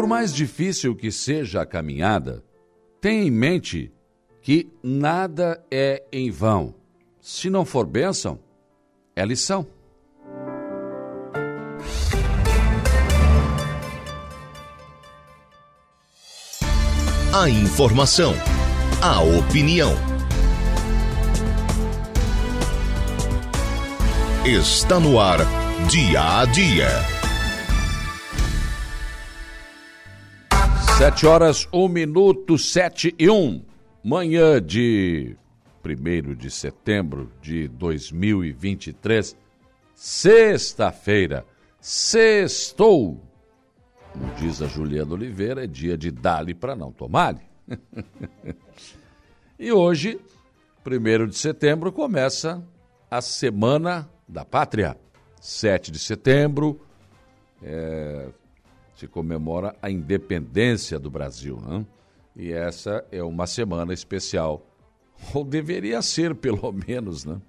Por mais difícil que seja a caminhada, tenha em mente que nada é em vão. Se não for bênção, é lição. A informação, a opinião. Está no ar, dia a dia. Sete horas, um minuto, sete e um. Manhã de 1 de setembro de 2023, sexta-feira, sextou. Como diz a Juliana Oliveira, é dia de dali para não tomar. e hoje, 1 de setembro, começa a Semana da Pátria. 7 de setembro é, se comemora a independência do Brasil, né? E essa é uma semana especial. Ou deveria ser, pelo menos, né?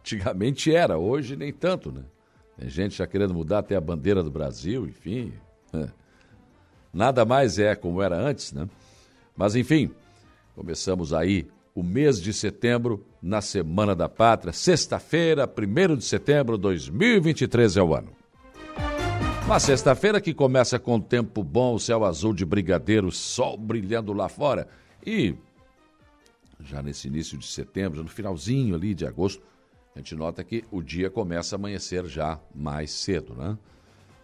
Antigamente era, hoje nem tanto, né? Tem gente já querendo mudar até a bandeira do Brasil, enfim. Nada mais é como era antes, né? Mas enfim, começamos aí o mês de setembro na Semana da Pátria, sexta-feira, 1 de setembro de 2023 é o ano. Uma sexta-feira que começa com tempo bom, céu azul de brigadeiro, sol brilhando lá fora. E já nesse início de setembro, no finalzinho ali de agosto, a gente nota que o dia começa a amanhecer já mais cedo, né?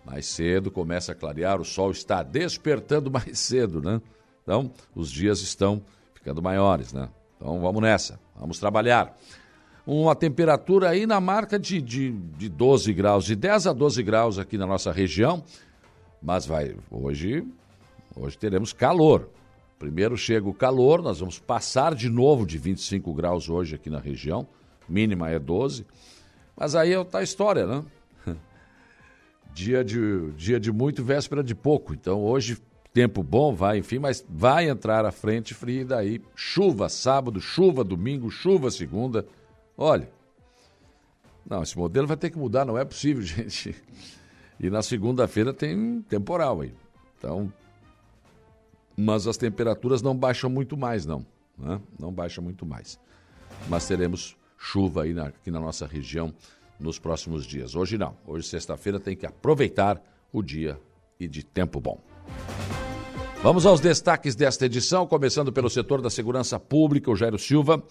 Mais cedo, começa a clarear, o sol está despertando mais cedo, né? Então, os dias estão ficando maiores, né? Então, vamos nessa, vamos trabalhar uma temperatura aí na marca de, de, de 12 graus, de 10 a 12 graus aqui na nossa região. Mas vai, hoje, hoje teremos calor. Primeiro chega o calor, nós vamos passar de novo de 25 graus hoje aqui na região. Mínima é 12. Mas aí é tá a história, né? Dia de, dia de muito, véspera de pouco. Então hoje tempo bom, vai, enfim, mas vai entrar a frente fria e daí chuva sábado, chuva domingo, chuva segunda, Olha, não, esse modelo vai ter que mudar, não é possível, gente. E na segunda-feira tem temporal aí. Então, mas as temperaturas não baixam muito mais, não. Né? Não baixam muito mais. Mas teremos chuva aí na, aqui na nossa região nos próximos dias. Hoje não. Hoje, sexta-feira, tem que aproveitar o dia e de tempo bom. Vamos aos destaques desta edição, começando pelo setor da segurança pública, o Jairo Silva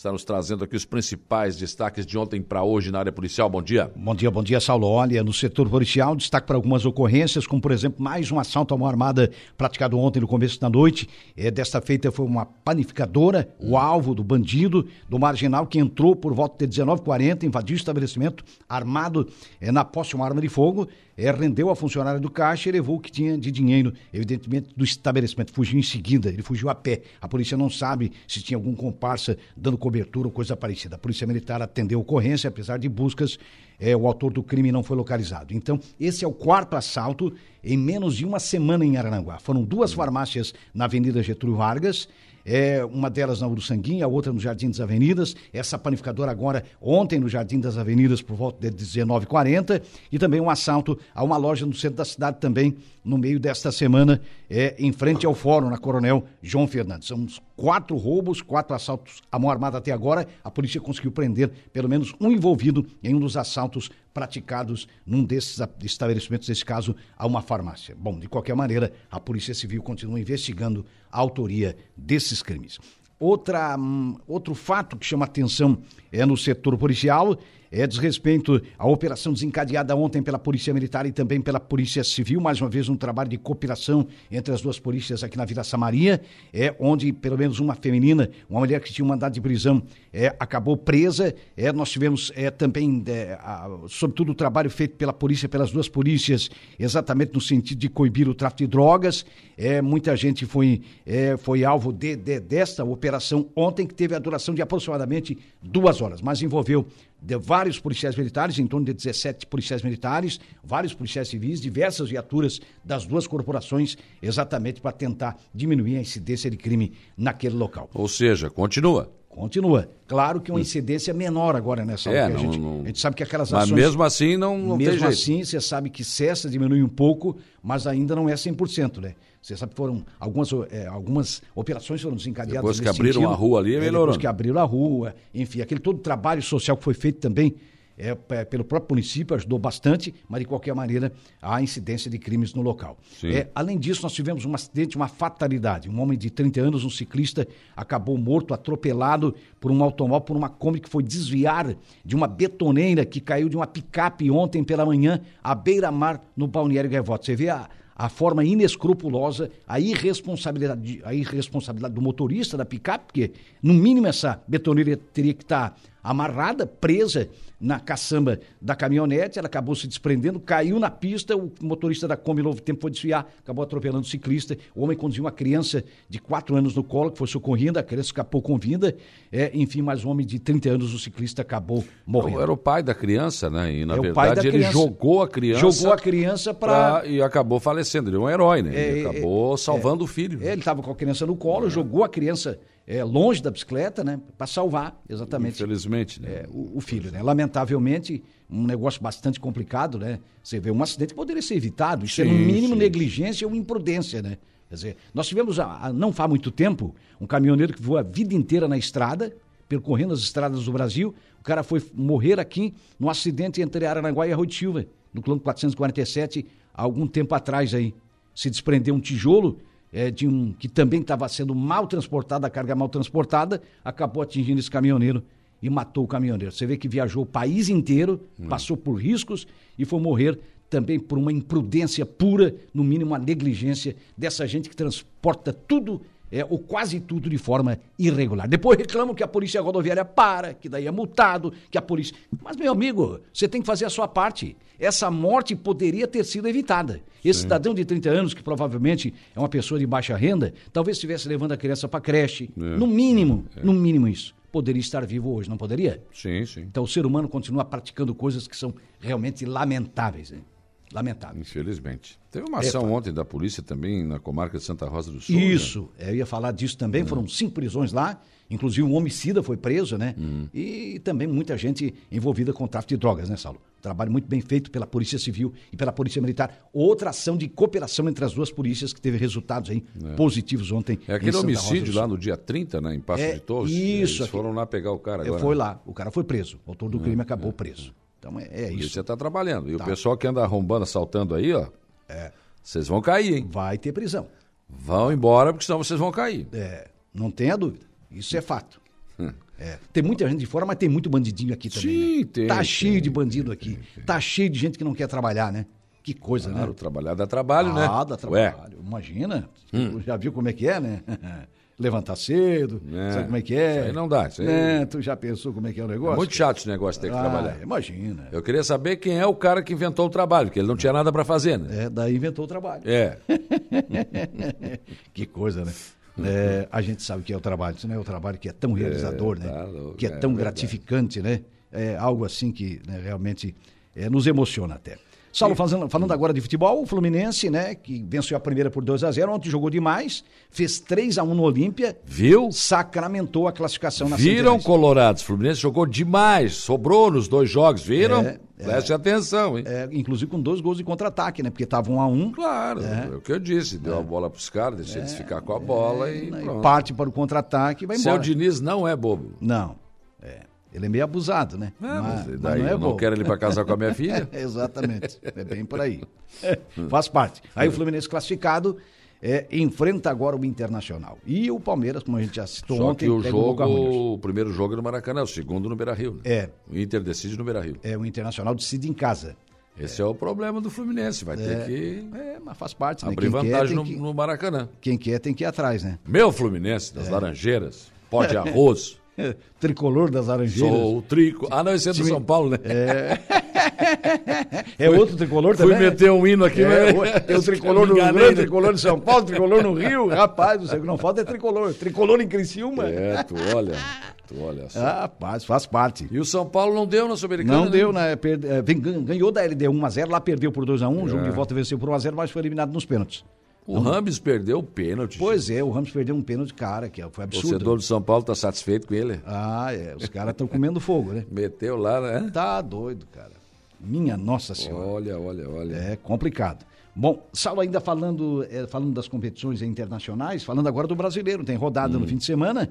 está nos trazendo aqui os principais destaques de ontem para hoje na área policial. Bom dia. Bom dia, bom dia, Saulo. Olha, no setor policial, destaque para algumas ocorrências, como por exemplo, mais um assalto a mão armada praticado ontem no começo da noite. É, desta feita foi uma panificadora, o alvo do bandido, do marginal, que entrou por volta de 19h40, invadiu o estabelecimento armado é, na posse de uma arma de fogo é, rendeu a funcionária do caixa e levou o que tinha de dinheiro, evidentemente, do estabelecimento. Fugiu em seguida, ele fugiu a pé. A polícia não sabe se tinha algum comparsa dando cobertura ou coisa parecida. A polícia militar atendeu a ocorrência, apesar de buscas, é, o autor do crime não foi localizado. Então, esse é o quarto assalto em menos de uma semana em Arananguá. Foram duas farmácias na Avenida Getúlio Vargas é, uma delas na Uruçanguinha, a outra no Jardim das Avenidas, essa panificadora agora ontem no Jardim das Avenidas por volta de 19h40 e também um assalto a uma loja no centro da cidade também no meio desta semana, é, em frente ao fórum, na Coronel João Fernandes. São quatro roubos, quatro assaltos à mão armada até agora. A polícia conseguiu prender pelo menos um envolvido em um dos assaltos praticados num desses estabelecimentos, nesse caso, a uma farmácia. Bom, de qualquer maneira, a Polícia Civil continua investigando a autoria desses crimes. Outra, um, outro fato que chama atenção é no setor policial é desrespeito à operação desencadeada ontem pela Polícia Militar e também pela Polícia Civil, mais uma vez um trabalho de cooperação entre as duas polícias aqui na Vila Samaria, é onde pelo menos uma feminina, uma mulher que tinha um mandado de prisão, é, acabou presa. É, nós tivemos é, também, é, a, sobretudo, o trabalho feito pela polícia, pelas duas polícias, exatamente no sentido de coibir o tráfico de drogas. É, muita gente foi, é, foi alvo de, de, desta operação ontem, que teve a duração de aproximadamente duas horas, mas envolveu de vários policiais militares, em torno de 17 policiais militares, vários policiais civis, diversas viaturas das duas corporações, exatamente para tentar diminuir a incidência de crime naquele local. Ou seja, continua. Continua. Claro que uma incidência menor agora nessa É, hora. que a, não- gente, não- a gente sabe que aquelas Mas ações. mesmo assim não, não mesmo jeito. assim, você sabe que cessa, diminui um pouco, mas ainda não é 100%, né? Você sabe que foram algumas, eh, algumas operações foram desencadeadas Depois que abriram sentido. a rua ali, É, melhorou. Depois que abriram a rua, enfim, aquele todo trabalho social que foi feito também é, p- pelo próprio município ajudou bastante, mas de qualquer maneira há incidência de crimes no local. É, além disso, nós tivemos um acidente, uma fatalidade. Um homem de 30 anos, um ciclista, acabou morto, atropelado por um automóvel, por uma Kombi que foi desviar de uma betoneira que caiu de uma picape ontem pela manhã à beira-mar no Balneário Gaivota. Você vê a, a forma inescrupulosa, a irresponsabilidade, a irresponsabilidade do motorista da picape, porque no mínimo essa betoneira teria que estar amarrada, presa na caçamba da caminhonete, ela acabou se desprendendo, caiu na pista, o motorista da Kombi Novo Tempo foi desviar, acabou atropelando o ciclista, o homem conduziu uma criança de 4 anos no colo, que foi socorrida, a criança escapou com vida, é, enfim, mas um homem de 30 anos, o ciclista acabou morrendo. Era o pai da criança, né? E na É o verdade da ele criança. jogou a criança. Jogou a criança para E acabou falecendo. Ele é um herói, né? Ele É, é, acabou salvando o filho. É, ele estava com a criança no colo, jogou a criança é, longe da bicicleta, né? Para salvar, exatamente. Infelizmente, né? é, o, o filho, né? Lamentavelmente, um negócio bastante complicado, né? Você vê um acidente que poderia ser evitado, isso é no Sim, mínimo sim. negligência ou imprudência, né? Quer dizer, nós tivemos, há, há não faz muito tempo, um caminhoneiro que voou a vida inteira na estrada, percorrendo as estradas do Brasil, o cara foi morrer aqui num acidente entre Araranguá e Silva, no quilômetro 447, há algum tempo atrás aí. Se desprendeu um tijolo é, de um que também estava sendo mal transportada, a carga mal transportada, acabou atingindo esse caminhoneiro e matou o caminhoneiro. Você vê que viajou o país inteiro, passou por riscos e foi morrer também por uma imprudência pura, no mínimo uma negligência dessa gente que transporta tudo, é, ou quase tudo, de forma irregular. Depois reclamam que a polícia rodoviária para, que daí é multado, que a polícia. Mas, meu amigo, você tem que fazer a sua parte. Essa morte poderia ter sido evitada. Esse cidadão de 30 anos, que provavelmente é uma pessoa de baixa renda, talvez estivesse levando a criança para creche. No mínimo, no mínimo isso. Poderia estar vivo hoje, não poderia? Sim, sim. Então o ser humano continua praticando coisas que são realmente lamentáveis. Né? Lamentáveis. Infelizmente. Teve uma ação ontem da polícia também na comarca de Santa Rosa do Sul. É, né? Isso, eu ia falar disso também. Foram cinco prisões lá, inclusive um homicida foi preso, né? E também muita gente envolvida com tráfico de drogas, né, Saulo? Trabalho muito bem feito pela Polícia Civil e pela Polícia Militar. Outra ação de cooperação entre as duas polícias que teve resultados aí positivos ontem. É aquele homicídio lá no dia 30, né, em Passo É, de Torres. isso, Eles aqui- foram lá pegar o cara É, agora. foi lá, o cara foi preso. O autor do crime acabou preso. Então é, é isso. polícia está trabalhando. E Tá. o pessoal que anda arrombando, assaltando aí, ó. Vocês vão cair, hein? Vai ter prisão. Vão embora, porque senão vocês vão cair. É, não tenha dúvida. Isso é fato. É. Tem muita gente de fora, mas tem muito bandidinho aqui também. Sim, né? tem, Tá tem, cheio de bandido aqui. Tá cheio de gente que não quer trabalhar, né? Que coisa, Claro, né? trabalhar dá trabalho, né? Ah, dá Ué, trabalho. Imagina. Tu já viu como é que é, né? Levantar cedo, É, sabe como é que é? isso aí não dá, isso aí- É, tu já pensou como é que é o negócio? muito chato esse negócio ter que Ah, trabalhar. Imagina. Eu queria saber quem é o cara que inventou o trabalho, porque ele não tinha nada para fazer, né? É, daí inventou o trabalho. É. que coisa, né? É, a gente sabe que é o trabalho, isso não é o trabalho que é tão realizador, tá né? louco, que é é tão gratificante, né? É algo assim que né, realmente é, nos emociona até. Saulo, fazendo- falando agora de futebol, o Fluminense, né, que venceu a primeira por 2 a 0 ontem jogou demais, fez 3 a 1 no Olímpia, Viu? sacramentou a classificação na Viram. Colorados? Fluminense jogou demais, sobrou nos dois jogos, viram? É, Preste atenção, hein? É, inclusive com dois gols de contra-ataque, né? Porque tava 1 a 1 Claro, é. o que eu disse. Deu a bola pros caras, deixa eles ficar com a bola e e parte para o contra-ataque e vai Seu embora. Diniz não é bobo. Não. É. Ele é meio abusado, né? É, mas mas daí não é eu não bobo. quero ele para casar com a minha filha. Exatamente. É bem por aí. Faz parte. Aí o Fluminense classificado é, enfrenta agora o Internacional. E o Palmeiras, como a gente já citou Só ontem, que o pega o jogo, o primeiro jogo é no Maracanã, o segundo no Beira-Rio. né? É. O Inter decide no Beira-Rio. É, o Internacional decide em casa. Esse é. o problema do Fluminense, vai ter que É, mas faz parte, né? abrir Quem quer, vantagem tem no, que, no Maracanã. quem quer tem que ir atrás, né? Meu Fluminense, das Laranjeiras, pó de arroz, Tricolor das Laranjeiras. sou o trico. Ah, não, esse é do São Paulo, né? É outro tricolor Fui também? né? meter um hino aqui, É, mas... tem o tricolor no Rio Grande, né? tricolor de São Paulo, tricolor no Rio. Rapaz, o que não falta é tricolor. Tricolor em Criciúma. É, tu olha, tu olha só. Rapaz, faz parte. E o São Paulo não deu na Sul-Americana, Não né? deu, né? Perde- eh, ganhou da LD 1x0, lá perdeu por 2x1, jogo de volta venceu por 1x0, mas foi eliminado nos pênaltis. O Rams perdeu o pênalti. Pois é, o Rams perdeu um pênalti, cara, que foi O absurdo. torcedor do São Paulo tá satisfeito com ele. Ah, é, os caras estão comendo fogo, né? Meteu lá, né? Tá doido, cara. Minha Nossa Senhora. Olha, olha, olha. É complicado. Bom, Saulo, ainda falando, eh, falando das competições internacionais, falando agora do brasileiro, tem rodada Hum. no fim de semana.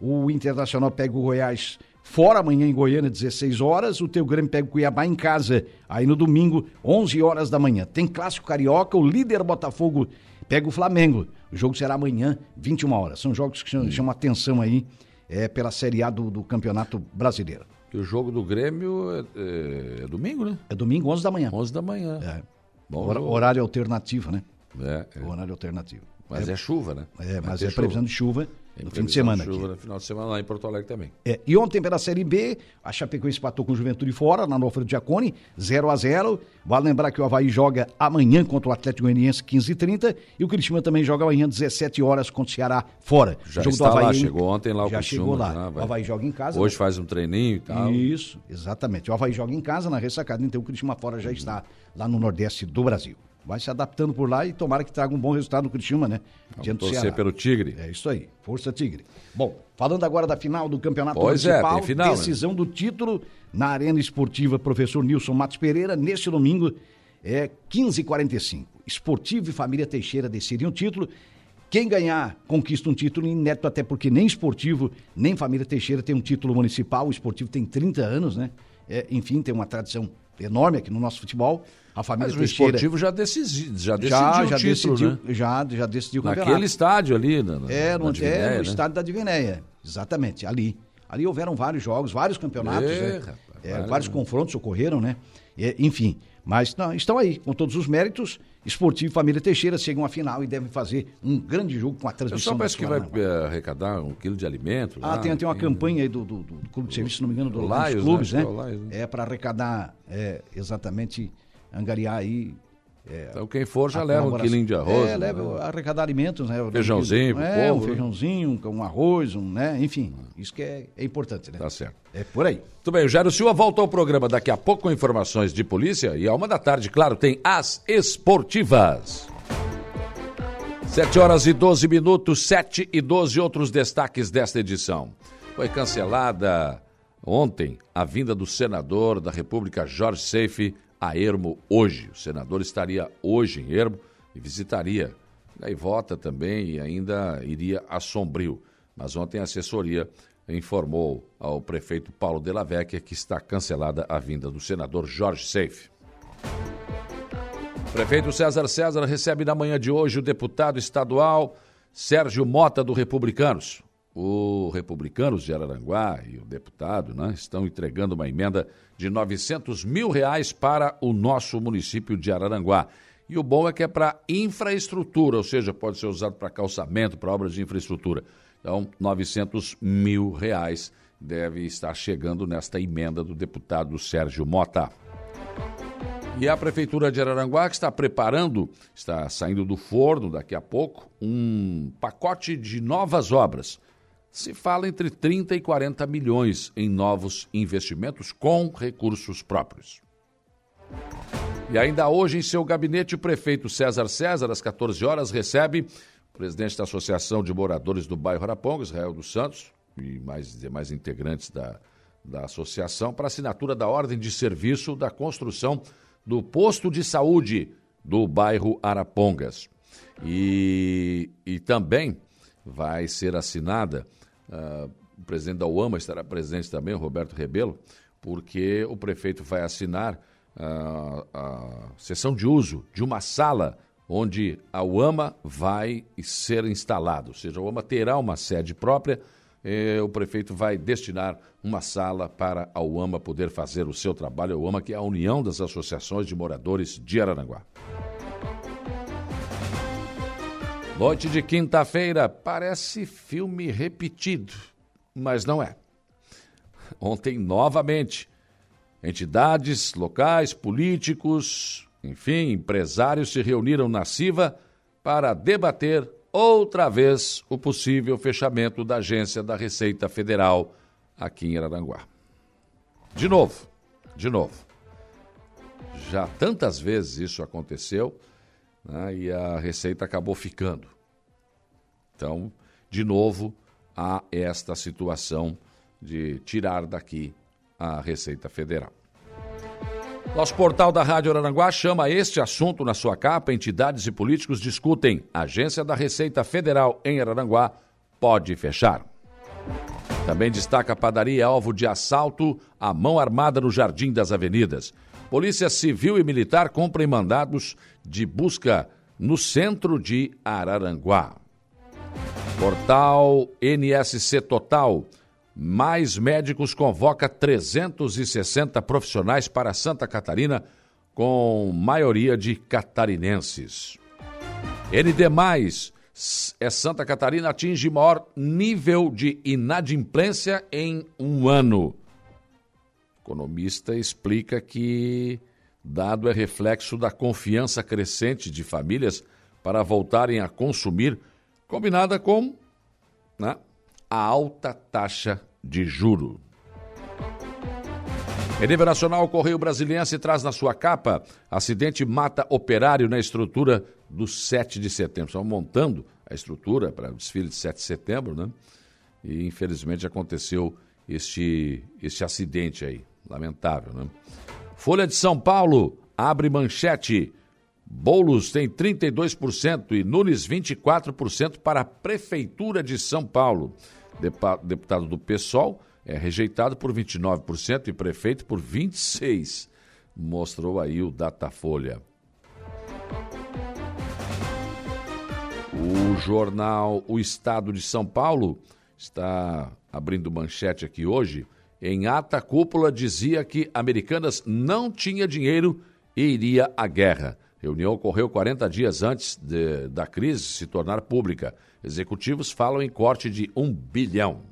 O Internacional pega o Goiás fora amanhã em Goiânia, 16 horas. O teu Grêmio pega o Cuiabá em casa, aí no domingo, 11 horas da manhã. Tem clássico carioca, o líder Botafogo pega o Flamengo. O jogo será amanhã, 21 horas. São jogos que chamam, chamam atenção aí é, pela Série A do, do Campeonato Brasileiro. E o jogo do Grêmio é, é- é domingo, né? É domingo, 11 da manhã. 11 da manhã. É. Bom horário alternativo, né? É, é. Horário alternativo. Mas é, chuva, né? É, mas ter é previsão de chuva no fim de semana chuva aqui. no final de semana lá em Porto Alegre também. É, e ontem pela Série B, a Chapecoense empatou com o Juventude fora, na Alfredo Giacone, 0 a 0 Vale lembrar que o Havaí joga amanhã contra o Atlético Goianiense, 15h30, e o Criciúma também joga amanhã, 17 horas contra o Ceará, fora. Já Jogo está do lá, Havaí, chegou ontem lá o Já Criciúma, chegou lá. vai. o Havaí joga em casa. Hoje né? faz um treininho e tal. Isso, exatamente. O Havaí joga em casa, na ressacada, então o Criciúma fora já está lá no Nordeste do Brasil. Vai se adaptando por lá e tomara que traga um bom resultado no Criciúma, né? Diante Torcer Ceará. pelo Tigre. É isso aí, Força Tigre. Bom, falando agora da final do Campeonato Pois é, Municipal, tem final, né? decisão do título na Arena Esportiva Professor Nilson Matos Pereira, neste domingo, é 15h45. Esportivo e Família Teixeira decidem o título. Quem ganhar, conquista um título inédito, até porque nem Esportivo, nem Família Teixeira tem um título municipal. O Esportivo tem 30 anos, né? É, enfim, tem uma tradição enorme aqui no nosso futebol. A Família Mas o Teixeira esportivo já, decidi, já decidiu já, o já título, decidiu, né? já, já decidiu o campeonato. Naquele estádio ali, na, na, É, no, na é, Divinéia, no né? estádio da Divinéia. Exatamente, ali. Ali houveram vários jogos, vários campeonatos. É, né? rapaz, É, vários, vários né? confrontos ocorreram, né? É, enfim, mas não, estão aí, com todos os méritos. Esportivo e Família Teixeira chegam à final e devem fazer um grande jogo com a O transmissão pessoal da parece que vai eh, arrecadar um quilo de alimento. Ah, lá, tem, tem uma enfim, campanha aí do, do, do Clube de Serviço, se não me engano, do, do clubes, né? né? É o né? É para arrecadar, é, exatamente, angariar aí Então quem for já leva um quilinho de arroz. É, né? leva arrecadar alimentos, né? Feijãozinho pro É, povo, um né? feijãozinho, um arroz, um, né? Enfim, isso que é, é importante, né? Tá certo. É por aí. Muito bem, o Jairo Silva volta ao programa daqui a pouco com informações de polícia e a uma da tarde, claro, tem as esportivas. 7 horas e 12 minutos, 7 e 12 outros destaques desta edição. Foi cancelada ontem a vinda do senador da República Jorge Seife a Ermo hoje. O senador estaria hoje em Ermo e visitaria Gaivota também e ainda iria a Sombrio. Mas ontem a assessoria informou ao prefeito Paulo Della Vecchia que está cancelada a vinda do senador Jorge Seife. Prefeito César César recebe na manhã de hoje o deputado estadual Sérgio Mota do Republicanos. O Republicanos de Araranguá e o deputado né, estão entregando uma emenda de 900 mil reais para o nosso município de Araranguá. E o bom é que é para infraestrutura, ou seja, pode ser usado para calçamento, para obras de infraestrutura. Então, 900 mil reais deve estar chegando nesta emenda do deputado Sérgio Mota. E a Prefeitura de Araranguá que está preparando, está saindo do forno daqui a pouco, um pacote de novas obras. Se fala entre 30 e 40 milhões em novos investimentos com recursos próprios. E ainda hoje, em seu gabinete, o prefeito César César, às 14 horas, recebe o presidente da Associação de Moradores do Bairro Araponga, Israel dos Santos, e mais demais integrantes da, da associação, para assinatura da ordem de serviço da construção do posto de saúde do bairro Arapongas. E, e também vai ser assinada, ah, o presidente da UAMA estará presente também, o Roberto Rebelo, porque o prefeito vai assinar ah, a sessão de uso de uma sala onde a UAMA vai ser instalada, ou seja, a UAMA terá uma sede própria, o prefeito vai destinar uma sala para a UAMA poder fazer o seu trabalho, a UAMA que é a União das Associações de Moradores de Araranguá. Noite de quinta-feira parece filme repetido, mas não é. Ontem, novamente, entidades locais, políticos, enfim, empresários se reuniram na CIVA para debater outra vez o possível fechamento da agência da Receita Federal aqui em Araranguá. De novo, de novo. Já tantas vezes isso aconteceu né, e a Receita acabou ficando. Então, de novo, há esta situação de tirar daqui a Receita Federal. Nosso portal da Rádio Aranguá chama este assunto na sua capa. Entidades e políticos discutem. Agência da Receita Federal em Araranguá pode fechar. Também destaca a padaria alvo de assalto à mão armada no Jardim das Avenidas. Polícia Civil e Militar cumprem mandados de busca no centro de Araranguá. Portal NSC Total. Mais médicos convoca 360 profissionais para Santa Catarina, com maioria de catarinenses. ND+, é Santa Catarina atinge maior nível de inadimplência em um ano. Economista explica que dado é reflexo da confiança crescente de famílias para voltarem a consumir, combinada com né, a alta taxa de juro. Em nível nacional, o Correio Brasiliense traz na sua capa acidente mata operário na estrutura do 7 de setembro. Estão montando a estrutura para o desfile de 7 de setembro, né? E infelizmente aconteceu este, este acidente aí. Lamentável, né? Folha de São Paulo abre manchete. Boulos tem 32% e Nunes 24% para a Prefeitura de São Paulo. Deputado do PSOL é rejeitado por 29% e prefeito por 26%. Mostrou aí o Datafolha. O jornal O Estado de São Paulo está abrindo manchete aqui hoje. Em ata, cúpula dizia que Americanas não tinha dinheiro e iria à guerra. Reunião ocorreu 40 dias antes de, da crise se tornar pública. Executivos falam em corte de um bilhão.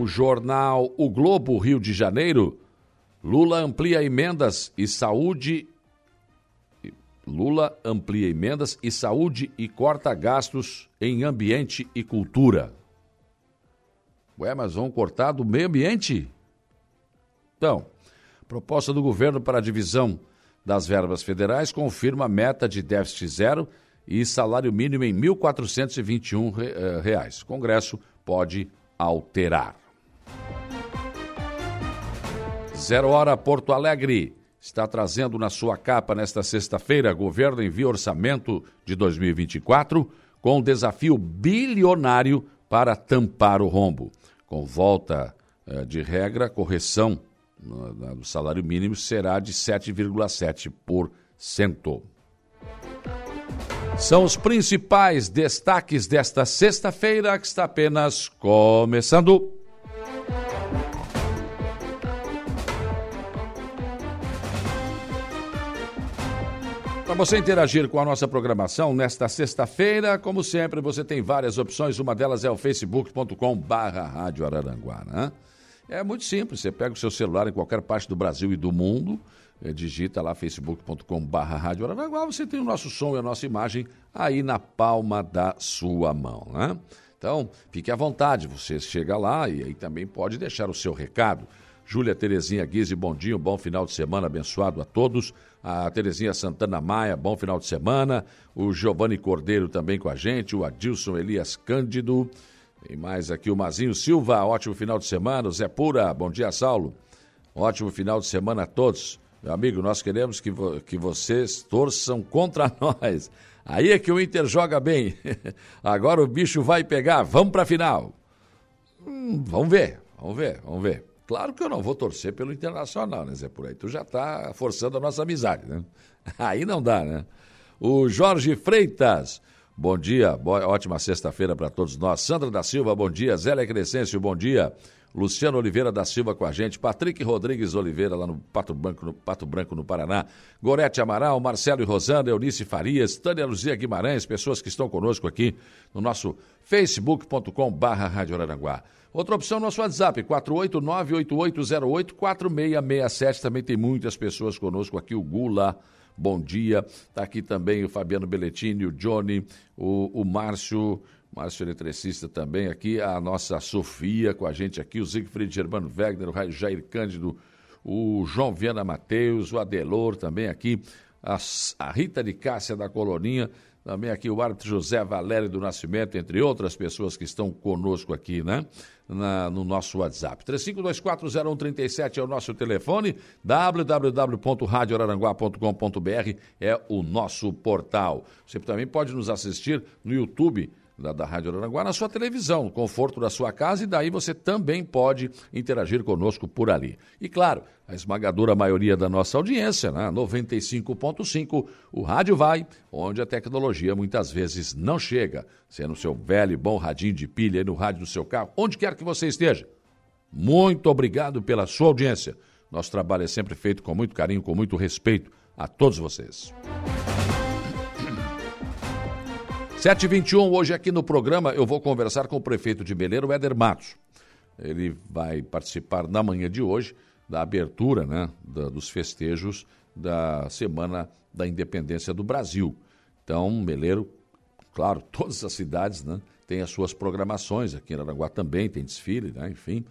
O jornal O Globo Rio de Janeiro, Lula amplia emendas e saúde. Lula amplia emendas e saúde e corta gastos em ambiente e cultura. Ué, mas vão cortar do meio ambiente? Então, proposta do governo para a divisão das verbas federais confirma a meta de déficit zero e salário mínimo em R$ 1.421. Eh, reais. Congresso pode alterar. Zero Hora Porto Alegre está trazendo na sua capa nesta sexta-feira. Governo envia orçamento de 2024 com um desafio bilionário para tampar o rombo. Com volta eh, de regra, correção do salário mínimo será de 7,7%. São os principais destaques desta sexta-feira que está apenas começando. Você interagir com a nossa programação nesta sexta-feira, como sempre, você tem várias opções. Uma delas é o facebook.com barra Rádio Araranguá, né? É muito simples, você pega o seu celular em qualquer parte do Brasil e do mundo, é, digita lá facebook.com barra Rádio Aranaguá, você tem o nosso som e a nossa imagem aí na palma da sua mão, né? Então, fique à vontade, você chega lá e aí também pode deixar o seu recado. Júlia Terezinha Guise, bom dia, um bom final de semana abençoado a todos. A Terezinha Santana Maia, bom final de semana. O Giovanni Cordeiro também com a gente. O Adilson Elias Cândido. Tem mais aqui o Mazinho Silva, ótimo final de semana. O Zé Pura, bom dia, Saulo. Ótimo final de semana a todos. Meu amigo, nós queremos que, vo que vocês torçam contra nós. Aí é que o Inter joga bem. Agora o bicho vai pegar. Vamos para a final. Hum, vamos ver, vamos ver, vamos ver. Claro que eu não vou torcer pelo Internacional, né, Zé Por aí. Tu já está forçando a nossa amizade, né? Aí não dá, né? O Jorge Freitas. Bom dia, boa, ótima sexta-feira para todos nós. Sandra da Silva, bom dia. Zélia Crescêncio, bom dia. Luciano Oliveira da Silva com a gente. Patrick Rodrigues Oliveira, lá no Pato Branco, no, Pato Branco, no Paraná. Gorete Amaral, Marcelo e Rosana, Eunice Farias, Tânia Luzia Guimarães, pessoas que estão conosco aqui no nosso facebook.com barra Rádio. Outra opção, nosso WhatsApp, 489-8808-4667. Também tem muitas pessoas conosco aqui, o Gula bom dia. Está aqui também o Fabiano Belletini, o Johnny, o, o Márcio, Márcio Eletricista também aqui, a nossa Sofia com a gente aqui, o Siegfried Germano Wegner, o Jair Cândido, o João Viana Mateus, o Adelor também aqui, a, Rita de Cássia da Coloninha, também aqui o árbitro José Valério do Nascimento, entre outras pessoas que estão conosco aqui, né? Na, no nosso WhatsApp. 35240137 é o nosso telefone, www.radioraranguá.com.br é o nosso portal. Você também pode nos assistir no YouTube da, da Rádio Aranguá na sua televisão, no conforto da sua casa, e daí você também pode interagir conosco por ali. E claro, a esmagadora maioria da nossa audiência, né? 95.5, o rádio vai onde a tecnologia muitas vezes não chega, sendo o seu velho e bom radinho de pilha no rádio do seu carro, onde quer que você esteja. Muito obrigado pela sua audiência. Nosso trabalho é sempre feito com muito carinho, com muito respeito a todos vocês. 7h21, hoje aqui no programa eu vou conversar com o prefeito de Beleiro, Éder Matos. Ele vai participar na manhã de hoje da abertura né, da, dos festejos da Semana da Independência do Brasil. Então, Beleiro, claro, todas as cidades né, têm as suas programações, aqui em Aranguá também tem desfile, né, enfim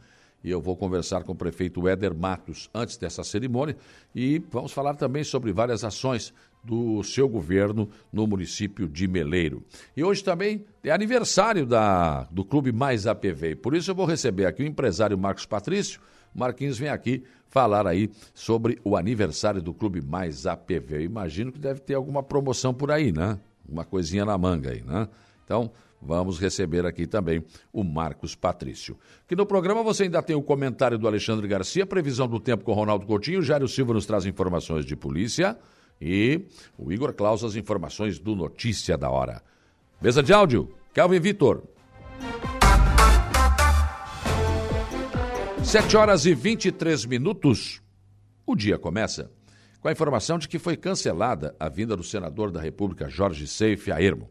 e eu vou conversar com o prefeito Éder Matos antes dessa cerimônia e vamos falar também sobre várias ações do seu governo no município de Meleiro. E hoje também é aniversário da, do Clube Mais APV. Por isso eu vou receber aqui o empresário Marcos Patrício. Marquinhos vem aqui falar aí sobre o aniversário do Clube Mais APV. Eu imagino que deve ter alguma promoção por aí, né? Uma coisinha na manga aí, né? Então, vamos receber aqui também o Marcos Patrício. Que no programa você ainda tem o comentário do Alexandre Garcia, previsão do tempo com Ronaldo Coutinho, Jário Silva nos traz informações de polícia e o Igor Claus as informações do Notícia da Hora. Mesa de áudio, Calvin Vitor. 7 horas e 23 minutos. O dia começa com a informação de que foi cancelada a vinda do senador da República Jorge Seife a Ermo.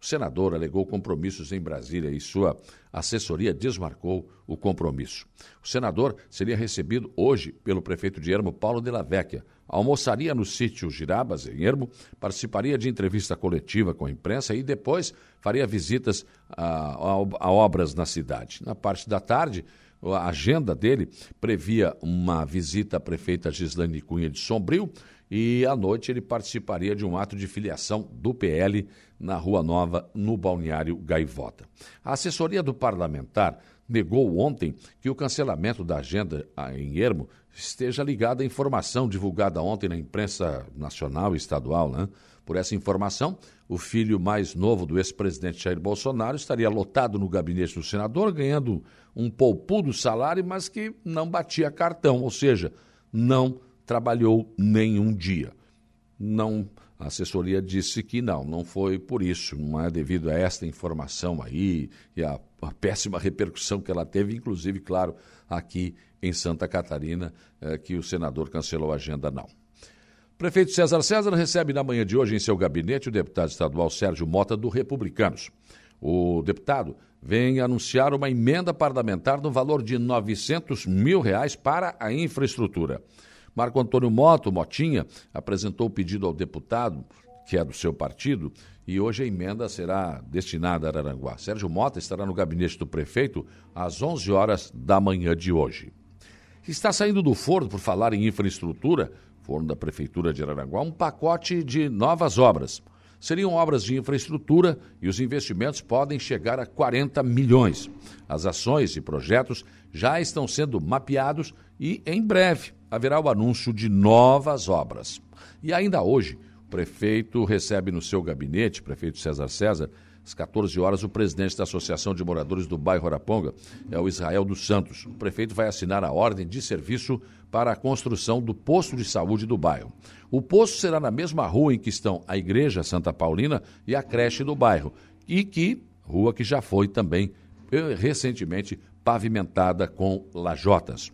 O senador alegou compromissos em Brasília e sua assessoria desmarcou o compromisso. O senador seria recebido hoje pelo prefeito de Ermo, Paulo de la Vecchia. Almoçaria no sítio Girabas, em Ermo, participaria de entrevista coletiva com a imprensa e depois faria visitas a, a, obras na cidade. Na parte da tarde, a agenda dele previa uma visita à prefeita Gislaine Cunha de Sombrio e à noite ele participaria de um ato de filiação do PL na Rua Nova, no Balneário Gaivota. A assessoria do parlamentar negou ontem que o cancelamento da agenda em Ermo esteja ligado à informação divulgada ontem na imprensa nacional e estadual. Né? Por essa informação, o filho mais novo do ex-presidente Jair Bolsonaro estaria lotado no gabinete do senador, ganhando um poupudo salário, mas que não batia cartão, ou seja, não trabalhou nenhum dia. Não, a assessoria disse que não, não foi por isso, não é devido a esta informação aí e a, a péssima repercussão que ela teve, inclusive, claro, aqui em Santa Catarina, eh, que o senador cancelou a agenda, não. Prefeito César César recebe na manhã de hoje em seu gabinete o deputado estadual Sérgio Mota, do Republicanos. O deputado vem anunciar uma emenda parlamentar no valor de 900 mil reais para a infraestrutura. Marco Antônio Moto, Motinha, apresentou o pedido ao deputado, que é do seu partido, e hoje a emenda será destinada a Araranguá. Sérgio Mota estará no gabinete do prefeito às 11 horas da manhã de hoje. Está saindo do forno, por falar em infraestrutura, forno da Prefeitura de Araranguá, um pacote de novas obras. Seriam obras de infraestrutura e os investimentos podem chegar a 40 milhões. As ações e projetos já estão sendo mapeados e, em breve, haverá o anúncio de novas obras. E ainda hoje, o prefeito recebe no seu gabinete, prefeito César César, às 14 horas, o presidente da Associação de Moradores do bairro Araponga, é o Israel dos Santos. O prefeito vai assinar a ordem de serviço para a construção do posto de saúde do bairro. O posto será na mesma rua em que estão a Igreja Santa Paulina e a creche do bairro, e que, rua que já foi também eh, recentemente pavimentada com lajotas.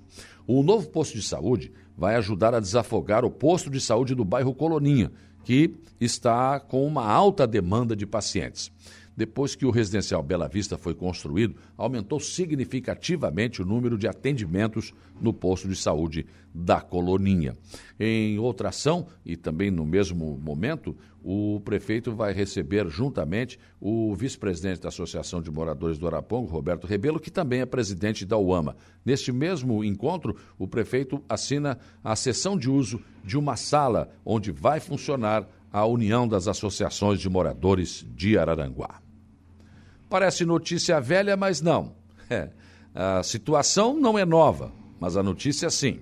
O novo posto de saúde vai ajudar a desafogar o posto de saúde do bairro Coloninha, que está com uma alta demanda de pacientes. Depois que o residencial Bela Vista foi construído, aumentou significativamente o número de atendimentos no posto de saúde da Coloninha. Em outra ação, e também no mesmo momento, o prefeito vai receber juntamente o vice-presidente da Associação de Moradores do Arapongo, Roberto Rebelo, que também é presidente da UAMA. Neste mesmo encontro, o prefeito assina a sessão de uso de uma sala onde vai funcionar a União das Associações de Moradores de Araranguá. Parece notícia velha, mas não. É, a situação não é nova, mas a notícia sim.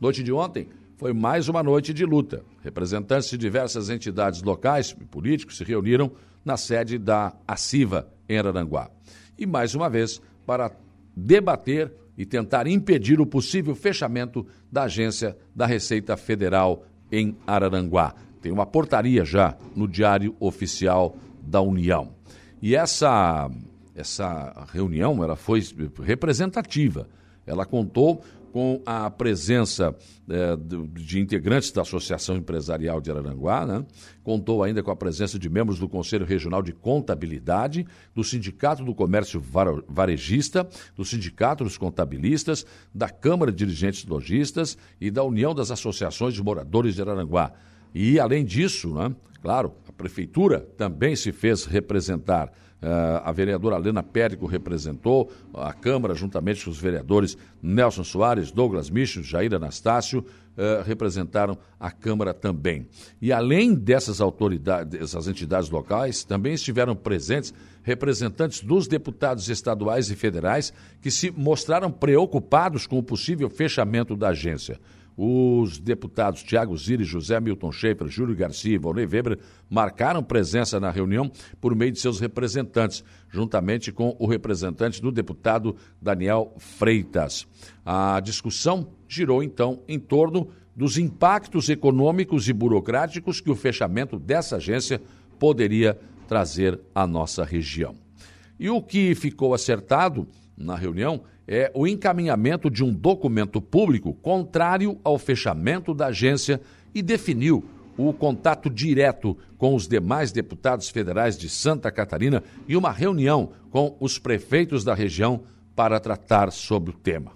Noite de ontem foi mais uma noite de luta. Representantes de diversas entidades locais e políticos se reuniram na sede da ACIVA, em Araranguá. E mais uma vez, para debater e tentar impedir o possível fechamento da agência da Receita Federal em Araranguá. Tem uma portaria já no Diário Oficial da União. E essa, essa reunião ela foi representativa. Ela contou com a presença é, de, integrantes da Associação Empresarial de Araranguá, né? contou ainda com a presença de membros do Conselho Regional de Contabilidade, do Sindicato do Comércio Varejista, do Sindicato dos Contabilistas, da Câmara de Dirigentes Logistas e da União das Associações de Moradores de Araranguá. E, além disso, né, claro, a Prefeitura também se fez representar. Uh, a vereadora Helena Périco representou, a Câmara, juntamente com os vereadores Nelson Soares, Douglas Michel, Jair Anastácio, uh, representaram a Câmara também. E além dessas autoridades, essas entidades locais, também estiveram presentes representantes dos deputados estaduais e federais que se mostraram preocupados com o possível fechamento da agência. Os deputados Tiago Ziri, José Milton Schaefer, Júlio Garcia e Volney Weber marcaram presença na reunião por meio de seus representantes, juntamente com o representante do deputado Daniel Freitas. A discussão girou, então, em torno dos impactos econômicos e burocráticos que o fechamento dessa agência poderia trazer à nossa região. E o que ficou acertado na reunião é o encaminhamento de um documento público contrário ao fechamento da agência e definiu o contato direto com os demais deputados federais de Santa Catarina e uma reunião com os prefeitos da região para tratar sobre o tema.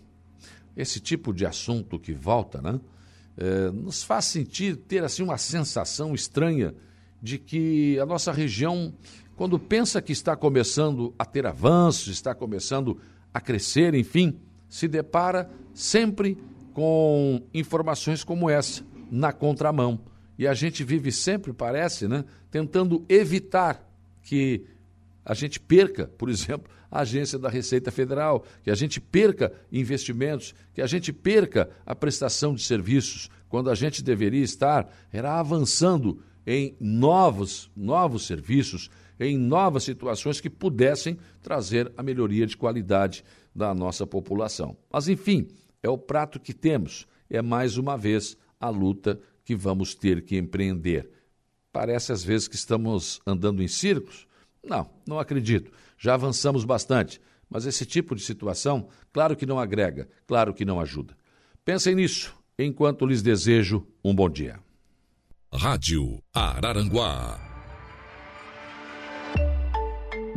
Esse tipo de assunto que volta, né, é, nos faz sentir, ter assim uma sensação estranha de que a nossa região, quando pensa que está começando a ter avanços, está começando a crescer, enfim, se depara sempre com informações como essa, na contramão. E a gente vive sempre, parece, né, tentando evitar que a gente perca, por exemplo, a agência da Receita Federal, que a gente perca investimentos, que a gente perca a prestação de serviços, quando a gente deveria estar era avançando em novos, novos serviços, em novas situações que pudessem trazer a melhoria de qualidade da nossa população. Mas, enfim, é o prato que temos. É mais uma vez a luta que vamos ter que empreender. Parece às vezes que estamos andando em círculos. Não, não acredito. Já avançamos bastante. Mas esse tipo de situação, claro que não agrega, claro que não ajuda. Pensem nisso enquanto lhes desejo um bom dia. Rádio Araranguá.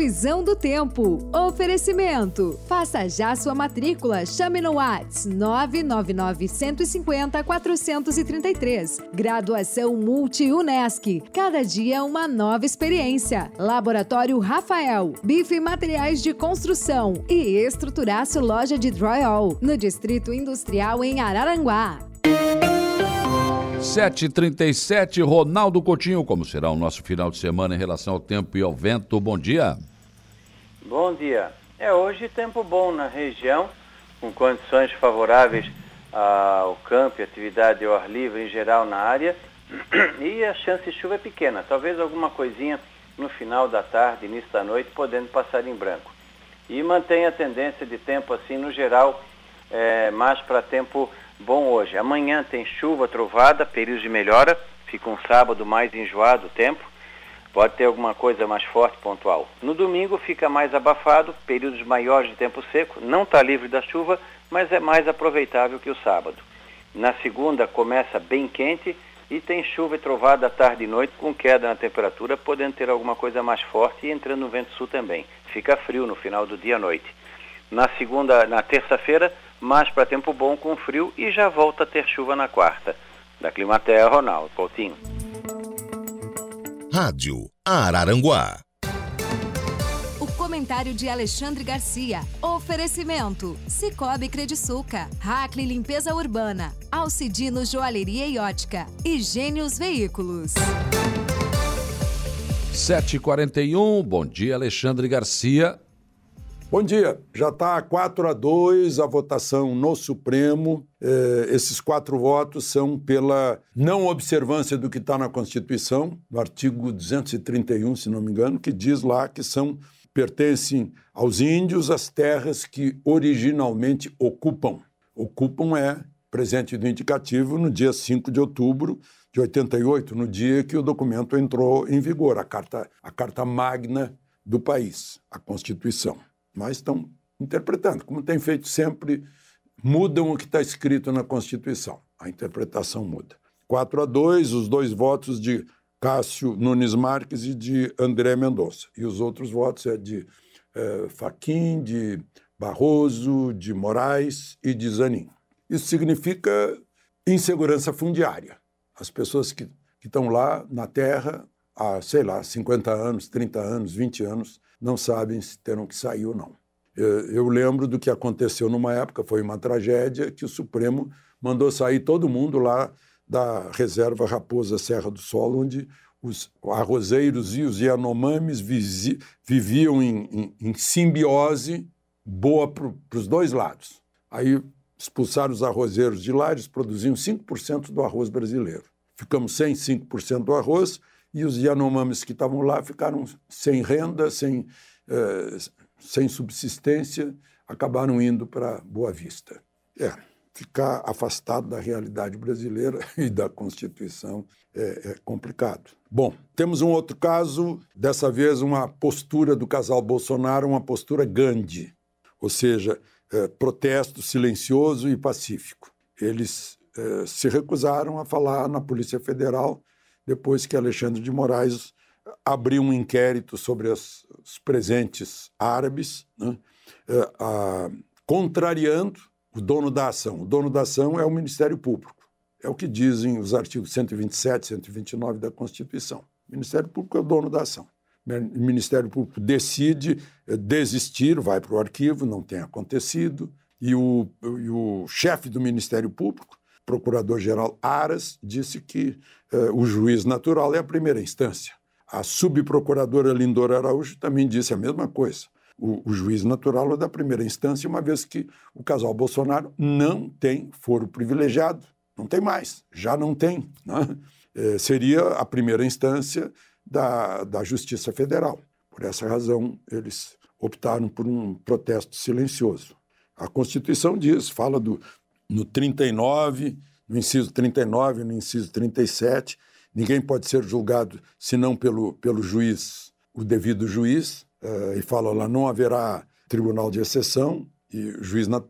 Previsão do tempo. Oferecimento. Faça já sua matrícula. Chame no Whats 999 150 433. Graduação Multi-UNESC. Cada dia uma nova experiência. Laboratório Rafael. Bife Materiais de Construção. E Estruturaço Loja de Drywall. No Distrito Industrial em Araranguá. 7h37, Ronaldo Coutinho, como será o nosso final de semana em relação ao tempo e ao vento? Bom dia. Bom dia. É hoje tempo bom na região, com condições favoráveis ao campo e atividade ao ar livre em geral na área. E a chance de chuva é pequena, talvez alguma coisinha no final da tarde, início da noite, podendo passar em branco. E mantém a tendência de tempo assim, no geral, é, mais para tempo bom hoje. Amanhã tem chuva, trovada, período de melhora, fica um sábado mais enjoado o tempo. Pode ter alguma coisa mais forte, pontual. No domingo fica mais abafado, períodos maiores de tempo seco, não está livre da chuva, mas é mais aproveitável que o sábado. Na segunda começa bem quente e tem chuva e trovada à tarde e noite, com queda na temperatura, podendo ter alguma coisa mais forte e entrando no vento sul também. Fica frio no final do dia à noite. Na segunda, na terça-feira, mais para tempo bom com frio e já volta a ter chuva na quarta. Da Climaterra, Ronaldo Coutinho. Rádio Araranguá. O comentário de Alexandre Garcia. Oferecimento: Cicobi Crediçuca, Hackley Limpeza Urbana, Alcidino Joalheria e Ótica e Gênios Veículos. 7h41, bom dia, Alexandre Garcia. Bom dia. Já está 4 a 2 a votação no Supremo. É, esses quatro votos são pela não observância do que está na Constituição, no artigo 231, se não me engano, que diz lá que são pertencem aos índios as terras que originalmente ocupam. Ocupam é presente do indicativo no dia 5 de outubro de 88, no dia que o documento entrou em vigor, a carta, a carta magna do país, a Constituição mas estão interpretando, como tem feito sempre, mudam o que está escrito na Constituição. A interpretação muda. 4 a 2, os dois votos de Cássio Nunes Marques e de André Mendonça. E os outros votos é de é, Faquim, de Barroso, de Moraes e de Zanin. Isso significa insegurança fundiária. As pessoas que, que estão lá na terra há, sei lá, 50 anos, 30 anos, 20 anos, não sabem se terão que sair ou não. Eu lembro do que aconteceu numa época, foi uma tragédia, que o Supremo mandou sair todo mundo lá da reserva Raposa Serra do Sol, onde os arrozeiros e os Yanomamis viviam em, em, em simbiose boa para os dois lados. Aí expulsaram os arrozeiros de lá, eles produziam 5% do arroz brasileiro. Ficamos sem 5% do arroz, e os Yanomamis que estavam lá ficaram sem renda, sem, eh, sem subsistência, acabaram indo para Boa Vista. É, ficar afastado da realidade brasileira e da Constituição é, é, complicado. Bom, temos um outro caso, dessa vez uma postura do casal Bolsonaro, uma postura Gandhi, ou seja, é, protesto silencioso e pacífico. Eles é, se recusaram a falar na Polícia Federal depois que Alexandre de Moraes abriu um inquérito sobre as, os presentes árabes, né, a, contrariando o dono da ação. O dono da ação é o Ministério Público. É o que dizem os artigos 127 e 129 da Constituição. O Ministério Público é o dono da ação. O Ministério Público decide é, desistir, vai para o arquivo, não tem acontecido, e o, e o chefe do Ministério Público procurador-geral Aras disse que eh, o juiz natural é a primeira instância. A subprocuradora Lindora Araújo também disse a mesma coisa. O, o, juiz natural é da primeira instância, uma vez que o casal Bolsonaro não tem foro privilegiado. Não tem mais, já não tem. Né? Eh, seria a primeira instância da, da Justiça Federal. Por essa razão, eles optaram por um protesto silencioso. A Constituição diz, fala do, no 39, no inciso 39, no inciso 37, ninguém pode ser julgado senão pelo, pelo juiz, o devido juiz, uh, e fala lá, não haverá tribunal de exceção, e juiz, nat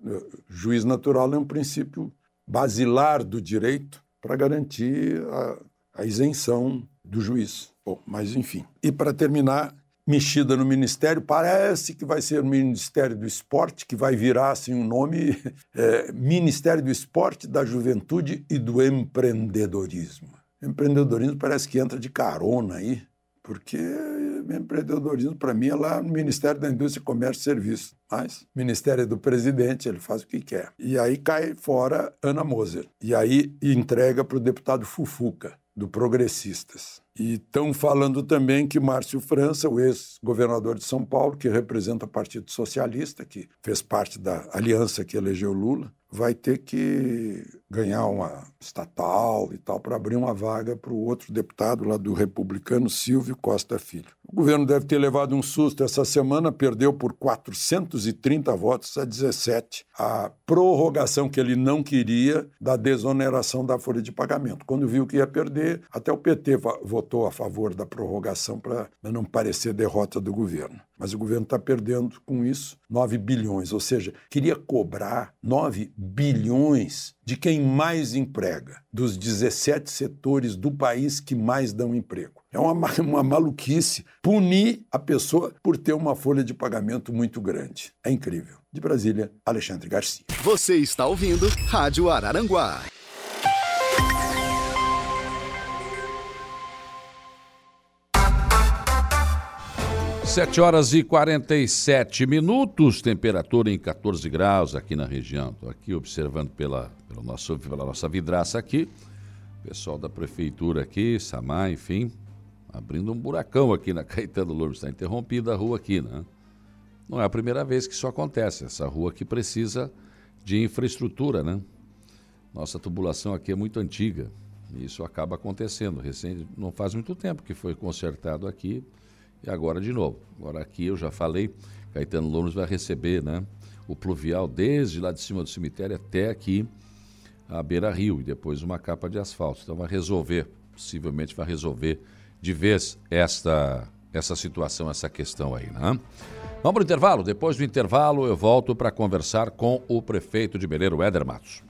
juiz natural é um princípio basilar do direito para garantir a, a isenção do juiz. Bom, mas enfim. E para terminar, mexida no ministério, parece que vai ser o Ministério do Esporte, que vai virar assim um nome é, Ministério do Esporte, da Juventude e do Empreendedorismo. Empreendedorismo parece que entra de carona aí, porque empreendedorismo para mim é lá no Ministério da Indústria, Comércio e Serviços. Mas Ministério do Presidente, ele faz o que quer. E aí cai fora Ana Moser. E aí entrega para o deputado Fufuca, do Progressistas. E estão falando também que Márcio França, o ex-governador de São Paulo, que representa o Partido Socialista, que fez parte da aliança que elegeu Lula, vai ter que ganhar uma estatal e tal para abrir uma vaga para o outro deputado lá do republicano, Silvio Costa Filho. O governo deve ter levado um susto essa semana, perdeu por 430 votos a 17 a prorrogação que ele não queria da desoneração da folha de pagamento. Quando viu que ia perder, até o PT votou a favor da prorrogação para não parecer derrota do governo. Mas o governo está perdendo com isso 9 bilhões, ou seja, queria cobrar 9 bilhões de quem mais emprega, dos 17 setores do país que mais dão emprego. É uma, uma maluquice punir a pessoa por ter uma folha de pagamento muito grande. É incrível. De Brasília, Alexandre Garcia. Você está ouvindo Rádio Araranguá. Sete horas e 47 minutos, temperatura em 14 graus aqui na região. Estou aqui observando pela, pelo nosso, pela nossa vidraça aqui. Pessoal da prefeitura aqui, Samar, enfim, abrindo um buracão aqui na Caetano Lourdes. Está interrompida a rua aqui, né? Não é a primeira vez que isso acontece. Essa rua aqui precisa de infraestrutura, né? Nossa tubulação aqui é muito antiga e isso acaba acontecendo. Recente, não faz muito tempo que foi consertado aqui e agora de novo. Agora aqui eu já falei, Caetano Lourdes vai receber, né? O pluvial desde lá de cima do cemitério até aqui a beira rio e depois uma capa de asfalto. Então vai resolver, possivelmente vai resolver de vez esta, essa situação, essa questão aí, né? Vamos para o intervalo? Depois do intervalo eu volto para conversar com o prefeito de Beleiro, Éder Matos.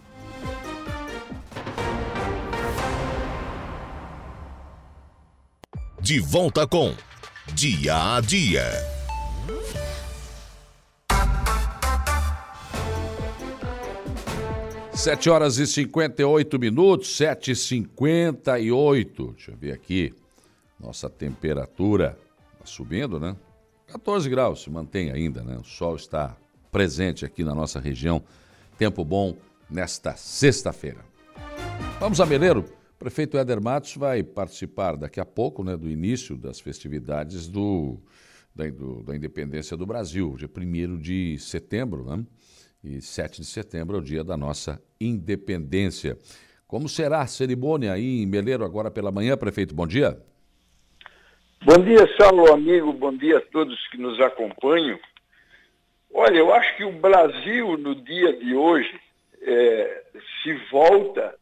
De volta com Dia a Dia. Sete horas e 58 minutos, sete e cinquenta e oito. Deixa eu ver aqui. Nossa temperatura está subindo, né? 14 graus, se mantém ainda, né? O sol está presente aqui na nossa região. Tempo bom nesta sexta-feira. Vamos a Meleiro. Prefeito Éder Matos vai participar daqui a pouco né, do início das festividades do, da, do, da independência do Brasil, dia 1 de setembro, né? E 7 de setembro é o dia da nossa independência. Como será a cerimônia aí em Meleiro agora pela manhã, prefeito? Bom dia. Bom dia, Saulo, amigo. Bom dia a todos que nos acompanham. Olha, eu acho que o Brasil, no dia de hoje, é, se volta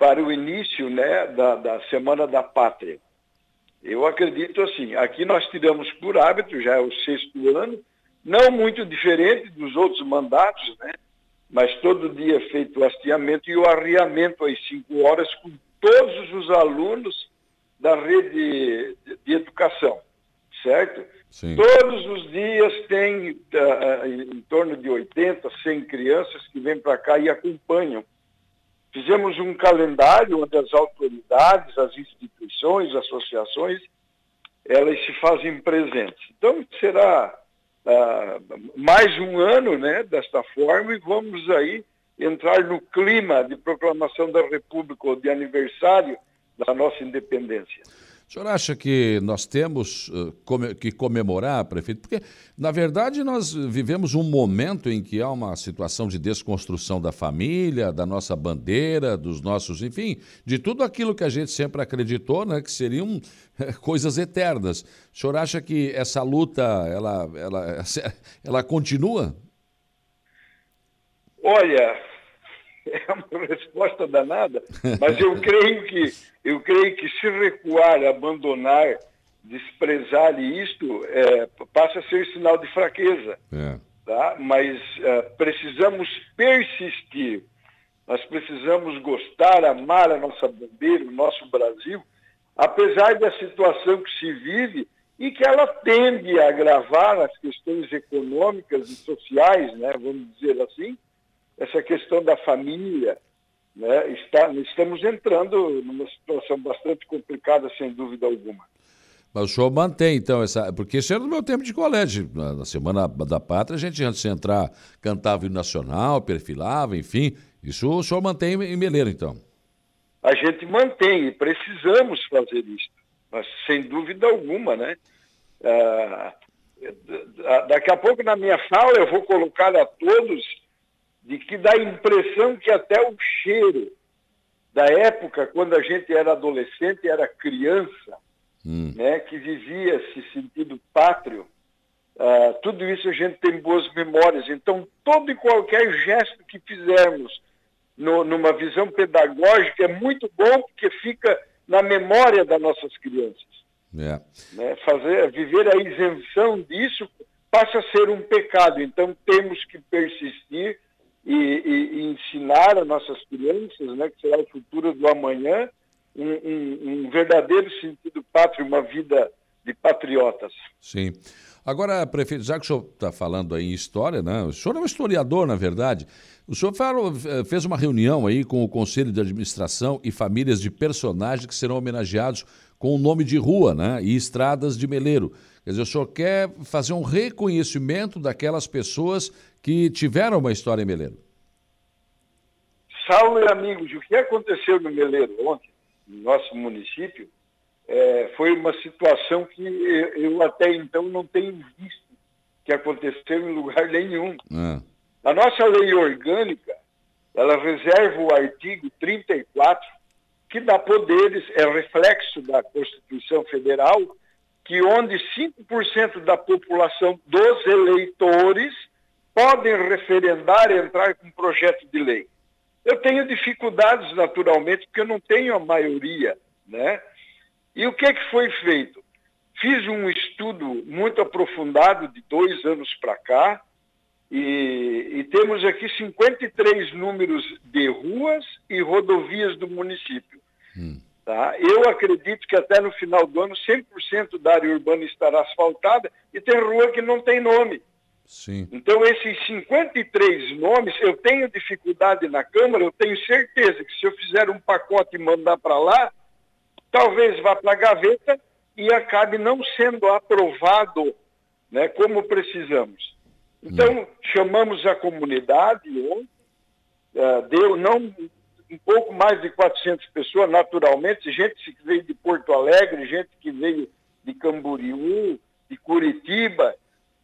para o início né, da, da Semana da Pátria. Eu acredito assim, aqui nós tiramos por hábito, já é o sexto ano, não muito diferente dos outros mandatos, né? mas todo dia é feito o hasteamento e o arriamento às cinco horas com todos os alunos da rede de educação, certo? Sim. Todos os dias tem uh, em torno de 80, 100 crianças que vêm para cá e acompanham. Fizemos um calendário onde as autoridades, as instituições, associações, elas se fazem presentes. Então será uh, mais um ano né, desta forma e vamos aí entrar no clima de proclamação da República ou de aniversário da nossa independência. O senhor acha que nós temos uh, que comemorar, prefeito? Porque, na verdade, nós vivemos um momento em que há uma situação de desconstrução da família, da nossa bandeira, dos nossos, enfim, de tudo aquilo que a gente sempre acreditou, né, que seriam coisas eternas. O senhor acha que essa luta, ela, ela, ela continua? Olha, é uma resposta danada, mas eu creio que eu creio que se recuar, abandonar, desprezar isto, é, passa a ser sinal de fraqueza. É. Tá? Mas é, precisamos persistir. Nós precisamos gostar, amar a nossa bandeira, o nosso Brasil, apesar da situação que se vive e que ela tende a agravar as questões econômicas e sociais, né, vamos dizer assim, essa questão da família, né, está, estamos entrando numa situação bastante complicada, sem dúvida alguma. Mas o senhor mantém, então, essa. Porque isso era no meu tempo de colégio. Na Semana da Pátria, a gente, antes de entrar, cantava o nacional, perfilava, enfim. Isso o senhor mantém em Meleiro, então? A gente mantém e precisamos fazer isso. Mas, sem dúvida alguma, né? Ah, daqui a pouco, na minha fala, eu vou colocar a todos de que dá a impressão que até o cheiro da época, quando a gente era adolescente, era criança, hum. né, que vivia esse sentido pátrio, uh, tudo isso a gente tem boas memórias. Então, todo e qualquer gesto que fizermos no, numa visão pedagógica é muito bom porque fica na memória das nossas crianças. É. Né? Fazer, viver a isenção disso passa a ser um pecado. Então temos que persistir e, e, ensinar as nossas crianças, né, que será o futuro do amanhã, um, um, um verdadeiro sentido pátrio, uma vida de patriotas. Sim. Agora, prefeito, já que o senhor está falando aí em história, né? o senhor é um historiador, na verdade. O senhor falou, eh, fez uma reunião aí com o Conselho de Administração e famílias de personagens que serão homenageados com o nome de rua né? e estradas de Meleiro. Quer dizer, o senhor quer fazer um reconhecimento daquelas pessoas que tiveram uma história em Meleiro. Saulo e amigos, o que aconteceu no Meleiro ontem, no nosso município, é, foi uma situação que eu até então não tenho visto que aconteceu em lugar nenhum. É. A nossa lei orgânica, ela reserva o artigo 34, que dá poderes, é reflexo da Constituição Federal, que onde 5% da população dos eleitores podem referendar e entrar com projeto de lei. Eu tenho dificuldades, naturalmente, porque eu não tenho a maioria, né? E o que, é que foi feito? Fiz um estudo muito aprofundado de dois anos para cá e, e, temos aqui 53 números de ruas e rodovias do município. Hum. Tá? Eu acredito que até no final do ano 100% da área urbana estará asfaltada e tem rua que não tem nome. Sim. Então, esses 53 nomes, eu tenho dificuldade na Câmara, eu tenho certeza que se eu fizer um pacote e mandar para lá, talvez vá para a gaveta e acabe não sendo aprovado né, como precisamos. Então, hum. chamamos a comunidade uh, deu não um pouco mais de 400 pessoas, naturalmente, gente que veio de Porto Alegre, gente que veio de Camboriú, de Curitiba,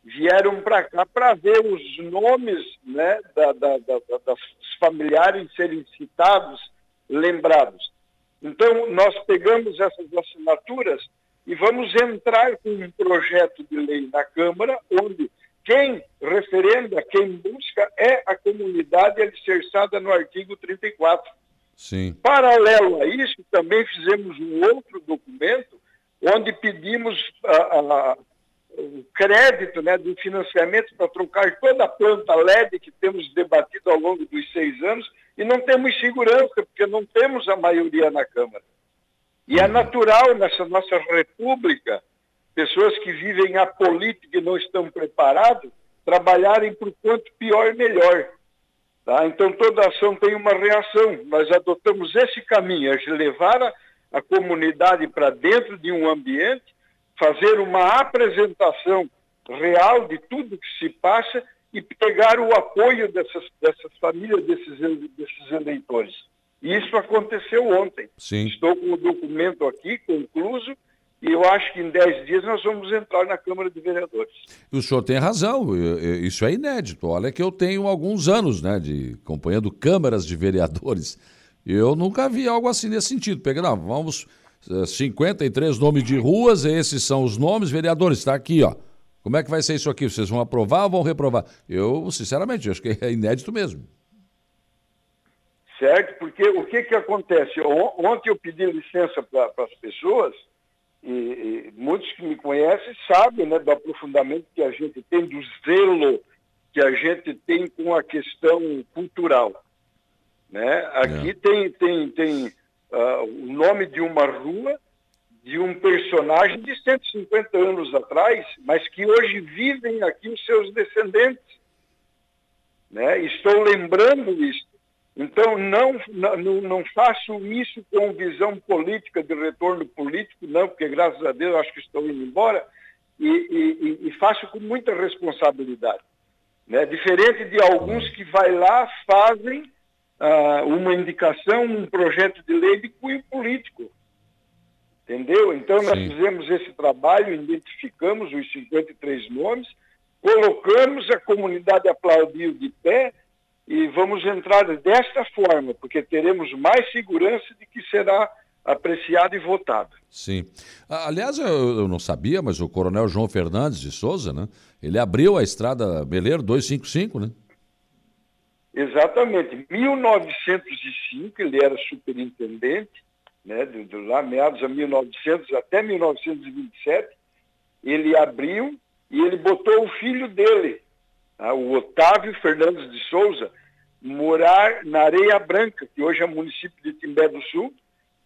vieram para cá para ver os nomes né, da, da, da, das familiares serem citados, lembrados. Então, nós pegamos essas assinaturas e vamos entrar com um projeto de lei na Câmara, onde quem referenda, quem busca é a comunidade alicerçada no artigo 34. Sim. Paralelo a isso, também fizemos um outro documento onde pedimos a, a, o crédito né, do financiamento para trocar toda a planta LED que temos debatido ao longo dos seis anos e não temos segurança, porque não temos a maioria na Câmara. E é natural nessa nossa república, pessoas que vivem a política e não estão preparados, trabalharem por quanto pior melhor. Tá? Então toda ação tem uma reação. Nós adotamos esse caminho, é levar a, a comunidade para dentro de um ambiente, fazer uma apresentação real de tudo que se passa e pegar o apoio dessas, dessas famílias, desses, desses eleitores. E isso aconteceu ontem. Sim. Estou com o documento aqui, concluso, e eu acho que em 10 dias nós vamos entrar na Câmara de Vereadores. O senhor tem razão, isso é inédito. Olha que eu tenho alguns anos né, de acompanhando câmaras de vereadores. Eu nunca vi algo assim nesse sentido. Pega, não, vamos, 53 eh, nomes de ruas, esses são os nomes, vereadores, está aqui, ó. Como é que vai ser isso aqui? Vocês vão aprovar ou vão reprovar? Eu, sinceramente, acho que é inédito mesmo. Certo, porque o que, que acontece? Ontem eu pedi licença para as pessoas, e, e, muitos que me conhecem sabem né, do aprofundamento que a gente tem, do zelo que a gente tem com a questão cultural. Né? Aqui é. tem, tem, tem uh, o nome de uma rua de um personagem de 150 anos atrás, mas que hoje vivem aqui os seus descendentes. Né? Estou lembrando isso. Então, não, não, não faço isso com visão política, de retorno político, não, porque graças a Deus acho que estou indo embora, e, e, e faço com muita responsabilidade. Né? Diferente de alguns que vai lá, fazem uh, uma indicação, um projeto de lei de cunho político. Entendeu? Então, nós Sim. fizemos esse trabalho, identificamos os 53 nomes, colocamos, a comunidade aplaudiu de pé e vamos entrar desta forma, porque teremos mais segurança de que será apreciada e votada. Sim. Aliás, eu, eu, não sabia, mas o coronel João Fernandes de Souza, né? Ele abriu a estrada Beleiro 255, né? Exatamente. Em 1905, ele era superintendente, né, do, lá meados a 1900 até 1927, ele abriu e ele botou o filho dele, tá, o Otávio Fernandes de Souza, morar na Areia Branca, que hoje é município de Timbé do Sul,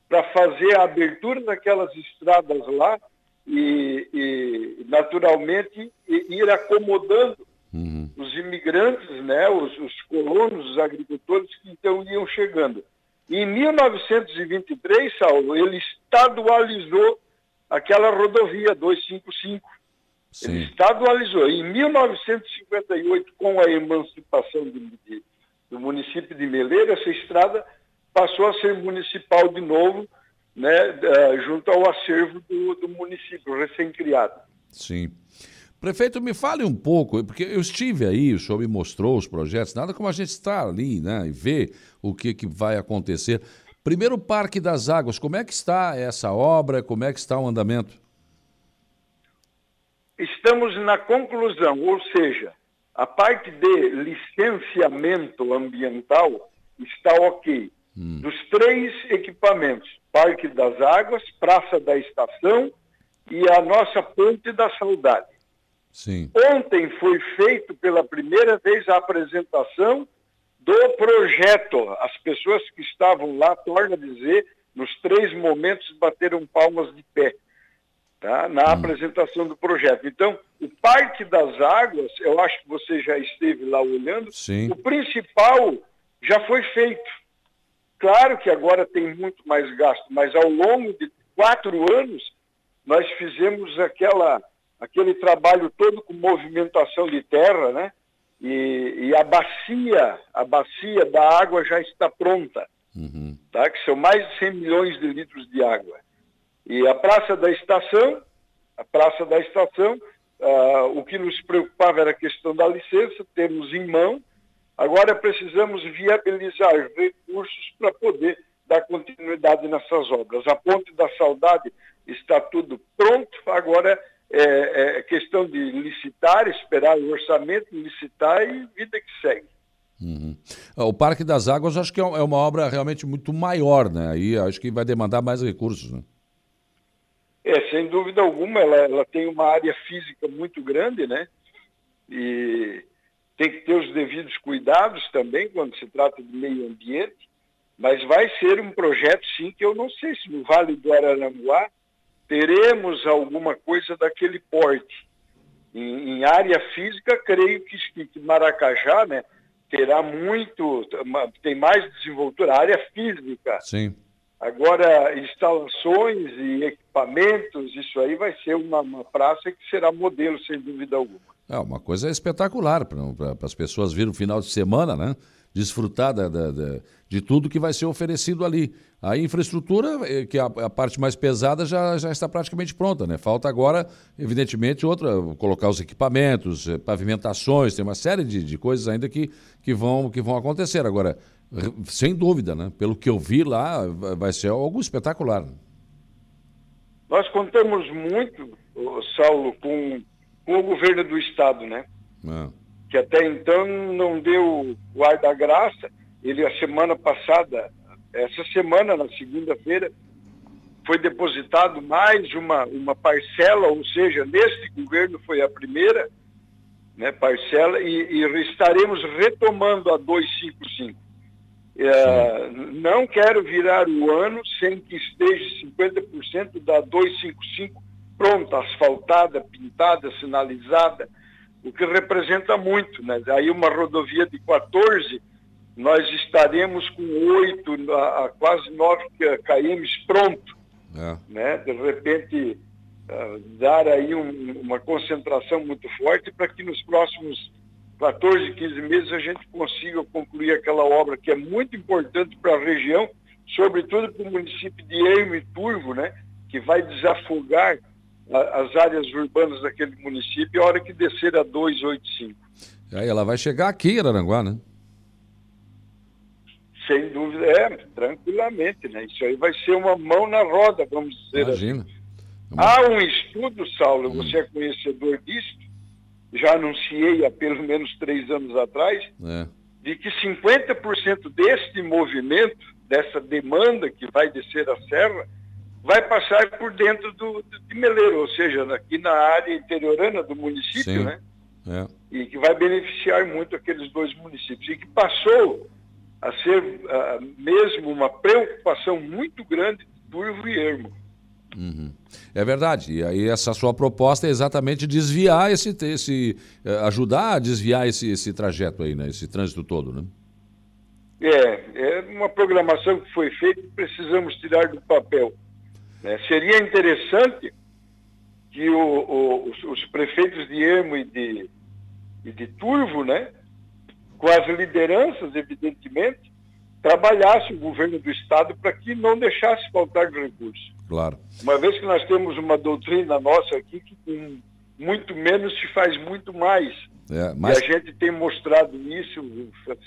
para fazer a abertura daquelas estradas lá e, e naturalmente, ir acomodando uhum. os imigrantes, né, os, os, colonos, os agricultores que então iam chegando. Em 1923, Saulo, ele estadualizou aquela rodovia 255. Sim. Ele estadualizou. Em 1958, com a emancipação de, de, do município de Meleira, essa estrada passou a ser municipal de novo, né, junto ao acervo do, do município, recém-criado. Sim. Prefeito, me fale um pouco, porque eu estive aí, o senhor me mostrou os projetos, nada como a gente estar ali, né, e ver o que, que vai acontecer. Primeiro, o Parque das Águas, como é que está essa obra, como é que está o andamento? Estamos na conclusão, ou seja, a parte de licenciamento ambiental está ok. Hum. Dos três equipamentos, Parque das Águas, Praça da Estação e a nossa Ponte da Saudade. Sim. Ontem foi feito pela primeira vez a apresentação do projeto. As pessoas que estavam lá, torna a dizer, nos três momentos bateram palmas de pé tá? na hum. apresentação do projeto. Então, o Parque das Águas, eu acho que você já esteve lá olhando, Sim. o principal já foi feito. Claro que agora tem muito mais gasto, mas ao longo de quatro anos, nós fizemos aquela aquele trabalho todo com movimentação de terra, né? E, e a bacia, a bacia da água já está pronta, uhum. tá? Que são mais de 100 milhões de litros de água. E a Praça da Estação, a Praça da Estação, uh, o que nos preocupava era a questão da licença, temos em mão, agora precisamos viabilizar recursos para poder dar continuidade nessas obras. A Ponte da Saudade está tudo pronto, agora é, é questão de licitar, esperar o orçamento, licitar e vida que segue. Uhum. Ah, o Parque das Águas acho que é, é uma obra realmente muito maior, né? Aí acho que vai demandar mais recursos, né? É, sem dúvida alguma, ela, ela tem uma área física muito grande, né? E tem que ter os devidos cuidados também quando se trata de meio ambiente, mas vai ser um projeto, sim, que eu não sei se no Vale do Araranguá teremos alguma coisa daquele porte. Em, em área física, creio que, que Maracajá né, terá muito, tem mais desenvoltura, área física. Sim. Agora, instalações e equipamentos, isso aí vai ser uma, uma praça que será modelo, sem dúvida alguma. É uma coisa espetacular para as pessoas virem no final de semana, né? Desfrutar da, da, da, de tudo que vai ser oferecido ali. A infraestrutura, eh, que é a, a, parte mais pesada, já, já está praticamente pronta. Né? Falta agora, evidentemente, outra, colocar os equipamentos, eh, pavimentações, tem uma série de, de coisas ainda que, que, vão, que vão acontecer. Agora, sem dúvida, né? pelo que eu vi lá, vai ser algo espetacular. Nós contamos muito, Saulo, com, com o governo do Estado, né? É que até então não deu o ar da graça. Ele, a semana passada, essa semana, na segunda-feira, foi depositado mais uma, uma parcela, ou seja, neste governo foi a primeira né, parcela, e, e estaremos retomando a 255. É, não quero virar o ano sem que esteja 50% da 255 pronta, asfaltada, pintada, sinalizada, o que representa muito. Né? Aí uma rodovia de 14, nós estaremos com 8 a, a quase 9 km pronto. É. Né? De repente, uh, dar aí um, uma concentração muito forte para que nos próximos 14, 15 meses a gente consiga concluir aquela obra que é muito importante para a região, sobretudo para o município de Eimo e Turvo, né? que vai desafogar as áreas urbanas daquele município a hora que descer a 285. Aí ela vai chegar aqui em Araranguá, né? Sem dúvida, é, tranquilamente, né? Isso aí vai ser uma mão na roda, vamos dizer Imagina. assim. Há um estudo, Saulo, você é conhecedor disso, já anunciei há pelo menos três anos atrás, É. de que 50% deste movimento, dessa demanda que vai descer a serra, vai passar por dentro do, de Meleiro, ou seja, aqui na área interiorana do município, Sim. né? É. E que vai beneficiar muito aqueles dois municípios. E que passou a ser ah, mesmo uma preocupação muito grande de Turvo e Ermo. É verdade. E aí essa sua proposta é exatamente desviar esse, esse eh, ajudar a desviar esse, esse trajeto aí, né? Esse trânsito todo, né? É, é uma programação que foi feita e precisamos tirar do papel. Né? Seria interessante que o- o- os, os prefeitos de Ermo e de, e de Turvo, né, com as lideranças, evidentemente, trabalhassem o governo do Estado para que não deixasse faltar recursos. Claro. Uma vez que nós temos uma doutrina nossa aqui que com muito menos se faz muito mais. É, mas E a gente tem mostrado isso,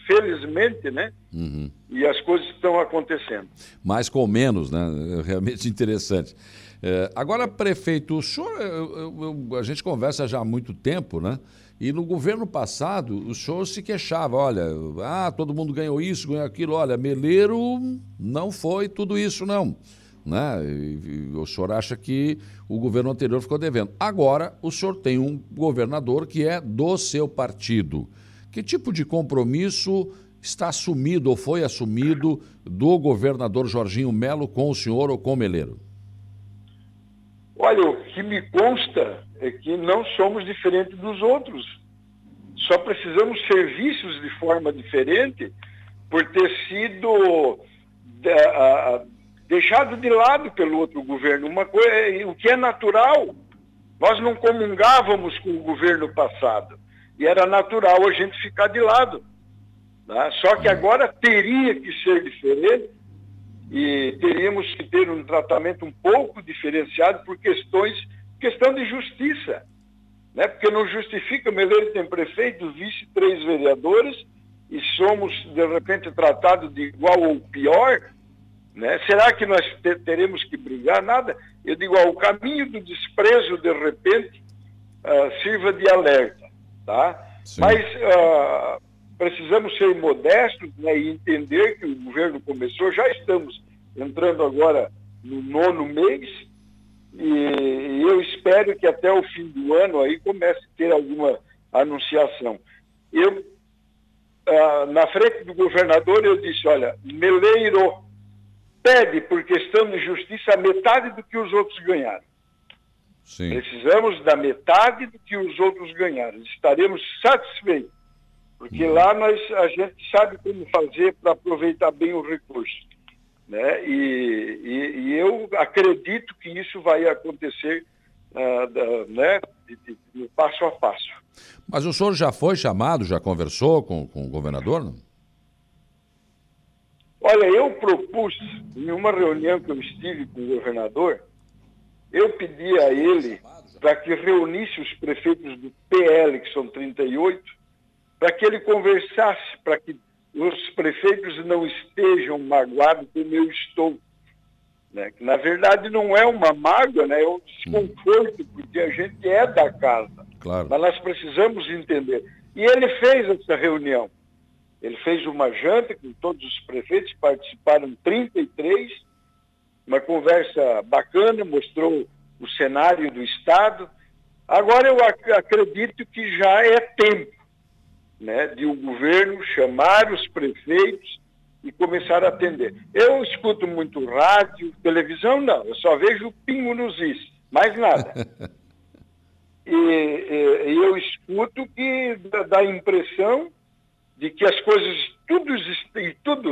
felizmente, né? Uhum. E as coisas estão acontecendo. mais com menos, né? É Realmente interessante. É, agora, prefeito, o senhor, eu- eu- eu- a gente conversa já há muito tempo, né? E no governo passado, o senhor se queixava, olha, ah, todo mundo ganhou isso, ganhou aquilo, olha, Meleiro não foi tudo isso, não. Né? E- o senhor acha que o governo anterior ficou devendo. Agora, o senhor tem um governador que é do seu partido. Que tipo de compromisso está assumido ou foi assumido do governador Jorginho Melo com o senhor ou com o Meleiro? Olha, o que me consta é que não somos diferentes dos outros. Só precisamos ser vistos de forma diferente por ter sido deixado de lado pelo outro governo. Uma coisa, o que é natural. Nós não comungávamos com o governo passado. E era natural a gente ficar de lado. tá? Só que agora teria que ser diferente e teríamos que ter um tratamento um pouco diferenciado por questões, questão de justiça, né? Porque não justifica, Meleiro tem prefeito, vice, três vereadores e somos de repente tratados de igual ou pior, né? Será que nós te- teremos que brigar? Nada. Eu digo, ó, o caminho do desprezo de repente ah, sirva de alerta, tá? Sim. Mas ah, precisamos ser modestos né, e entender que o governo começou, já estamos entrando agora no nono mês, e, eu espero que até o fim do ano aí comece a ter alguma anunciação. Eu, ah, na frente do governador, eu disse, olha, Meleiro pede, por questão de justiça, a metade do que os outros ganharam. Sim. Precisamos da metade do que os outros ganharam. Estaremos satisfeitos, porque lá nós, a gente sabe como fazer para aproveitar bem o recurso. Né? E, e- e eu acredito que isso vai acontecer ah, da- né? de- de- no passo a passo. Mas o senhor já foi chamado, já conversou com, com o governador? Não? Olha, eu propus, em uma reunião que eu estive com o governador, eu pedi a ele para que reunisse os prefeitos do PL, que são 38, para que ele conversasse, para que os prefeitos não estejam magoados como eu estou. Né? Que, na verdade, não é uma mágoa, né? é um desconforto, porque a gente é da casa. Claro. Mas nós precisamos entender. E ele fez essa reunião. Ele fez uma janta com todos os prefeitos, participaram 33, uma conversa bacana, mostrou o cenário do Estado. Agora eu ac- acredito que já é tempo né, de o governo chamar os prefeitos e começar a atender. Eu escuto muito rádio, televisão não, eu só vejo o pingo nos is, mais nada. E, e- eu escuto que dá- dá a impressão de que as coisas tudo, e tudo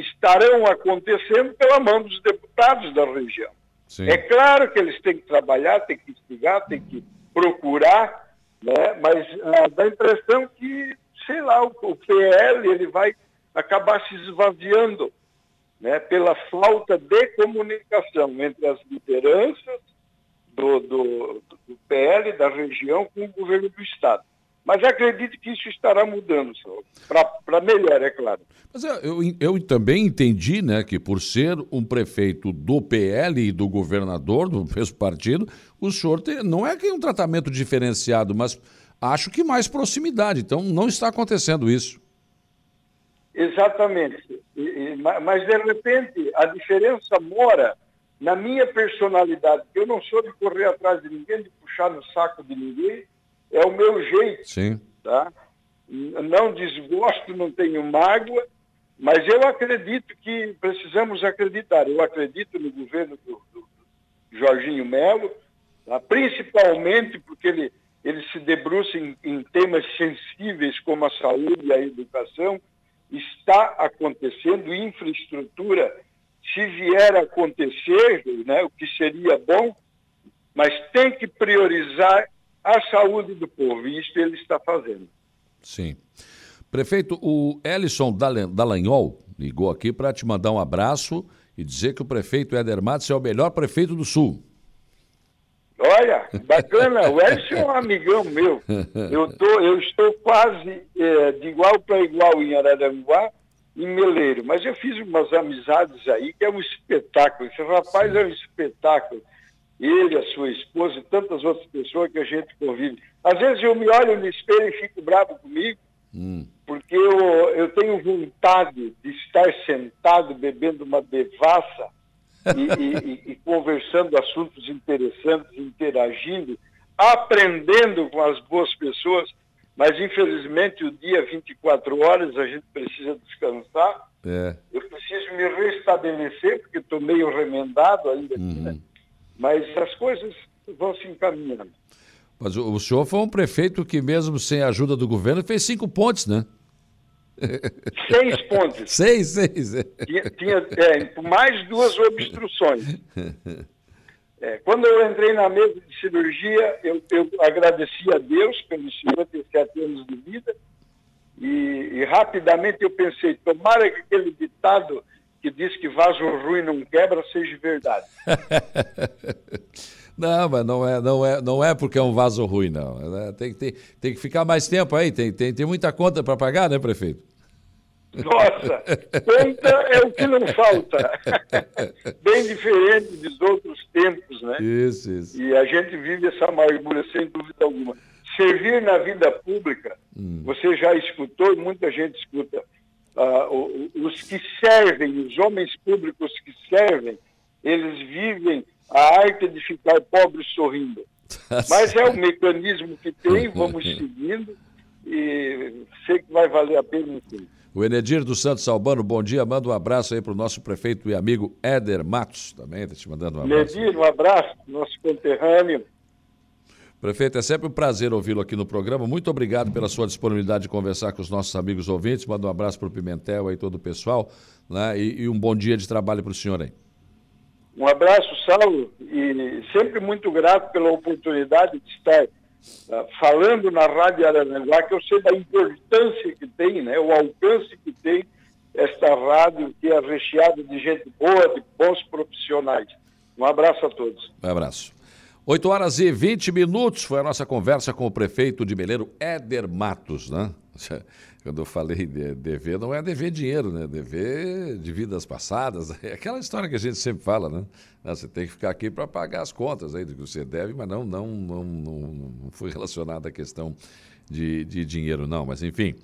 estarão acontecendo pela mão dos deputados da região. Sim. É claro que eles têm que trabalhar, têm que investigar, têm que procurar, né? mas ah, dá a impressão que, sei lá, o, o PL ele vai acabar se esvaziando né? pela falta de comunicação entre as lideranças do, do, do PL da região com o governo do Estado. Mas acredito que isso estará mudando, para melhor, é claro. Mas eu, eu, também entendi né, que por ser um prefeito do PL e do governador do mesmo partido, o senhor tem, não é que um tratamento diferenciado, mas acho que mais proximidade. Então não está acontecendo isso. Exatamente. Mas de repente a diferença mora na minha personalidade. Eu não sou de correr atrás de ninguém, de puxar no saco de ninguém. É o meu jeito. Sim. Tá? Não desgosto, não tenho mágoa, mas eu acredito que precisamos acreditar. Eu acredito no governo do, do Jorginho Melo, tá? principalmente porque ele, ele se debruça em, em temas sensíveis como a saúde e a educação. Está acontecendo infraestrutura se vier a acontecer, né, o que seria bom, mas tem que priorizar a saúde do povo, e isso ele está fazendo. Sim. Prefeito, o Ellison Dallagnol ligou aqui para te mandar um abraço e dizer que o prefeito Éder Matos é o melhor prefeito do Sul. Olha, bacana, o Ellison é um amigão meu. Eu, tô, eu estou quase é, de igual para igual em Araranguá, em Meleiro. Mas eu fiz umas amizades aí que é um espetáculo. Esse rapaz é um espetáculo. Ele, a sua esposa e tantas outras pessoas que a gente convive. Às vezes eu me olho no espelho e fico bravo comigo, hum. porque eu, eu tenho vontade de estar sentado bebendo uma devassa e, e, e, conversando assuntos interessantes, interagindo, aprendendo com as boas pessoas mas, infelizmente, o dia 24 horas a gente precisa descansar. É. Eu preciso me restabelecer, porque estou meio remendado ainda aqui, uhum. né? Mas as coisas vão se encaminhando. Mas o, o senhor foi um prefeito que, mesmo sem a ajuda do governo, fez cinco pontes, né? Seis pontes. seis, seis. Tinha, tinha é, mais duas obstruções. É, quando eu entrei na mesa de cirurgia, eu, eu agradeci a Deus pelos 57 anos de vida e, e, rapidamente eu pensei, tomara que aquele ditado que diz que vaso ruim não quebra seja verdade. não, mas não é, não, é, não é porque é um vaso ruim, não. É, tem, tem, tem que ficar mais tempo aí, tem, tem, tem muita conta para pagar, né, prefeito? Nossa, conta é o que não falta. Bem diferente dos outros tempos, né? Isso, isso. E a gente vive essa amargura sem dúvida alguma. Servir na vida pública, hum. você já escutou, muita gente escuta, uh, os que servem, os homens públicos que servem, eles vivem a arte de ficar pobre sorrindo. Tá Mas é o mecanismo que tem, vamos seguindo e sei que vai valer a pena enfim. O Enedir dos Santos Albano, bom dia. Manda um abraço aí para o nosso prefeito e amigo Éder Matos, também está te mandando um abraço. Enedir, um abraço, nosso conterrâneo. Prefeito, é sempre um prazer ouvi-lo aqui no programa. Muito obrigado pela sua disponibilidade de conversar com os nossos amigos ouvintes. Manda um abraço para o Pimentel e todo o pessoal. Né? E, e um bom dia de trabalho para o senhor aí. Um abraço, Saulo, e sempre muito grato pela oportunidade de estar ah, falando na Rádio Araranguá, que eu sei da importância que tem, né, o alcance que tem esta rádio, que é recheada de gente boa, de bons profissionais. Um abraço a todos. Um abraço. 8 horas e 20 minutos foi a nossa conversa com o prefeito de Meleiro, Éder Matos, né? Quando eu falei de dever, não é dever dinheiro, né? Dever de vidas passadas. É aquela história que a gente sempre fala, né? Você tem que ficar aqui para pagar as contas aí do que você deve, mas não, não, não, não, foi relacionado à questão de, de dinheiro, não. Mas, enfim,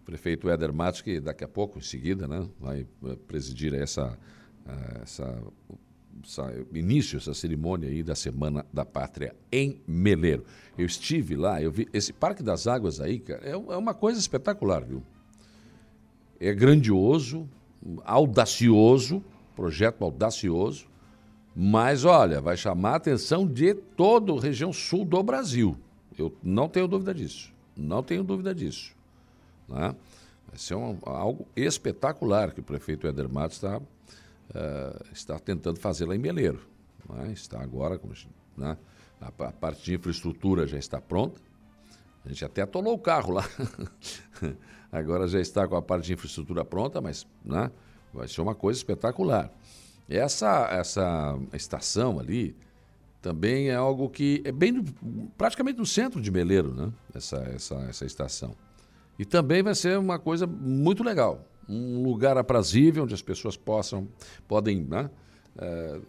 o prefeito Éder Matos, que daqui a pouco, em seguida, né, vai eh, presidir essa, essa essa, início, essa cerimônia aí da Semana da Pátria em Meleiro. Eu estive lá, eu vi. Esse Parque das Águas aí, cara, é, é uma coisa espetacular, viu? É grandioso, audacioso, projeto audacioso, mas olha, vai chamar a atenção de toda a região sul do Brasil. Eu não tenho dúvida disso. Não tenho dúvida disso. Né? Vai ser um, algo espetacular que o prefeito Eder Matos está uh, está tentando fazer lá em Meleiro. Né? Está agora, né? a, a parte de infraestrutura já está pronta. A gente até atolou o carro lá. agora já está com a parte de infraestrutura pronta, mas né? vai ser uma coisa espetacular. Essa, essa estação ali também é algo que é bem praticamente no centro de Meleiro, né? Essa, essa, essa estação. E também vai ser uma coisa muito legal. Um lugar aprazível onde as pessoas possam, podem né, é,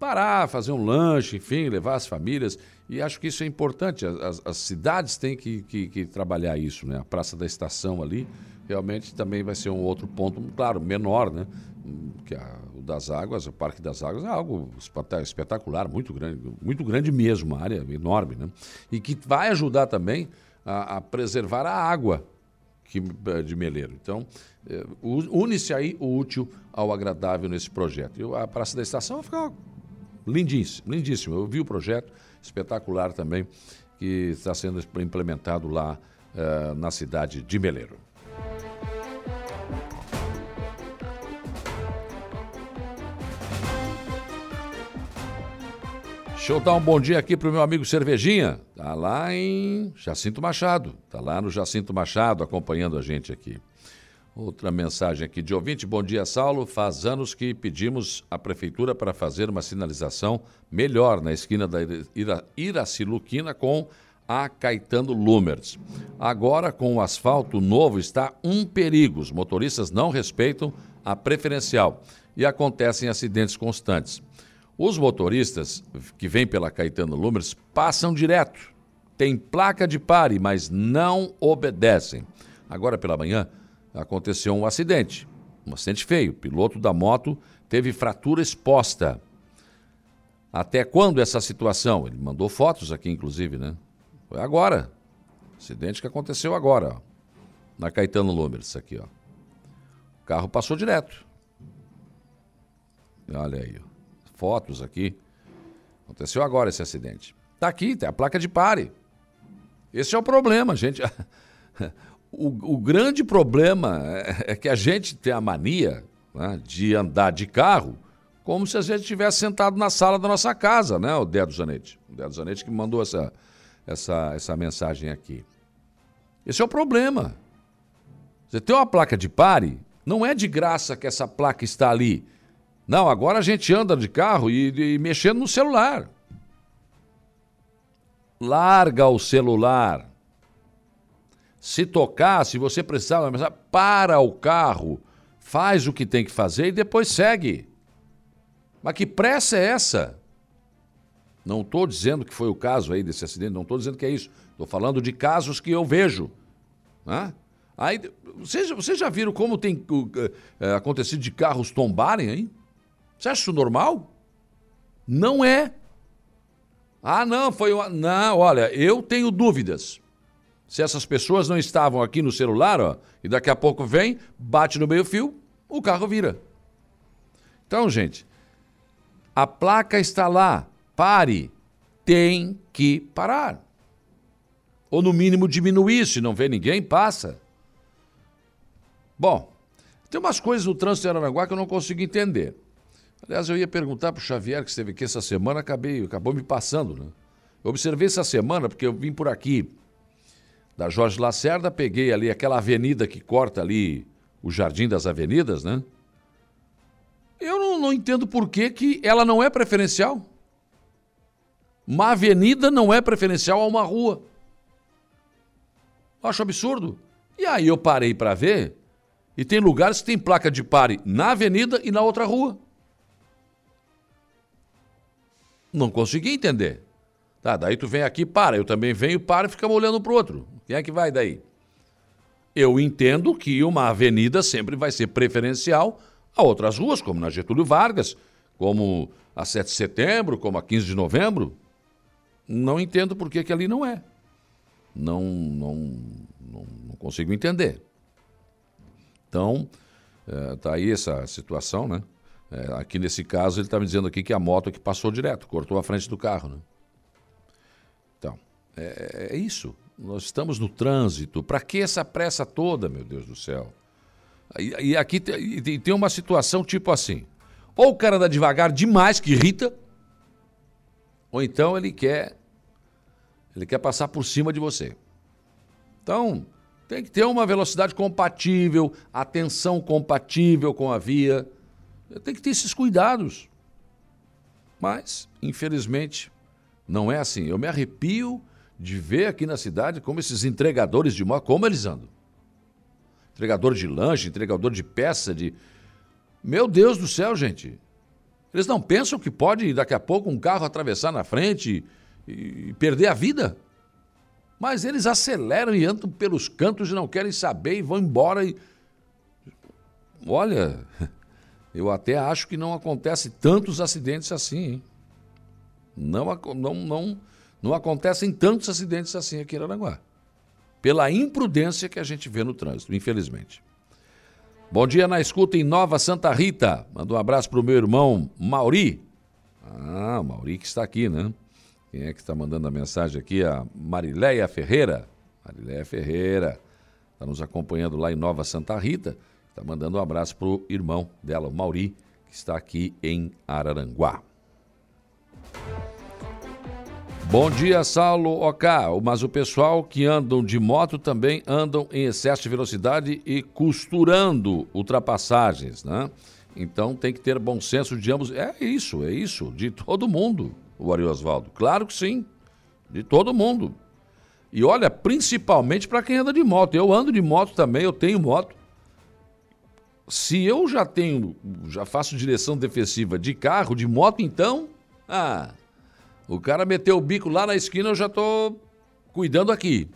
parar, fazer um lanche, enfim, levar as famílias. E acho que isso é importante. As, as cidades têm que, que, que, trabalhar isso, né? A Praça da Estação ali realmente também vai ser um outro ponto, claro, menor, né? Que a, o das Águas, o Parque das Águas é algo espetacular, muito grande, muito grande mesmo, uma área enorme, né? E que vai ajudar também a, a preservar a água que, de Meleiro. Então, é, une-se aí o útil ao agradável nesse projeto. E a Praça da Estação vai ficar lindíssimo, lindíssimo. Eu vi o projeto, espetacular também, que está sendo implementado lá uh, na cidade de Meleiro. Deixa eu dar um bom dia aqui para o meu amigo Cervejinha. Tá lá em Jacinto Machado. Tá lá no Jacinto Machado acompanhando a gente aqui. Outra mensagem aqui de ouvinte. Bom dia, Saulo. Faz anos que pedimos à prefeitura para fazer uma sinalização melhor na esquina da Ira Iraciluquina com a Caetano Lumers. Agora, com o asfalto novo, está um perigo. Os motoristas não respeitam a preferencial e acontecem acidentes constantes. Os motoristas que vêm pela Caetano Lumers passam direto. Tem placa de pare, mas não obedecem. Agora pela manhã aconteceu um acidente. Um acidente feio. O piloto da moto teve fratura exposta. Até quando essa situação? Ele mandou fotos aqui, inclusive, né? Foi agora. Acidente que aconteceu agora, ó. Na Caetano Lumers, aqui, ó. O carro passou direto. Olha aí, ó fotos aqui. Aconteceu agora esse acidente. Tá aqui, tem a placa de pare. Esse é o problema, gente. O, o grande problema é, é, que a gente tem a mania né, de andar de carro como se a gente estivesse sentado na sala da nossa casa, né, o Dedo Zanetti. O Dedo Zanetti que mandou essa, essa, essa mensagem aqui. Esse é o problema. Você tem uma placa de pare, não é de graça que essa placa está ali. Não, agora a gente anda de carro e, e mexendo no celular. Larga o celular. Se tocar, se você precisar, para o carro, faz o que tem que fazer e depois segue. Mas que pressa é essa? Não estou dizendo que foi o caso aí desse acidente, não estou dizendo que é isso. Estou falando de casos que eu vejo. Né? Aí, vocês, vocês já viram como tem uh, acontecido de carros tombarem aí? Você acha isso normal? Não é. Ah, não, foi uma. Não, olha, eu tenho dúvidas. Se essas pessoas não estavam aqui no celular, ó, e daqui a pouco vem, bate no meio-fio, o carro vira. Então, gente, a placa está lá. Pare. Tem que parar. Ou no mínimo diminuir, se não vê ninguém, passa. Bom, tem umas coisas no trânsito de Aranaguá que eu não consigo entender. Aliás, eu ia perguntar para o Xavier, que esteve aqui essa semana, acabei, acabou me passando. Né? Eu observei essa semana, porque eu vim por aqui da Jorge Lacerda, peguei ali aquela avenida que corta ali o Jardim das Avenidas, né? Eu não, não entendo por que, que ela não é preferencial. Uma avenida não é preferencial a uma rua. Acho absurdo. E aí eu parei para ver, e tem lugares que tem placa de pare na avenida e na outra rua. Não consegui entender. Tá, daí tu vem aqui, para, eu também venho, para e ficamos olhando para o outro. Quem é que vai daí? Eu entendo que uma avenida sempre vai ser preferencial a outras ruas, como na Getúlio Vargas, como a 7 de setembro, como a 15 de novembro. Não entendo por que, que ali não é. Não, não, não, não consigo entender. Então, está eh, aí essa situação, né? É, aqui nesse caso, ele está me dizendo aqui que a moto que passou direto, cortou a frente do carro. Né? Então, é, é isso. Nós estamos no trânsito. Para que essa pressa toda, meu Deus do céu? E, e aqui tem, tem uma situação tipo assim: ou o cara anda devagar demais, que irrita, ou então ele quer ele quer passar por cima de você. Então, tem que ter uma velocidade compatível, atenção compatível com a via. Tem que ter esses cuidados. Mas, infelizmente, não é assim. Eu me arrepio de ver aqui na cidade como esses entregadores de moto, como eles andam. Entregador de lanche, entregador de peça, de. Meu Deus do céu, gente. Eles não pensam que pode daqui a pouco um carro atravessar na frente e, e perder a vida. Mas eles aceleram e andam pelos cantos e não querem saber e vão embora e. Olha, eu até acho que não acontece tantos acidentes assim, hein? Não, não, não, não acontecem tantos acidentes assim aqui em Aranguá. Pela imprudência que a gente vê no trânsito, infelizmente. Bom dia na escuta em Nova Santa Rita. Manda um abraço para o meu irmão Mauri. Ah, Mauri que está aqui, né? Quem é que está mandando a mensagem aqui? A Marileia Ferreira. Marileia Ferreira está nos acompanhando lá em Nova Santa Rita. Está mandando um abraço para o irmão dela, o Mauri, que está aqui em Araranguá. Bom dia, Saulo OK. Mas o pessoal que andam de moto também andam em excesso de velocidade e costurando ultrapassagens, né? Então tem que ter bom senso de ambos. É isso, é isso, de todo mundo, o Ari Osvaldo. Claro que sim, de todo mundo. E olha, principalmente para quem anda de moto. Eu ando de moto também, eu tenho moto. Se eu já tenho, já faço direção defensiva de carro, de moto, então, ah, o cara meteu o bico lá na esquina, eu já tô cuidando aqui.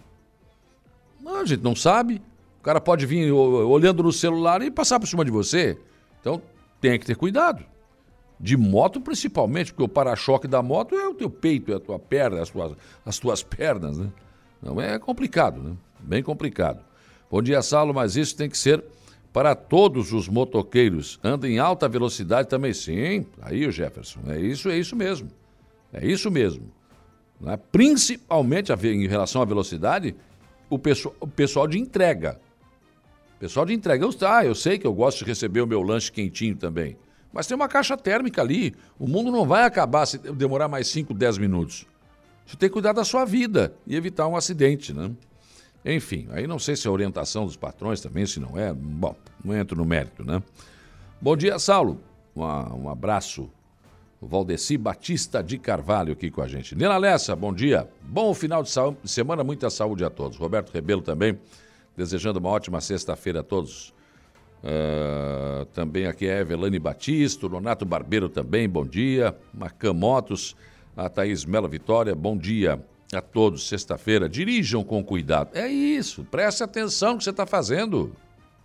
Não, a gente não sabe. O cara pode vir olhando no celular e passar por cima de você. Então tem que ter cuidado. De moto principalmente, porque o para-choque da moto é o teu peito, é a tua perna, as tuas, as tuas pernas, né? Não é complicado, né? Bem complicado. Bom dia, Saulo, mas isso tem que ser para todos os motoqueiros. Anda em alta velocidade também, sim. Aí o Jefferson, é isso, é isso mesmo. É isso mesmo. Né? Principalmente em relação à velocidade, o, pessoal, o pessoal de entrega. O pessoal de entrega, eu, ah, eu sei que eu gosto de receber o meu lanche quentinho também. Mas tem uma caixa térmica ali. O mundo não vai acabar se demorar mais 5, 10 minutos. Você tem que cuidar da sua vida e evitar um acidente, né? Enfim, aí não sei se é orientação dos patrões também, se não é. Bom, não entro no mérito, né? Bom dia, Saulo. um abraço o Valdeci Batista de Carvalho aqui com a gente. Nina Lessa, bom dia. Bom final de semana, muita saúde a todos. Roberto Rebelo também, desejando uma ótima sexta-feira a todos. Uh, também aqui é Evelane Batista, o Nonato Barbeiro também, bom dia. Macan Motos, a Thaís Melo Vitória, bom dia a todos. Sexta-feira, dirijam com cuidado. É isso, preste atenção no que você está fazendo.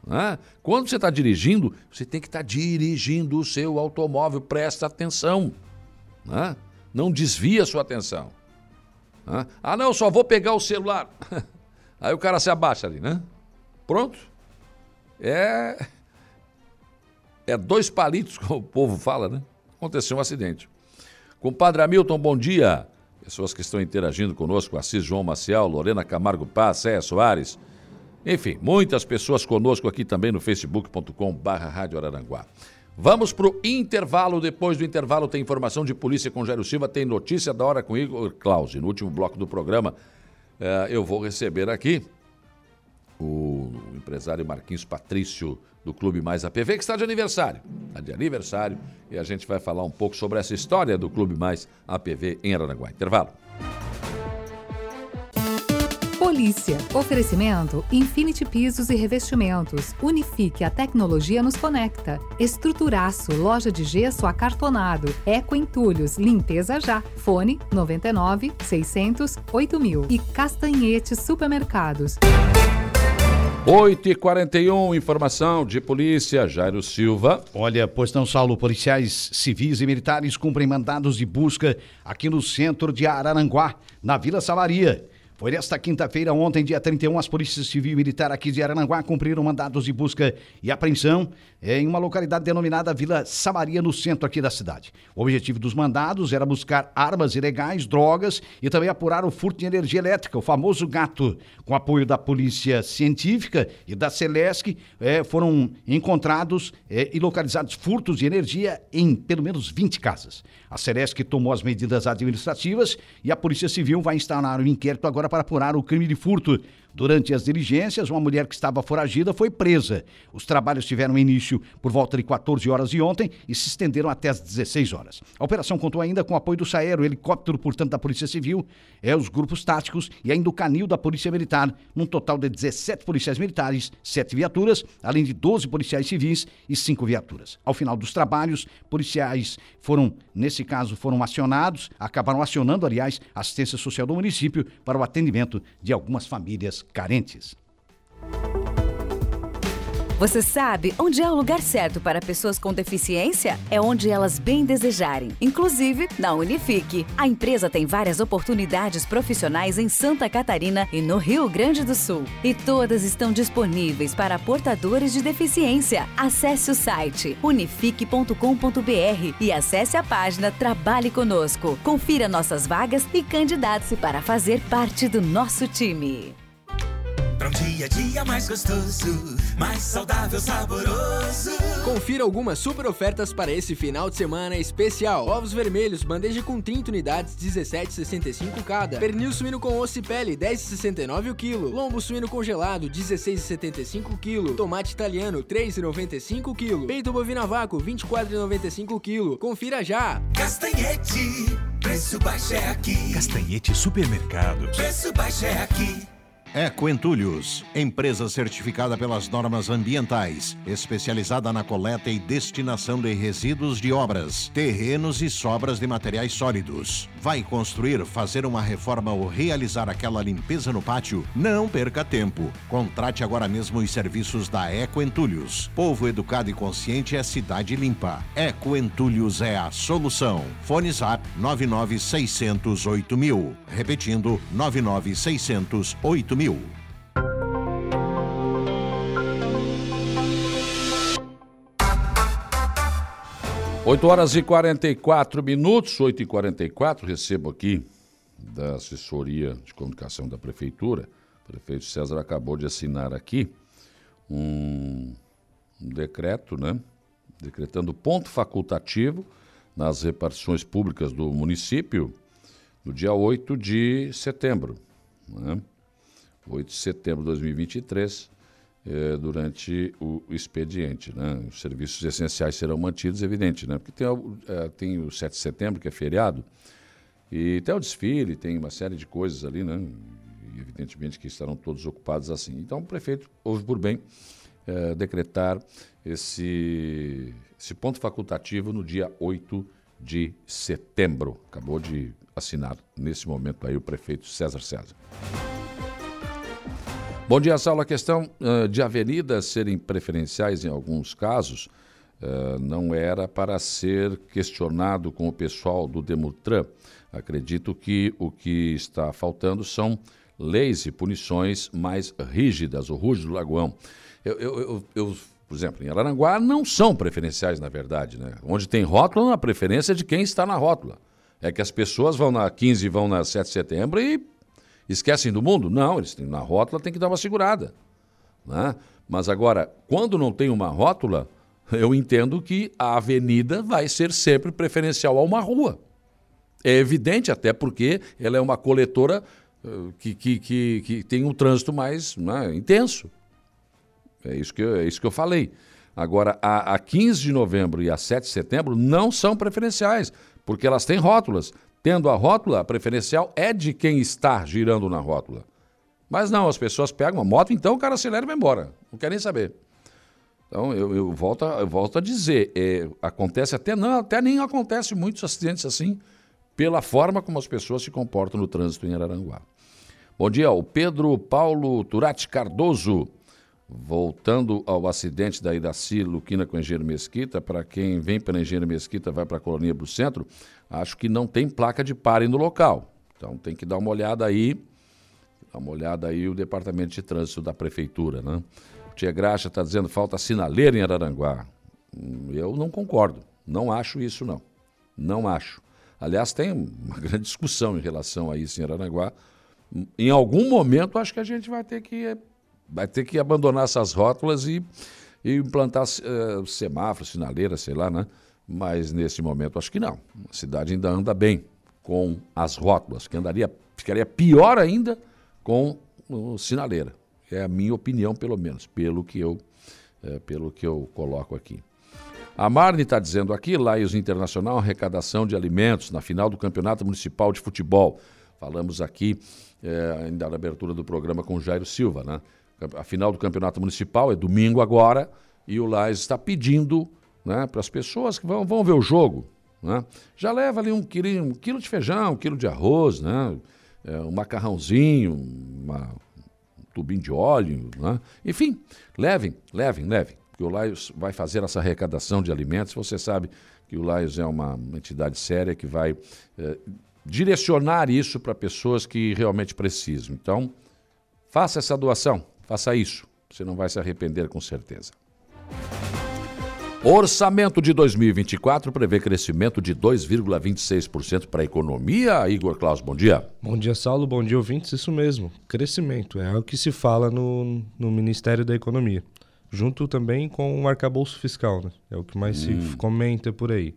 Né? Quando você está dirigindo, você tem que estar tá dirigindo o seu automóvel, presta atenção. Né? Não desvia a sua atenção. Né? Ah, não, só vou pegar o celular. Aí o cara se abaixa ali, né? Pronto. É. É dois palitos, como o povo fala, né? Aconteceu um acidente. Compadre Hamilton, bom dia. Pessoas que estão interagindo conosco, Assis João Maciel, Lorena Camargo Paz, Céia Soares, enfim, muitas pessoas conosco aqui também no facebook.com barra. Vamos para o intervalo. Depois do intervalo tem informação de polícia com Jairo Silva, tem notícia da hora com Igor Clausi. No último bloco do programa, eh, eu vou receber aqui o empresário Marquinhos Patrício do Clube Mais APV, que está de aniversário. Está de aniversário e a gente vai falar um pouco sobre essa história do Clube Mais APV em Araranguá. Intervalo. Polícia. Oferecimento Infinity Pisos e Revestimentos. Unifique a tecnologia nos conecta. Estruturaço, loja de gesso acartonado. Eco Entulhos, limpeza já. Fone 99 600 8000. E Castanhete Supermercados. 8 e 41 informação de polícia, Jairo Silva. Olha, pois não, Saulo, policiais civis e militares cumprem mandados de busca aqui no centro de Araranguá, na Vila Samaria. Foi nesta quinta-feira, ontem, dia 31, as polícias civil e militar aqui de Arananguá cumpriram mandados de busca e apreensão em uma localidade denominada Vila Samaria, no centro aqui da cidade. O objetivo dos mandados era buscar armas ilegais, drogas e também apurar o furto de energia elétrica, o famoso gato. Com apoio da Polícia Científica e da Celesc, eh, foram encontrados eh, e localizados furtos de energia em pelo menos 20 casas. A Celesc tomou as medidas administrativas e a Polícia Civil vai instaurar um inquérito agora para apurar o crime de furto Durante as diligências, uma mulher que estava foragida foi presa. Os trabalhos tiveram início por volta de 14 horas de ontem e se estenderam até as 16 horas. A operação contou ainda com o apoio do SAER, o helicóptero, portanto, da Polícia Civil, é, os grupos táticos e ainda o canil da Polícia Militar, num total de 17 policiais militares, 7 viaturas, além de 12 policiais civis e 5 viaturas. Ao final dos trabalhos, policiais foram, nesse caso, foram acionados, acabaram acionando, aliás, a assistência social do município para o atendimento de algumas famílias carentes. Você sabe onde é o lugar certo para pessoas com deficiência? É onde elas bem desejarem, inclusive na Unifique. A empresa tem várias oportunidades profissionais em Santa Catarina e no Rio Grande do Sul. E todas estão disponíveis para portadores de deficiência. Acesse o site unifique.com.br e acesse a página Trabalhe Conosco. Confira nossas vagas e candidate-se para fazer parte do nosso time. Pra um dia a dia mais gostoso, mais saudável, saboroso. Confira algumas super ofertas para esse final de semana especial. Ovos vermelhos, bandeja com 30 unidades, 17,65 cada. Pernil suíno com osso e pele, 10,69 o quilo. Lombo suíno congelado, 16,75 o quilo. Tomate italiano, 3,95 o quilo. Peito bovino a vácuo, 24,95 o quilo. Confira já! Castanhete, preço baixo é aqui. Castanhete Supermercados. Preço baixo é aqui. Eco Entulhos, empresa certificada pelas normas ambientais, especializada na coleta e destinação de resíduos de obras, terrenos e sobras de materiais sólidos. Vai construir, fazer uma reforma ou realizar aquela limpeza no pátio? Não perca tempo. Contrate agora mesmo os serviços da Eco Entulhos. Povo educado e consciente é cidade limpa. Eco Entulhos é a solução. Fone Zap 99608 mil. Repetindo, 99608 mil. 8 horas e 44 minutos, 8 e 44 recebo aqui da assessoria de comunicação da prefeitura, o prefeito César acabou de assinar aqui um, um decreto, né, decretando ponto facultativo nas repartições públicas do município no dia 8 de setembro, né, 8 de setembro de 2023, eh, durante o expediente. Né? Os serviços essenciais serão mantidos, evidente, né? porque tem, eh, tem o 7 de setembro, que é feriado, e tem o desfile, tem uma série de coisas ali, né? e evidentemente que estarão todos ocupados assim. Então o prefeito houve por bem eh, decretar esse, esse ponto facultativo no dia 8 de setembro. Acabou de assinar nesse momento aí o prefeito César César. Bom dia, Saulo. A questão uh, de avenidas serem preferenciais em alguns casos uh, não era para ser questionado com o pessoal do Demutran. Acredito que o que está faltando são leis e punições mais rígidas, o Ruge do Lagoão. Eu, eu, eu, eu, por exemplo, em Araranguá não são preferenciais, na verdade. Né? Onde tem rótula, a preferência é de quem está na rótula. É que as pessoas vão na 15 e vão na 7 de setembro e Esquecem do mundo? Não, eles têm, na rótula tem que dar uma segurada. Né? Mas agora, quando não tem uma rótula, eu entendo que a avenida vai ser sempre preferencial a uma rua. É evidente, até porque ela é uma coletora uh, que, que, que, que, tem um trânsito mais né, intenso. É isso, que eu, é isso que eu falei. Agora, a, a 15 de novembro e a 7 de setembro não são preferenciais, porque elas têm rótulas. Tendo a rótula, a preferencial é de quem está girando na rótula. Mas não, as pessoas pegam a moto, então o cara acelera e vai embora. Não quer nem saber. Então, eu, eu, volto, eu volto a dizer, é, acontece até, não, até nem acontece muitos acidentes assim, pela forma como as pessoas se comportam no trânsito em Araranguá. Bom dia, o Pedro Paulo Turati Cardoso. Voltando ao acidente da Iraci Luquina com Engenheiro Mesquita, para quem vem pela Engenheiro Mesquita vai para a Colônia do Centro, acho que não tem placa de pare no local. Então tem que dar uma olhada aí, dar uma olhada aí o departamento de trânsito da prefeitura, né? O Tia Graxa está dizendo falta sinaleira em Araranguá. Hum, eu não concordo, não acho isso não, não acho. Aliás, tem uma grande discussão em relação a isso em Araranguá. Em algum momento acho que a gente vai ter que vai ter que abandonar essas rótulas e, e implantar uh, semáforos, sinaleiras, sei lá, né? Mas nesse momento acho que não. A cidade ainda anda bem com as rótulas, que andaria, ficaria pior ainda com uh, sinaleira. É a minha opinião, pelo menos, pelo que eu, é, pelo que eu coloco aqui. A Marne está dizendo aqui, Laios Internacional, arrecadação de alimentos na final do Campeonato Municipal de Futebol. Falamos aqui, é, ainda na abertura do programa com o Jairo Silva, né? A final do Campeonato Municipal é domingo agora e o Lais está pedindo né, para as pessoas que vão, vão ver o jogo. Né? Já leva ali um quilo, um quilo de feijão, um quilo de arroz, né? É, um macarrãozinho, uma, um tubinho de óleo. Né? Enfim, levem, levem, levem. Porque o Laios vai fazer essa arrecadação de alimentos. Você sabe que o Laios é uma entidade séria que vai é, direcionar isso para pessoas que realmente precisam. Então, faça essa doação, faça isso. Você não vai se arrepender com certeza. Orçamento de 2024 prevê crescimento de 2,26% para a economia. Igor Klaus, bom dia. Bom dia, Saulo. Bom dia, ouvintes. Isso mesmo, crescimento. É o que se fala no, no Ministério da Economia. Junto também com o arcabouço fiscal, né? É o que mais hum. se comenta por aí.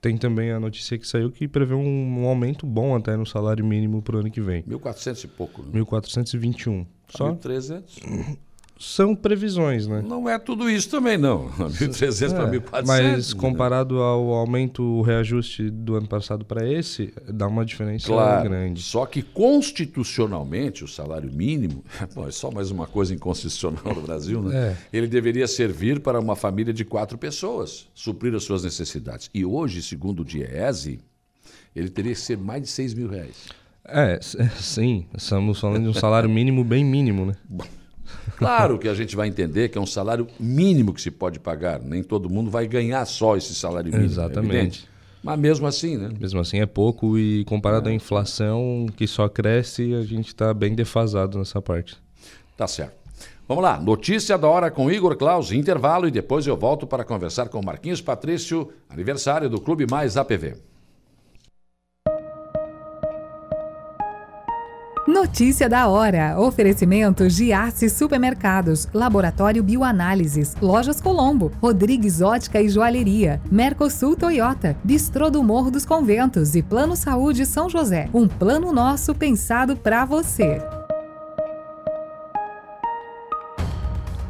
Tem também a notícia que saiu que prevê um, um aumento bom até no salário mínimo para o ano que vem. 1.400 e pouco. Né? 1.421. Só 1.300 são previsões, né? Não é tudo isso também, não. 1.300 é, para 1.400. Mas comparado né? ao aumento, o reajuste do ano passado para esse, dá uma diferença claro, grande. Só que constitucionalmente, o salário mínimo, bom, é só mais uma coisa inconstitucional no Brasil, né? É. Ele deveria servir para uma família de quatro pessoas, suprir as suas necessidades. E hoje, segundo o DIEESE, ele teria que ser mais de 6 mil reais. É, sim. Estamos falando de um salário mínimo bem mínimo, né? Claro que a gente vai entender que é um salário mínimo que se pode pagar. Nem todo mundo vai ganhar só esse salário mínimo. É Exatamente. É Mas mesmo assim, né? Mesmo assim é pouco e comparado é. à inflação que só cresce, a gente está bem defasado nessa parte. Tá certo. Vamos lá, notícia da hora com Igor Klaus, intervalo e depois eu volto para conversar com Marquinhos Patrício, aniversário do Clube Mais APV. Notícia da hora. Oferecimento Giasse Supermercados, Laboratório Bioanálises, Lojas Colombo, Rodrigues Ótica e Joalheria, Mercosul Toyota, Bistrô do Morro dos Conventos e Plano Saúde São José. Um plano nosso pensado para você.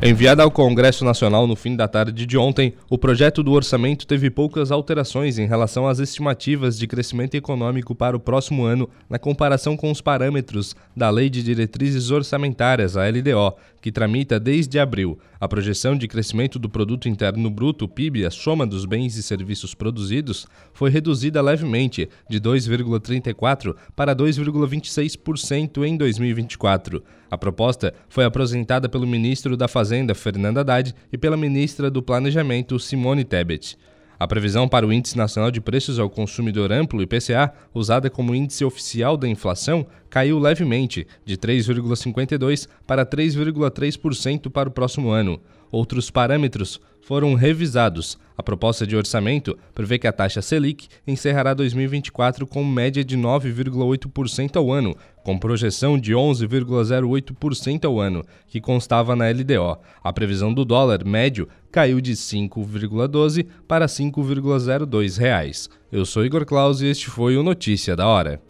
Enviada ao Congresso Nacional no fim da tarde de ontem, o projeto do orçamento teve poucas alterações em relação às estimativas de crescimento econômico para o próximo ano, na comparação com os parâmetros da Lei de Diretrizes Orçamentárias, a LDO, que tramita desde abril. A projeção de crescimento do Produto Interno Bruto, PIB, a soma dos bens e serviços produzidos, foi reduzida levemente, de 2,34% para 2,26% em 2024. A proposta foi apresentada pelo ministro da Fazenda, Fernando Haddad, e pela ministra do Planejamento, Simone Tebet. A previsão para o Índice Nacional de Preços ao Consumidor Amplo, IPCA, usada como índice oficial da inflação, caiu levemente, de 3,52% para 3,3% para o próximo ano. Outros parâmetros foram revisados. A proposta de orçamento prevê que a taxa Selic encerrará 2024 com média de 9,8% ao ano, com projeção de 11,08% ao ano, que constava na LDO. A previsão do dólar médio caiu de 5,12 para 5,02 reais. Eu sou Igor Claus e este foi o Notícia da Hora.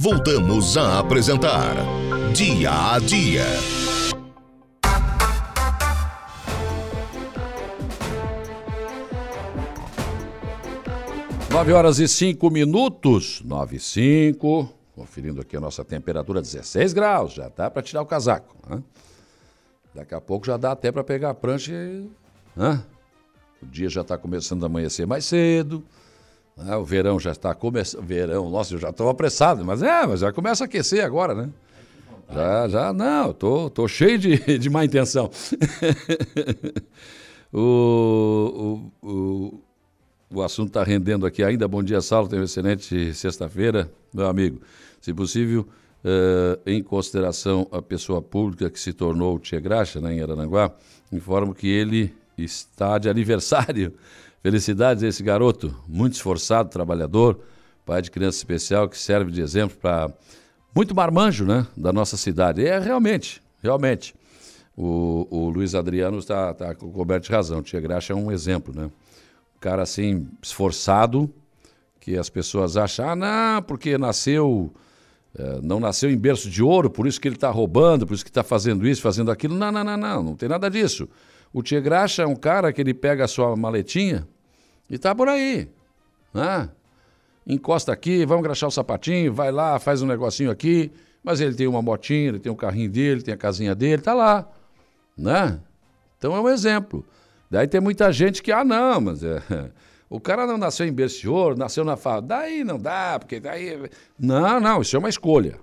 Voltamos a apresentar Dia a Dia. 9 horas e 5 minutos, 9 e 5. Conferindo aqui a nossa temperatura, 16 graus. Já dá para tirar o casaco. Né? Daqui a pouco já dá até para pegar a prancha e. Né? O dia já está começando a amanhecer mais cedo. Né? O verão já está começando. Verão, nossa, eu já estou apressado, mas é, mas já começa a aquecer agora, né? Já, já, não, tô, tô cheio de, de má intenção. o, o, o, o assunto está rendendo aqui ainda. Bom dia, Saulo. Tenha uma excelente sexta-feira, meu amigo. Se possível, uh, em consideração a pessoa pública que se tornou o Tia Graxa, né, em Arananguá, informo que ele está de aniversário. Felicidades a esse garoto, muito esforçado, trabalhador, pai de criança especial que serve de exemplo para muito marmanjo né, da nossa cidade. É realmente, realmente. O, o Luiz Adriano está tá coberto de razão. Tia Graxa é um exemplo, né? Cara assim, esforçado, que as pessoas acham, ah, não, porque nasceu é, não nasceu em berço de ouro, por isso que ele está roubando, por isso que está fazendo isso, fazendo aquilo. Não, não, não, não, não tem nada disso. O Tia Graxa é um cara que ele pega a sua maletinha e está por aí. Né? Encosta aqui, vamos graxar o sapatinho, vai lá, faz um negocinho aqui, mas ele tem uma motinha, ele tem um carrinho dele, tem a casinha dele, tá lá. Né? Então é um exemplo. Daí tem muita gente que, ah, não, mas é, o cara não nasceu em berço de ouro, nasceu na favela. Daí não dá, porque daí. Não, não, isso é uma escolha.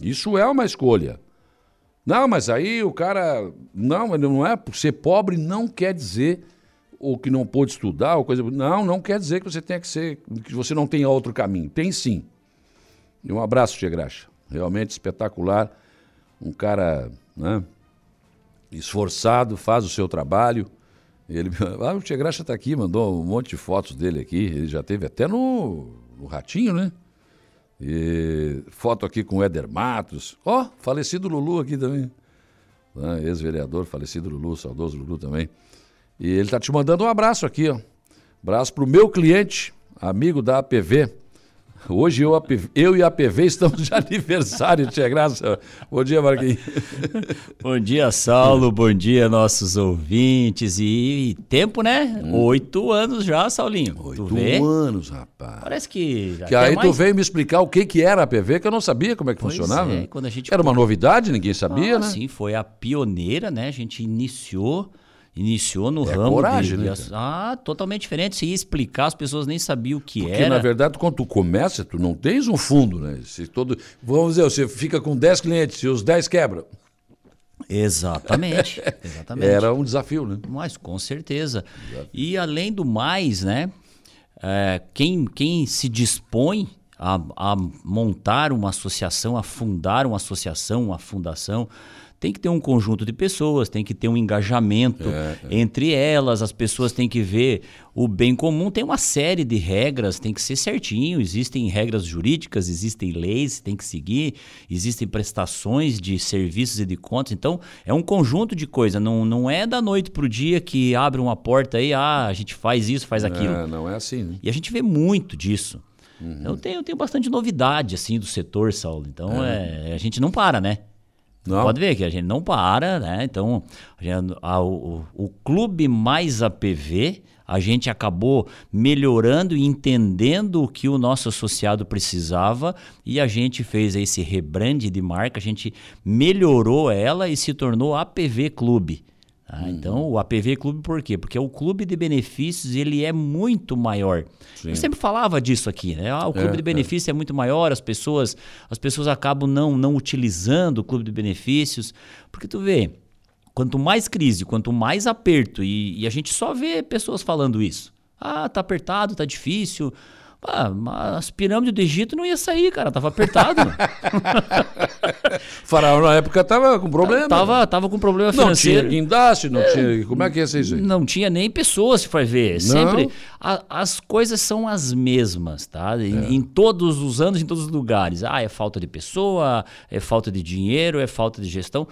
Isso é uma escolha. Não, mas aí o cara. Não, não é. Ser pobre não quer dizer ou que não pôde estudar, ou coisa. Não, não quer dizer que você tenha que ser. que você não tenha outro caminho. Tem sim. E um abraço, Tia Graxa. Realmente espetacular. Um cara né, esforçado, faz o seu trabalho. Ele, ah, o Tia Graxa está aqui, mandou um monte de fotos dele aqui. Ele já teve até no, no Ratinho, né? E foto aqui com o Éder Matos. Ó, oh, falecido Lulu aqui também. Ah, Ex-vereador, falecido Lulu, saudoso Lulu também. E ele está te mandando um abraço aqui, ó. Abraço para o meu cliente, amigo da APV, Hoje eu, eu e a PV estamos de aniversário, Tia Graça. Bom dia, Marquinhos. Bom dia, Saulo. Bom dia, nossos ouvintes. E, tempo, né? Hum. Oito anos já, Saulinho. Oito anos, rapaz. Parece que. Que aí mais... tu veio me explicar o que, que era a PV, que eu não sabia como é que pois funcionava. É, quando a gente... Era uma novidade, ninguém sabia, ah, né? Sim, foi a pioneira, né? A gente iniciou iniciou no é ramo coragem, de, né, ah, totalmente diferente. Se ia explicar, as pessoas nem sabiam o que Porque, era. Porque, na verdade, quando tu começa, tu não tens um fundo, né? Se todo, vamos dizer, você fica com 10 clientes e os 10 quebram. Exatamente, exatamente. Era um desafio, né? Mas, com certeza. Desafio. E, além do mais, né? É, quem, quem se dispõe a, a montar uma associação, a fundar uma associação, uma fundação, tem que ter um conjunto de pessoas, tem que ter um engajamento é, é. entre elas, as pessoas têm que ver o bem comum. Tem uma série de regras, tem que ser certinho. Existem regras jurídicas, existem leis, tem que seguir, existem prestações de serviços e de contas. Então, é um conjunto de coisas. Não, não é da noite para o dia que abre uma porta aí, ah, a gente faz isso, faz aquilo. É, não é assim. Né? E a gente vê muito disso. Uhum. Eu, tenho, eu tenho bastante novidade assim do setor, Saulo. Então, é. é a gente não para, né? Não. Pode ver que a gente não para, né? Então, gente, a, o, o clube mais APV, a gente acabou melhorando e entendendo o que o nosso associado precisava e a gente fez esse rebrand de marca, a gente melhorou ela e se tornou APV Clube. Ah, uhum. Então, o APV Clube por quê? Porque o clube de benefícios ele é muito maior. Sim. Eu sempre falava disso aqui, né? Ah, o clube é, de benefícios é. é. muito maior, as pessoas, as pessoas acabam não, não utilizando o clube de benefícios. Porque tu vê, quanto mais crise, quanto mais aperto, e, e a gente só vê pessoas falando isso. Ah, tá apertado, tá difícil. As pirâmides do Egito não ia sair, cara. Tava apertado. Faraó na época tava com problema. Tava, tava com problema financeiro. Não tinha guindaste, não é, tinha. Como é que ia ser isso aí? Não tinha nem pessoas, se for ver. Sempre. A, as coisas são as mesmas, tá? Em, é. em, todos os anos, em todos os lugares. Ah, é falta de pessoa, é falta de dinheiro, é falta de gestão.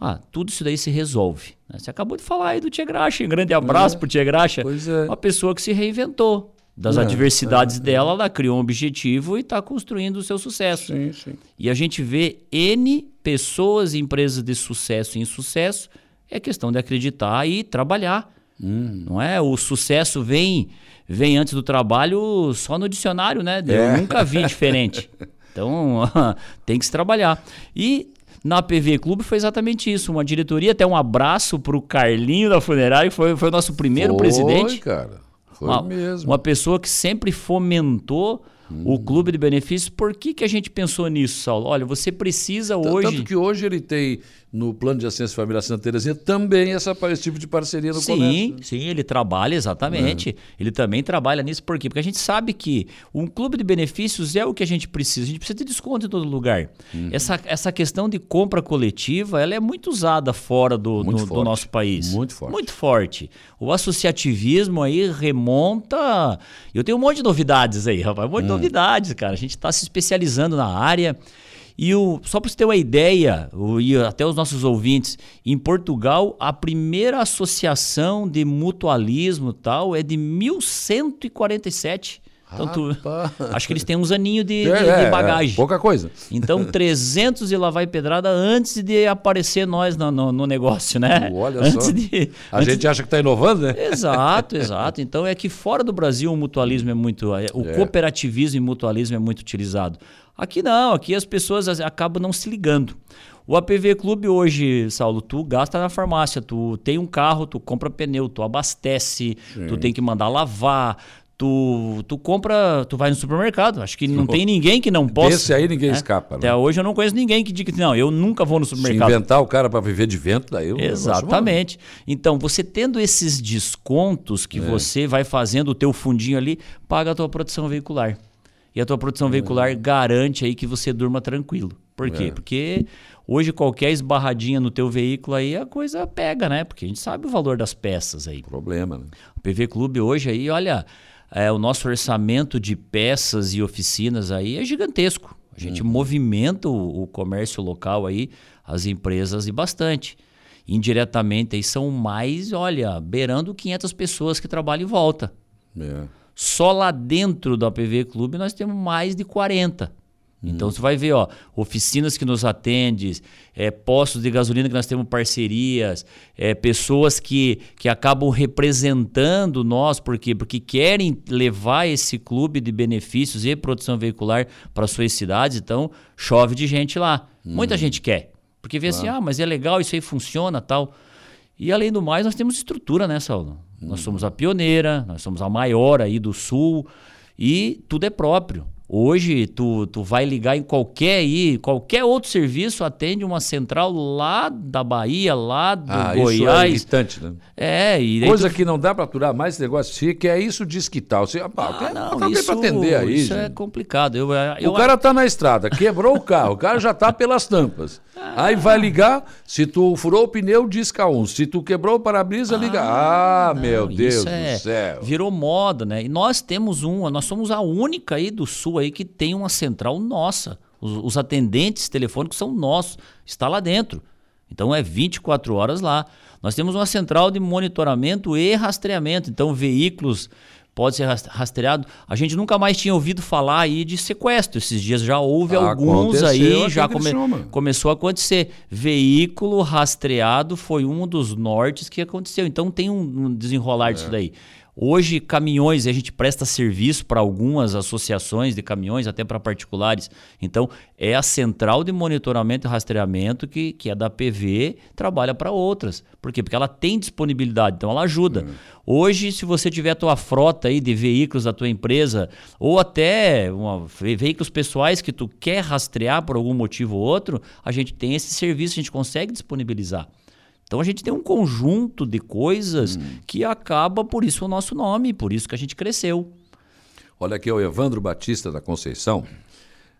Ah, tudo isso daí se resolve. Né? Você acabou de falar aí do Tia Graxa. Um grande abraço é. pro Tia Graxa. Pois é. Uma pessoa que se reinventou das é, adversidades é, dela, ela criou um objetivo e está construindo o seu sucesso. Sim, sim. E a gente vê N pessoas e empresas de sucesso e insucesso, é questão de acreditar e trabalhar. Hum. Não é? O sucesso vem vem antes do trabalho só no dicionário, né? Eu é. nunca vi diferente. Então, tem que se trabalhar. E na PV Clube foi exatamente isso. Uma diretoria, até um abraço para o Carlinho da Funerária, que foi, foi o nosso primeiro foi, presidente. cara. Foi uma, mesmo. Uma pessoa que sempre fomentou o clube de benefícios. Por que, que a gente pensou nisso, Saulo? Olha, você precisa hoje. Tanto que hoje ele tem no plano de assistência familiar Santa Terezinha também essa, esse tipo de parceria no sim, comércio. Sim, sim, ele trabalha exatamente. É. Ele também trabalha nisso. Por quê? Porque a gente sabe que um clube de benefícios é o que a gente precisa. A gente precisa de desconto em todo lugar. Uhum. Essa, essa questão de compra coletiva ela é muito usada fora do, do, do, nosso país. Muito forte. Muito forte. O associativismo aí remonta. Eu tenho um monte de novidades aí, rapaz. Um monte de hum. novidades, cara. A gente está se especializando na área. E o, só para você ter uma ideia, o, e até os nossos ouvintes, em Portugal, a primeira associação de mutualismo tal é de 1147. Então, tu, acho que eles têm uns aninhos de, de, É, de bagagem. é, pouca coisa. Então, 300 e lá vai pedrada antes de aparecer nós no, no- no negócio, né? Olha antes só. de- A gente acha que está inovando, né? Exato, exato. Então é que fora do Brasil o mutualismo é muito. é, O É. cooperativismo e mutualismo é muito utilizado. Aqui não, aqui as pessoas as- acabam não se ligando. O APV Clube hoje, Saulo, tu gasta na farmácia, tu tem um carro, tu compra pneu, tu abastece, Sim. tu tem que mandar lavar. Tu, tu compra, tu vai no supermercado. Acho que não tem ninguém que não possa. Desse aí ninguém né? escapa, né? Até hoje eu não conheço ninguém que diga que não, eu nunca vou no Se supermercado. inventar o cara para viver de vento, daí negócio Exatamente. Então, você tendo esses descontos que É. você vai fazendo o teu fundinho ali, paga a tua produção veicular. E a tua produção É. veicular garante aí que você durma tranquilo. Por quê? É. Porque hoje qualquer esbarradinha no teu veículo aí a coisa pega, né? Porque a gente sabe o valor das peças aí. Problema, né? O PV Clube hoje aí, olha, é, o nosso orçamento de peças e oficinas aí é gigantesco. A gente movimenta o, o comércio local aí, as empresas e bastante. Indiretamente aí são mais, olha, beirando 500 pessoas que trabalham em volta. É. Só lá dentro do APV Clube nós temos mais de 40. Então você vai ver, ó, oficinas que nos atendem, é, postos de gasolina que nós temos parcerias, é, pessoas que, que acabam representando nós, por quê? Porque querem levar esse clube de benefícios e produção veicular para suas cidades, então chove de gente lá. Muita gente quer, porque vê assim, Claro. ah, mas é legal, isso aí funciona tal. E além do mais, nós temos estrutura, né, Saulo? Nós somos a pioneira, nós somos a maior aí do sul e tudo é próprio. Hoje, tu, tu vai ligar em qualquer aí, qualquer outro serviço atende uma central lá da Bahia, lá do Ah, isso é Goiás. irritante, né? É, e Coisa tu- que não dá para aturar mais esse negócio que é isso diz que tal. Você, ah, tem, Não, tem isso, para atender aí, isso é complicado. Eu, eu, O cara tá na estrada, quebrou o carro, o cara já tá pelas tampas. Aí vai ligar, se tu furou o pneu, disca um. Se tu quebrou o para-brisa, liga. Ah, meu Deus é- do céu. Virou moda, né? E nós temos uma, nós somos a única aí do sul aí que tem uma central nossa. Os, os atendentes telefônicos são nossos, está lá dentro. Então é 24 horas lá. Nós temos uma central de monitoramento e rastreamento. Então veículos podem ser ras- rastreados. A gente nunca mais tinha ouvido falar aí de sequestro. Esses dias já houve Ah, alguns aconteceu aí, já Criciúma. começou a acontecer. Veículo rastreado foi um dos nortes que aconteceu. Então tem um, um desenrolar É. disso daí. Hoje, caminhões, a gente presta serviço para algumas associações de caminhões, até para particulares. Então, é a central de monitoramento e rastreamento que, que é da PV, trabalha para outras. Por quê? Porque ela tem disponibilidade, então ela ajuda. Hoje, se você tiver a tua frota aí de veículos da tua empresa, ou até uma- ve- veículos pessoais que tu quer rastrear por algum motivo ou outro, a gente tem esse serviço, a gente consegue disponibilizar. Então a gente tem um conjunto de coisas que acaba por isso o nosso nome, por isso que a gente cresceu. Olha aqui, o Evandro Batista da Conceição.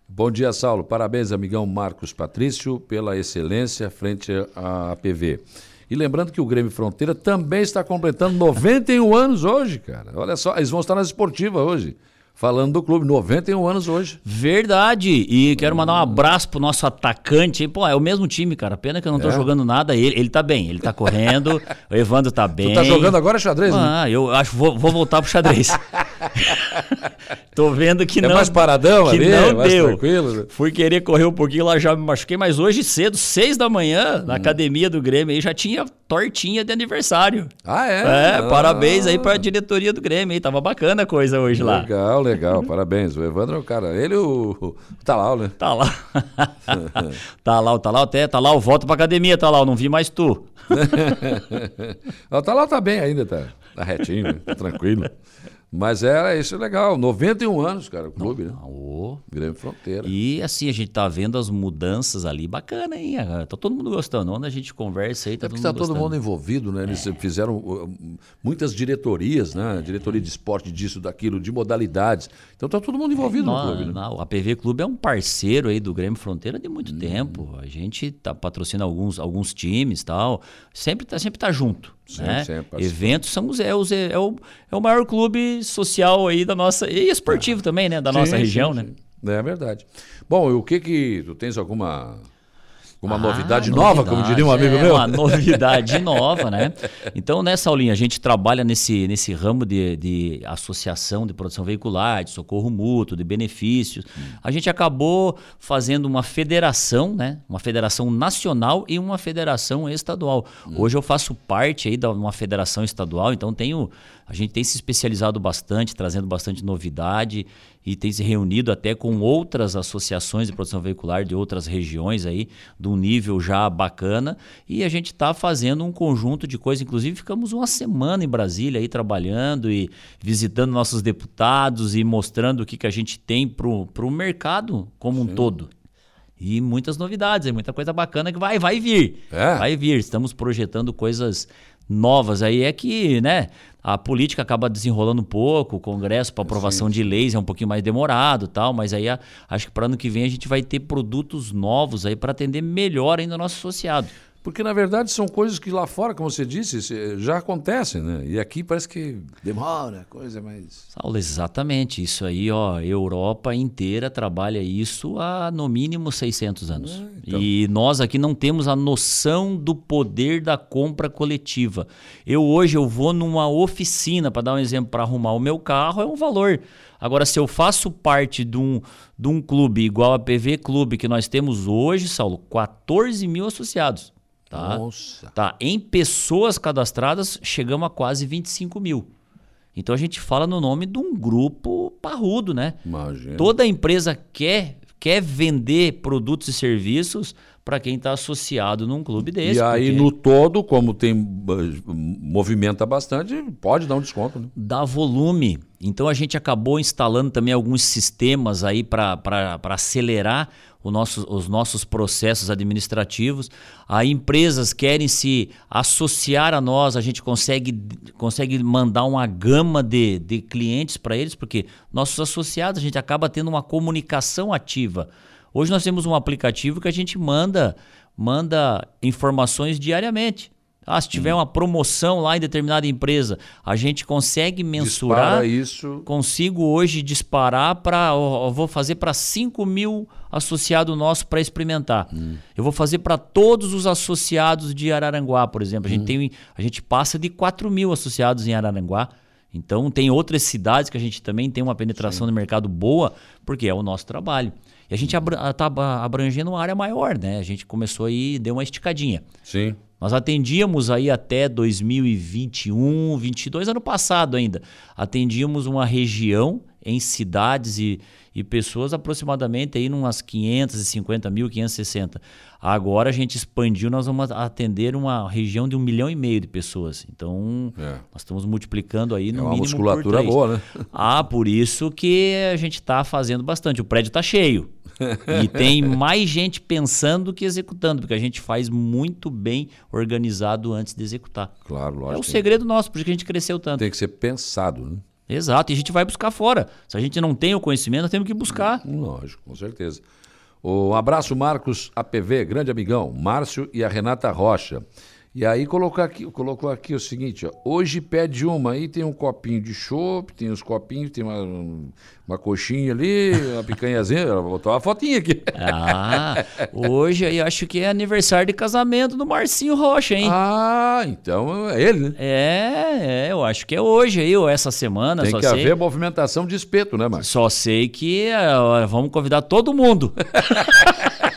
Bom dia, Saulo. Parabéns, amigão Marcos Patrício, pela excelência frente à APV. E lembrando que o Grêmio Fronteira também está completando 91 anos hoje, cara. Olha só, eles vão estar nas esportivas hoje. Falando do clube, 91 anos hoje. Verdade. E quero mandar um abraço pro nosso atacante. Pô, é o mesmo time, cara. Pena que eu não tô É? jogando nada. Ele, ele tá bem, ele tá correndo. o Evandro tá bem. tá jogando agora xadrez, né? Ah, eu acho vou, vou voltar pro xadrez. Tô vendo que É não. mais paradão que ali, não mais deu. tranquilo? Fui querer correr um pouquinho lá, já me machuquei, mas hoje cedo, seis da manhã, Hum. na academia do Grêmio, aí já tinha tortinha de aniversário. Ah, é? É, Ah. parabéns aí pra diretoria do Grêmio, aí. Tava bacana a coisa hoje lá. Legal, legal. Parabéns. O Evandro é o cara. Ele o, o Talal, né? Tá lá. tá lá, tá lá até, tá lá, eu volto pra academia, tá lá, não vi mais tu. o Talal tá bem ainda, tá, tá retinho, tá tranquilo. Mas é, isso é legal. 91 anos, cara, o clube, né? Ô, Grêmio Fronteira. E assim, a gente tá vendo as mudanças ali, bacana, hein? Ah, Tá todo mundo gostando. Onde a gente conversa aí, tá É porque todo mundo todo gostando. mundo envolvido, né? Eles fizeram uh, muitas diretorias, né? Diretoria de esporte, disso, daquilo, de modalidades. Então tá todo mundo envolvido no Não, clube, né? não, a PV Clube é um parceiro aí do Grêmio Fronteira de muito tempo. A gente tá patrocina alguns, alguns times e tal. Sempre tá, sempre tá junto. Sempre, né? sempre. Eventos são os, é, os, é, o, é o maior clube social aí da nossa. E esportivo também, né? Da Sim, nossa sim, região, sim. né? É verdade. Bom, e o que que. Tu tens alguma. Uma ah, novidade nova, como diria um amigo é, meu. Uma novidade nova, né? Então, nessa aulinha, a gente trabalha nesse, nesse ramo de, de associação de produção veicular, de socorro mútuo, de benefícios. Hum. A gente acabou fazendo uma federação, né? Uma federação nacional e uma federação estadual. Hum. Hoje eu faço parte aí de uma federação estadual, então tenho a gente tem se especializado bastante, trazendo bastante novidade e tem se reunido até com outras associações de produção veicular de outras regiões aí, de um nível já bacana. E a gente está fazendo um conjunto de coisas. Inclusive, ficamos uma semana em Brasília aí trabalhando e visitando nossos deputados e mostrando o que, que a gente tem para o mercado como Sim. um todo. E muitas novidades, muita coisa bacana que vai, vai vir. É. Vai vir. Estamos projetando coisas novas aí. É que, né? a política acaba desenrolando um pouco, o Congresso para aprovação sim, de leis é um pouquinho mais demorado tal, mas aí a, acho que para ano que vem a gente vai ter produtos novos aí para atender melhor ainda o nosso associado. Porque, na verdade, são coisas que lá fora, como você disse, já acontecem, né? E aqui parece que demora, coisa mais. Saulo, exatamente. Isso aí, ó, Europa inteira trabalha isso há no mínimo 600 anos. É, então... E nós aqui não temos a noção do poder da compra coletiva. Eu hoje eu vou numa oficina, para dar um exemplo, para arrumar o meu carro, é um valor. Agora, se eu faço parte de um, de um clube igual a PV Clube que nós temos hoje, Saulo, 14 mil associados. Tá? Nossa. Tá. Em pessoas cadastradas, chegamos a quase 25 mil. Então a gente fala no nome de um grupo parrudo, né? Imagina. Toda empresa quer, quer vender produtos e serviços para quem está associado num clube desse. E aí, porque... no todo, como tem movimenta bastante, pode dar um desconto. Né? Dá volume. Então a gente acabou instalando também alguns sistemas aí para acelerar nosso, os nossos processos administrativos. As empresas querem se associar a nós, a gente consegue, consegue mandar uma gama de, de clientes para eles, porque nossos associados, a gente acaba tendo uma comunicação ativa. Hoje nós temos um aplicativo que a gente manda, manda informações diariamente. Ah, se tiver hum. uma promoção lá em determinada empresa, a gente consegue mensurar. Dispara isso. Consigo hoje disparar para. Vou fazer para 5 mil associados nossos para experimentar. Hum. Eu vou fazer para todos os associados de Araranguá, por exemplo. A gente, hum. tem, a gente passa de 4 mil associados em Araranguá. Então, tem outras cidades que a gente também tem uma penetração Sim. no mercado boa, porque é o nosso trabalho. E a gente está abrangendo uma área maior, né? A gente começou aí, deu uma esticadinha. Sim. Nós atendíamos aí até 2021, 22, ano passado ainda. Atendíamos uma região em cidades e, e pessoas aproximadamente aí umas 550 mil, 560. Agora a gente expandiu, nós vamos atender uma região de um milhão e meio de pessoas. Então, é. nós estamos multiplicando aí no é uma mínimo musculatura boa, né? Ah, por isso que a gente está fazendo bastante. O prédio está cheio e tem mais gente pensando que executando, porque a gente faz muito bem organizado antes de executar. Claro, lógico. É o segredo nosso, por isso que a gente cresceu tanto. Tem que ser pensado, né? Exato, e a gente vai buscar fora. Se a gente não tem o conhecimento, temos que buscar. Lógico, com certeza. Um abraço, Marcos APV, grande amigão, Márcio e a Renata Rocha. E aí colocou aqui, colocou aqui o seguinte, ó, hoje pede uma, aí tem um copinho de chopp, tem uns copinhos, tem uma, uma coxinha ali, uma picanhazinha, ela botou uma fotinha aqui. Ah, hoje aí acho que é aniversário de casamento do Marcinho Rocha, hein? Ah, então é ele, né? É, é eu acho que é hoje aí, ou essa semana, Tem que sei. haver movimentação de espeto, né, Marcos? Só sei que uh, vamos convidar todo mundo.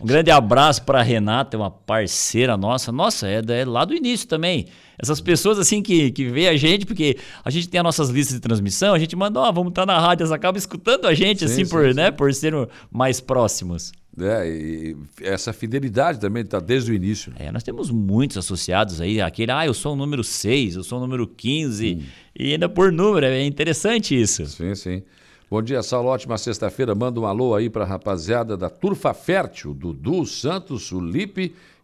Um grande abraço para Renata, uma parceira nossa. Nossa, é, é, lá do início também. Essas pessoas assim que, que vê a gente, porque a gente tem as nossas listas de transmissão, a gente manda, ó, oh, vamos estar tá na rádio, elas acabam escutando a gente, sim, assim, sim, por, sim. Né, por ser mais próximos. É, e essa fidelidade também está desde o início. É, nós temos muitos associados aí, aquele, ah, eu sou o número 6, eu sou o número 15, hum. e ainda por número, é interessante isso. Sim, sim. Bom dia, Saulo. Ótima sexta-feira. Manda um alô aí para a rapaziada da Turfa Fértil, Dudu, Santos, o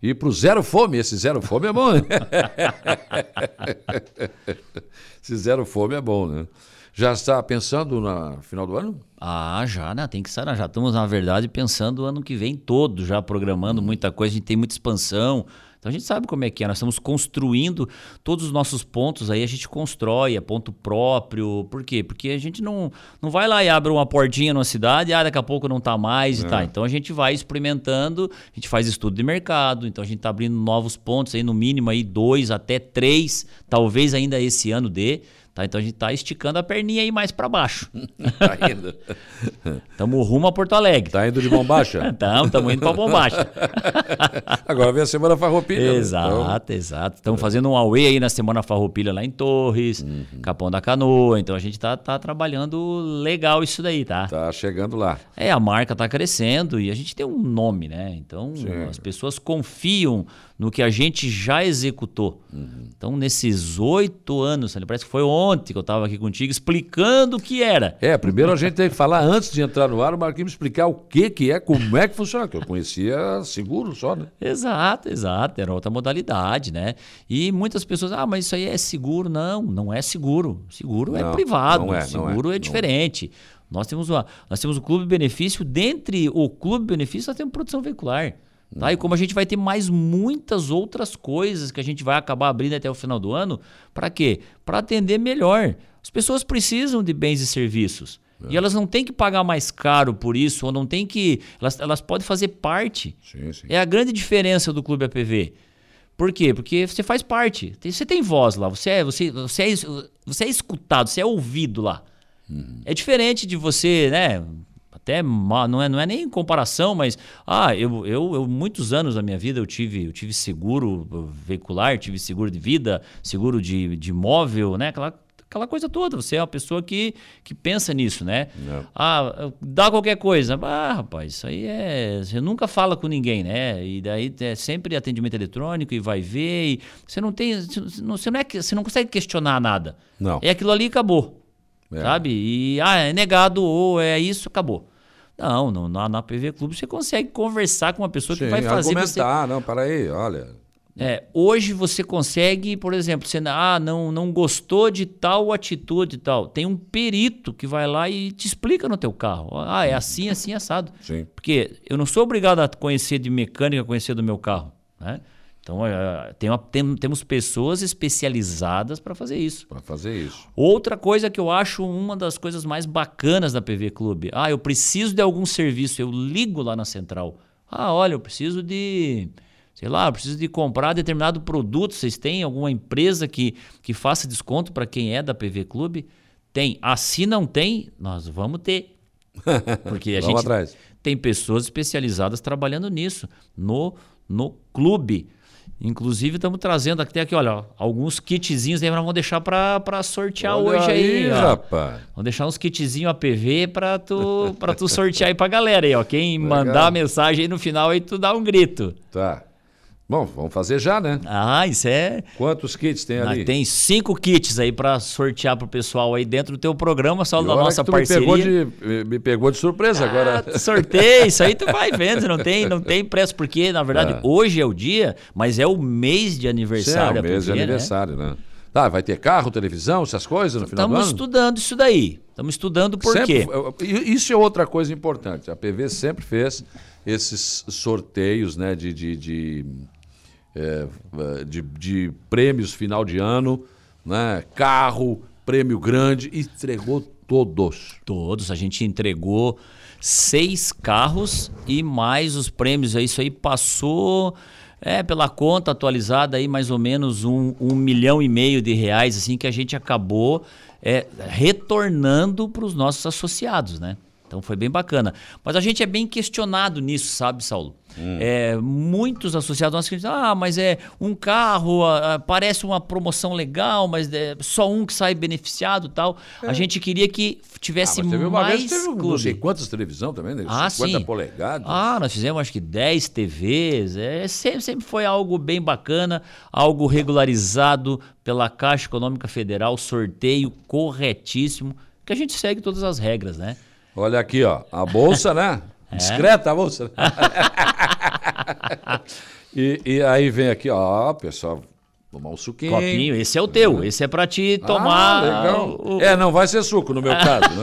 e para o Zero Fome. Esse Zero Fome é bom, né? Esse Zero Fome é bom, né? Já está pensando no final do ano? Ah, já, né? Tem que estar. Já estamos, na verdade, pensando o ano que vem todo, já programando muita coisa. A gente tem muita expansão. Então a gente sabe como é que é. Nós estamos construindo todos os nossos pontos aí, a gente constrói, é ponto próprio. Por quê? Porque a gente não, não vai lá e abre uma portinha numa cidade e ah, daqui a pouco não tá mais e É. tá. Então a gente vai experimentando, a gente faz estudo de mercado, então a gente tá abrindo novos pontos aí, no mínimo aí dois até três, talvez ainda esse ano dê. Tá? Então a gente tá esticando a perninha aí mais para baixo. Tá indo. Tamo rumo a Porto Alegre. Tá indo de bombacha? Tamo, tamo indo pra bombacha. Agora vem a Semana Farroupilha. né? Exato, exato. Estamos fazendo um away aí na Semana Farroupilha lá em Torres, Uhum. Capão da Canoa. Então a gente tá, tá trabalhando legal isso daí, tá? Tá chegando lá. É, a marca tá crescendo e a gente tem um nome, né? Então Sim. as pessoas confiam no que a gente já executou. Uhum. Então nesses oito anos, parece que foi ontem que eu tava aqui contigo explicando o que era. É, primeiro a gente tem que falar, antes de entrar no ar, o Marquinhos explicar o que que é, como é que funciona, que eu conhecia seguro só, né? Exato, exato. Era outra modalidade, né? E muitas pessoas, ah, mas isso aí é seguro. Não, não é seguro. Seguro é Não, privado. não é, não seguro é, é, não. diferente. Nós temos, uma, nós temos o clube benefício. Dentre o clube benefício, nós temos produção veicular. Tá? E como a gente vai ter mais muitas outras coisas que a gente vai acabar abrindo até o final do ano, para quê? Para atender melhor. As pessoas precisam de bens e serviços. E elas não têm que pagar mais caro por isso, ou não têm que. Elas, elas podem fazer parte. Sim, sim. É a grande diferença do Clube APV. Por quê? Porque você faz parte. Você tem voz lá, você é, você, você é, você é escutado, você é ouvido lá. É diferente de você, né? Até não é, não é nem comparação, mas ah, eu, eu, eu muitos anos da minha vida eu tive, eu tive seguro veicular, tive seguro de vida, seguro de, de imóvel, né? Aquela, aquela coisa toda. Você é uma pessoa que, que pensa nisso, né? Ah, dá qualquer coisa. Ah, rapaz, isso aí é. Você nunca fala com ninguém, né? E daí é sempre atendimento eletrônico e vai ver. E você não tem. Você não, você não é, você não consegue questionar nada. Não. É aquilo ali e acabou. É. Sabe? E ah, é negado ou é isso, acabou. Não, no, na, na PV Clube você consegue conversar com uma pessoa que Sim, vai fazer você. argumentar, não, para aí, olha. É, hoje você consegue, por exemplo, você ah, não, não gostou de tal atitude e tal. Tem um perito que vai lá e te explica no teu carro. Ah, é assim, assim, assado. Sim. Porque eu não sou obrigado a conhecer de mecânica, conhecer do meu carro. Né? Então, é, tem uma- tem- temos pessoas especializadas para fazer isso. Para fazer isso. Outra coisa que eu acho uma das coisas mais bacanas da PV Clube. Ah, eu preciso de algum serviço, eu ligo lá na central. Ah, olha, eu preciso de, sei lá, eu preciso de comprar determinado produto. Vocês têm alguma empresa que, que faça desconto para quem é da PV Clube? Tem. Ah, se não tem, nós vamos ter. Porque a gente atrás. tem pessoas especializadas trabalhando nisso, no, no clube. Inclusive, estamos trazendo até aqui, olha, ó, alguns kitzinhos aí nós vamos deixar para sortear Olha hoje aí. aí, rapaz. Vamos deixar uns kitzinhos APV para tu, pra tu sortear aí pra galera aí, ó. Quem Legal. mandar a mensagem aí no final aí, tu dá um grito. Tá. Bom, vamos fazer já, né? Ah, isso é. Quantos kits tem Ah, ali? Tem cinco kits aí para sortear pro pessoal aí dentro do teu programa, só da nossa que tu parceria. Me pegou, de, me pegou de surpresa agora. Ah, sorteio, isso aí tu vai vendo, não tem, não tem pressa, porque na verdade É. hoje é o dia, mas é o mês de aniversário. Sim, é o mês de PV, né? aniversário, né? Tá, vai ter carro, televisão, essas coisas no final do Estamos ano? estudando isso daí. Estamos estudando por Sempre- quê? Isso é outra coisa importante. A PV sempre fez esses sorteios né, de, de, de, é, de- de prêmios final de ano, né, carro, prêmio grande, entregou todos. Todos. A gente entregou seis carros e mais os prêmios. aí. Isso aí passou, é, pela conta atualizada aí, mais ou menos um, um milhão e meio de reais, assim, que a gente acabou é, retornando para os nossos associados, né? Então foi bem bacana. Mas a gente é bem questionado nisso, sabe, Saulo? É, muitos associados nossos dizem, ah, mas é um carro, ah, ah, parece uma promoção legal, mas é só um que sai beneficiado e tal. A gente queria que tivesse Ah, mas teve uma mais vez, teve um, não clube. sei quantas televisão também, né? Ah, 50 sim. polegadas. Ah, nós fizemos acho que 10 TVs. É, sempre, sempre foi algo bem bacana, algo regularizado pela Caixa Econômica Federal, sorteio corretíssimo, que a gente segue todas as regras, né? Olha aqui, ó, a bolsa, né? É. Discreta a bolsa. e, e aí vem aqui, ó, pessoal, tomar um suquinho. Copinho, esse é o teu, esse é pra te tomar. Ah, legal. o- É, não vai ser suco no meu caso, né?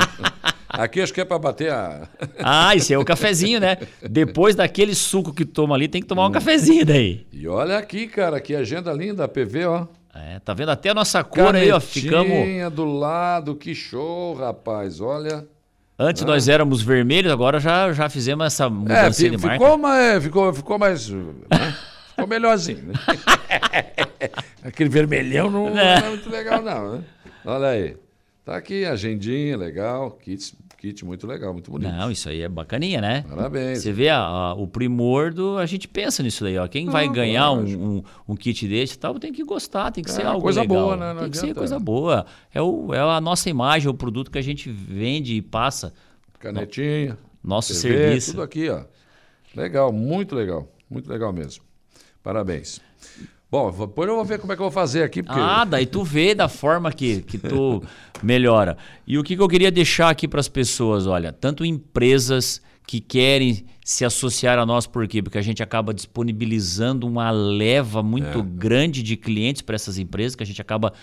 Aqui acho que é para bater a. Ah, isso é o cafezinho, né? Depois daquele suco que toma ali, tem que tomar um cafezinho daí. E olha aqui, cara, que agenda linda, a PV, ó. É, tá vendo até a nossa cor aí, ó. Ficamos. Canetinha do lado, que show, rapaz, olha. Antes Ah. nós éramos vermelhos, agora já, já fizemos essa É, mudança fi- de marca. ficou mais, ficou, ficou mais, né? ficou melhorzinho, né? Aquele vermelhão não, não é muito legal não, né? Olha aí, tá aqui, agendinha, legal, kit, kit muito legal, muito bonito. Não, isso aí é bacaninha, né? Parabéns. Você vê a- a- o primor do. A gente pensa nisso daí, ó. Quem vai Ah, ganhar um, um, um kit desse e tal, tem que gostar, tem que ser É, algo coisa legal. boa, né? Não Tem que ser adianta. coisa boa. É, o, é a nossa imagem, é o produto que a gente vende e passa. Canetinha, Nosso TV, serviço. tudo aqui, ó. Legal, muito legal, muito legal mesmo. Parabéns. Bom, depois eu vou ver como é que eu vou fazer aqui, porque... Ah, daí tu vê da forma que, que tu melhora. E o que, que eu queria deixar aqui para as pessoas, olha, tanto empresas que querem se associar a nós, por quê? Porque a gente acaba disponibilizando uma leva muito grande de clientes para essas empresas, que a gente acaba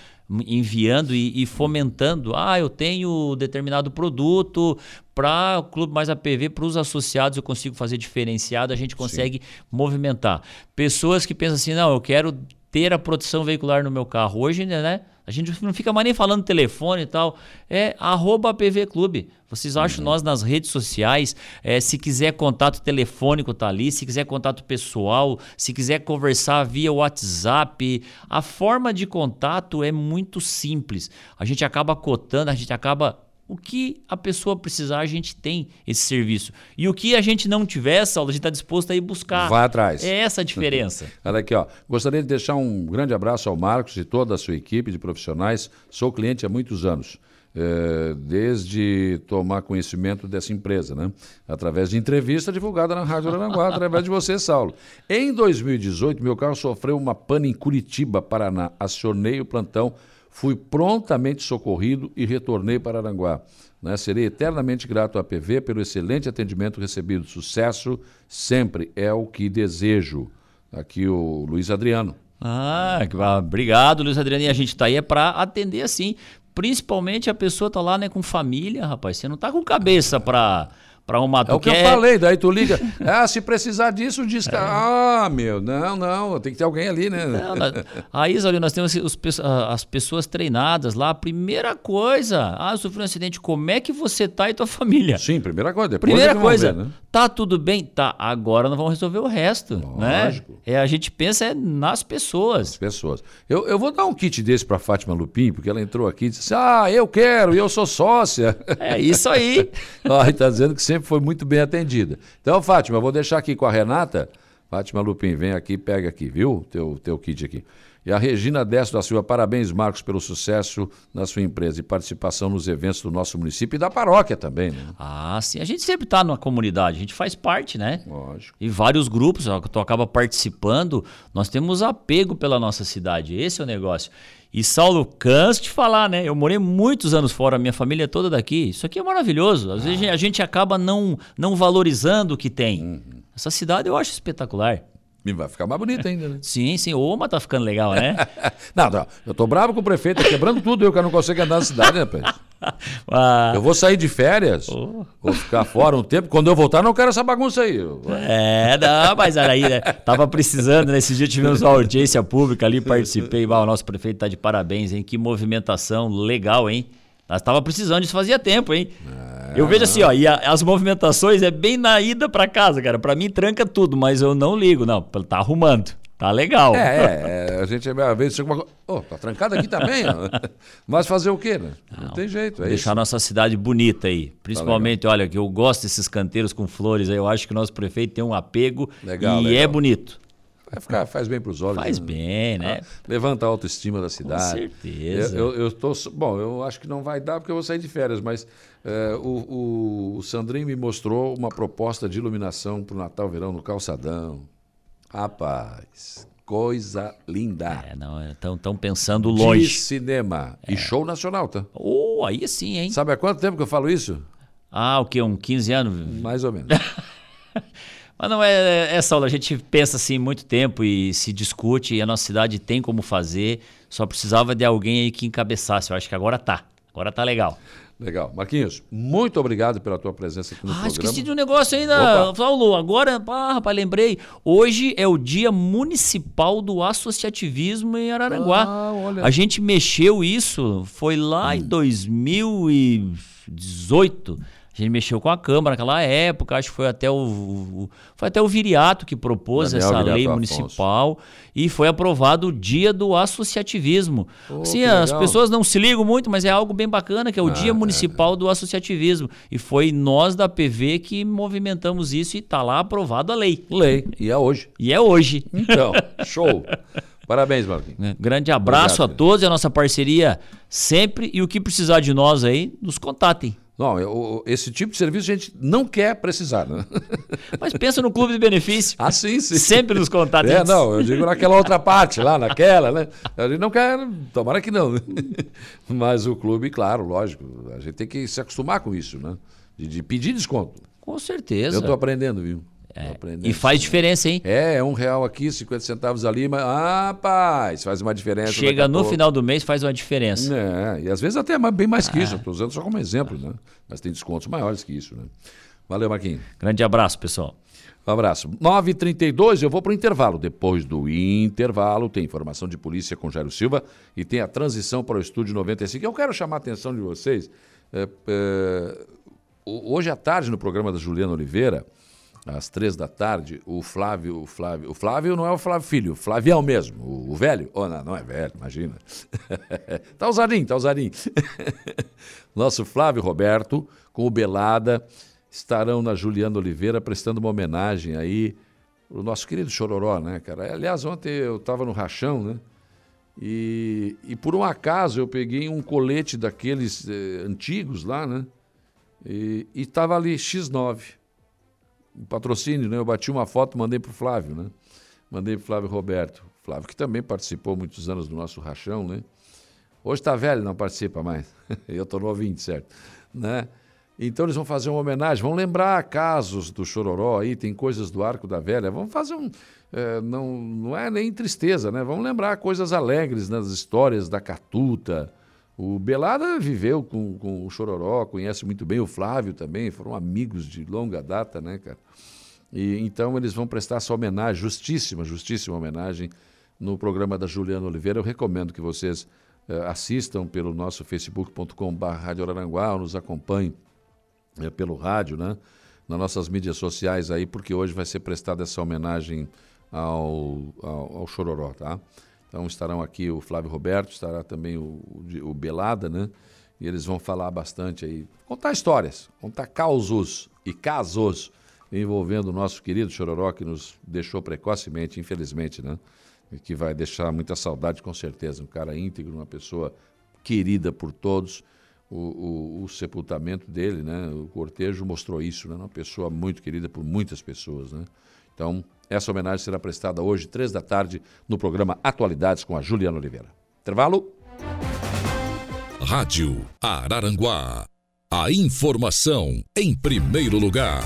enviando e, e fomentando. Ah, eu tenho determinado produto para o Clube Mais APV, para os associados eu consigo fazer diferenciado, a gente consegue movimentar. Pessoas que pensam assim, não, eu quero ter a proteção veicular no meu carro. Hoje, né? A gente não fica mais nem falando telefone e tal. É arroba APV Clube. Vocês acham nós nas redes sociais. É, se quiser contato telefônico, tá ali. Se quiser contato pessoal, se quiser conversar via WhatsApp. A forma de contato é muito simples. A gente acaba cotando, a gente acaba o que a pessoa precisar, a gente tem esse serviço. E o que a gente não tiver, Saulo, a gente está disposto a ir buscar. Vai atrás. É essa a diferença. Olha aqui, ó. Gostaria de deixar um grande abraço ao Marcos e toda a sua equipe de profissionais. Sou cliente há muitos anos. eh, desde tomar conhecimento dessa empresa, né? Através de entrevista divulgada na Rádio Aranguá, através de você, Saulo. Em 2018, meu carro sofreu uma pane em Curitiba, Paraná. Acionei o plantão, fui prontamente socorrido e retornei para Aranguá. Né? Serei eternamente grato à PV pelo excelente atendimento recebido. Sucesso sempre é o que desejo. Aqui o Luiz Adriano. Ah, obrigado, Luiz Adriano. E a gente tá aí é para atender assim. Principalmente a pessoa tá lá, né, com família, rapaz. Você não tá com cabeça para para arrumar. É Tu o que eu falei, daí tu liga. Ah, se precisar disso, diz que. Ah, meu, não, não, tem que ter alguém ali, né? Não, nós- aí, Zolio, nós temos os ah, as pessoas treinadas lá. A primeira coisa, ah, eu sofri um acidente, como é que você tá e tua família? Sim, primeira coisa. Depois Primeira é coisa, ver, né? Tá tudo bem? Tá, agora nós vamos resolver o resto, né? Lógico. É, a gente pensa é nas pessoas. pessoas. Eu, eu vou dar um kit desse para Fátima Lupim, porque ela entrou aqui e disse: Ah, eu quero, eu sou sócia. É isso aí. Ó, e tá dizendo que sempre foi muito bem atendida. Então, Fátima, eu vou deixar aqui com a Renata. Fátima Lupim, vem aqui, pega aqui, viu? Teu, teu kit aqui. E a Regina Destro da Silva, parabéns, Marcos, pelo sucesso na sua empresa e participação nos eventos do nosso município e da paróquia também, né? Ah, sim. A gente sempre tá numa comunidade, a gente faz parte, né? Lógico. E vários grupos, ó, que tu acaba participando, nós temos apego pela nossa cidade. Esse é o negócio. E Saulo, canso de falar, né? Eu morei muitos anos fora, minha família é toda daqui. Isso aqui é maravilhoso. Às vezes a gente acaba não, não valorizando o que tem. Essa cidade eu acho espetacular. Vai ficar mais bonita ainda, né? Sim, sim. O Oma tá ficando legal, né? Não, não, eu tô bravo com o prefeito, tá quebrando tudo, eu que não consigo andar na cidade, rapaz. Ah, Eu vou sair de férias, vou ficar fora um tempo, quando eu voltar não quero essa bagunça aí. É, não, mas era aí, né? Tava precisando, nesse dia tivemos uma audiência pública ali, participei. Bah, o nosso prefeito tá de parabéns, hein? Que movimentação legal, hein? Nós tava precisando disso fazia tempo, hein? eu vejo assim, ó, e a- as movimentações é bem na ida pra casa, cara. Pra mim tranca tudo, mas eu não ligo, não. Tá arrumando. Tá legal. É, é, é, a gente às vezes chega uma coisa. Ô, tá trancado aqui também, ó. Mas fazer o quê, né? Não, tem jeito, é Deixar isso. a nossa cidade bonita aí. Principalmente, olha, que eu gosto desses canteiros com flores aí. Eu acho que o nosso prefeito tem um apego Legal, e legal. é bonito. Vai ficar, faz bem pros olhos. Faz né? bem, né? Ah, Levanta a autoestima da cidade. certeza. Eu, eu, eu tô, bom, eu acho que não vai dar porque eu vou sair de férias, mas é, o, o, o Sandrinho me mostrou uma proposta de iluminação pro Natal Verão no calçadão. Rapaz, coisa linda. É, não, estão tão pensando De longe. cinema. E show nacional, tá? Oh, aí sim, hein? Sabe há quanto tempo que eu falo isso? Ah, o quê? Um 15 anos? Mais ou menos. Mas não é, é Saulo, a gente pensa assim muito tempo e se discute e a nossa cidade tem como fazer, só precisava de alguém aí que encabeçasse. Eu acho que agora tá. Agora tá legal. Legal. Marquinhos, muito obrigado pela tua presença aqui no ah, programa. esqueci de um negócio ainda, Opa. Paulo. Agora, pá, rapaz, lembrei. Hoje é o dia municipal do associativismo em Araranguá. Ah, olha. A gente mexeu isso, foi lá hum. em 2018 a gente mexeu com a Câmara naquela época, acho que foi até o, o foi até o Viriato que propôs Daniel essa Viriato lei municipal e foi aprovado o Dia do Associativismo. Oh, assim, as pessoas não se ligam muito, mas é algo bem bacana, que é o ah, Dia é. Municipal é. do Associativismo. E foi nós da PV que movimentamos isso e está lá aprovado a lei. Lei. E é hoje. E é hoje. Então, show. Parabéns, Marquinhos. É, grande abraço Obrigado, a todos, e a nossa parceria sempre. E o que precisar de nós aí, nos contatem. Não, eu, esse tipo de serviço a gente não quer precisar, né? Mas pensa no clube de benefício. Ah, sim, sim. Sempre nos contatos. É, não, eu digo naquela outra parte, lá naquela, né? A gente não quer, tomara que não. Mas o clube, claro, lógico, a gente tem que se acostumar com isso, né? De, de pedir desconto. Com certeza. Eu estou aprendendo, viu? É, e faz diferença, hein? É, é um real aqui, 50 centavos ali, mas, ah, paz, faz uma diferença. Chega no final do mês, faz uma diferença. É, e às vezes até bem mais que isso, estou usando só como exemplo, né? Mas tem descontos maiores que isso, né? Valeu, Marquinhos. Grande abraço, pessoal. Um abraço. 9h32, eu vou para o intervalo. Depois do intervalo, tem informação de polícia com Jairo Silva e tem a transição para o estúdio 95. Eu quero chamar a atenção de vocês. É, é, hoje à tarde, no programa da Juliana Oliveira, às três da tarde, o Flávio, o Flávio, o Flávio não é o Flávio Filho, o Flavião mesmo, o, o velho. Oh, não, não é velho, imagina. tá usadinho, tá usadinho. Nosso Flávio Roberto, com o Belada, estarão na Juliana Oliveira prestando uma homenagem aí o nosso querido Chororó, né, cara? Aliás, ontem eu estava no Rachão, né? E, e por um acaso eu peguei um colete daqueles eh, antigos lá, né? E estava ali X9 um patrocínio, né? Eu bati uma foto, mandei para o Flávio, né? Mandei para Flávio Roberto. Flávio que também participou muitos anos do nosso rachão, né? Hoje está velho, não participa mais. Eu estou novinho, certo? Né? Então eles vão fazer uma homenagem, vão lembrar casos do Chororó aí, tem coisas do Arco da Velha, vamos fazer um. É, não, não é nem tristeza, né? Vamos lembrar coisas alegres nas histórias da Catuta, o Belada viveu com, com o Chororó, conhece muito bem o Flávio também, foram amigos de longa data, né, cara? E então eles vão prestar essa homenagem, justíssima, justíssima homenagem, no programa da Juliana Oliveira. Eu recomendo que vocês eh, assistam pelo nosso facebook.com.br ou nos acompanhem eh, pelo rádio, né? Nas nossas mídias sociais aí, porque hoje vai ser prestada essa homenagem ao, ao, ao Chororó, tá? Então estarão aqui o Flávio Roberto, estará também o, o Belada, né? E eles vão falar bastante aí, contar histórias, contar causos e casos envolvendo o nosso querido Chororó, que nos deixou precocemente, infelizmente, né? E que vai deixar muita saudade, com certeza. Um cara íntegro, uma pessoa querida por todos. O, o, o, sepultamento dele, né? O cortejo mostrou isso, né? Uma pessoa muito querida por muitas pessoas, né? Então, essa homenagem será prestada hoje, três da tarde, no programa Atualidades com a Juliana Oliveira. Intervalo. Rádio Araranguá. A informação em primeiro lugar.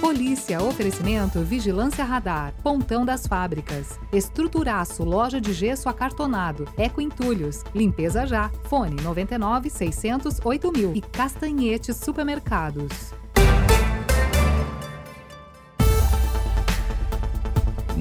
Polícia, oferecimento Vigilância Radar, Pontão das Fábricas, Estruturaço, Loja de Gesso Acartonado, Eco Entulhos, Limpeza Já, Fone 99 600 8000 e Castanhetes Supermercados.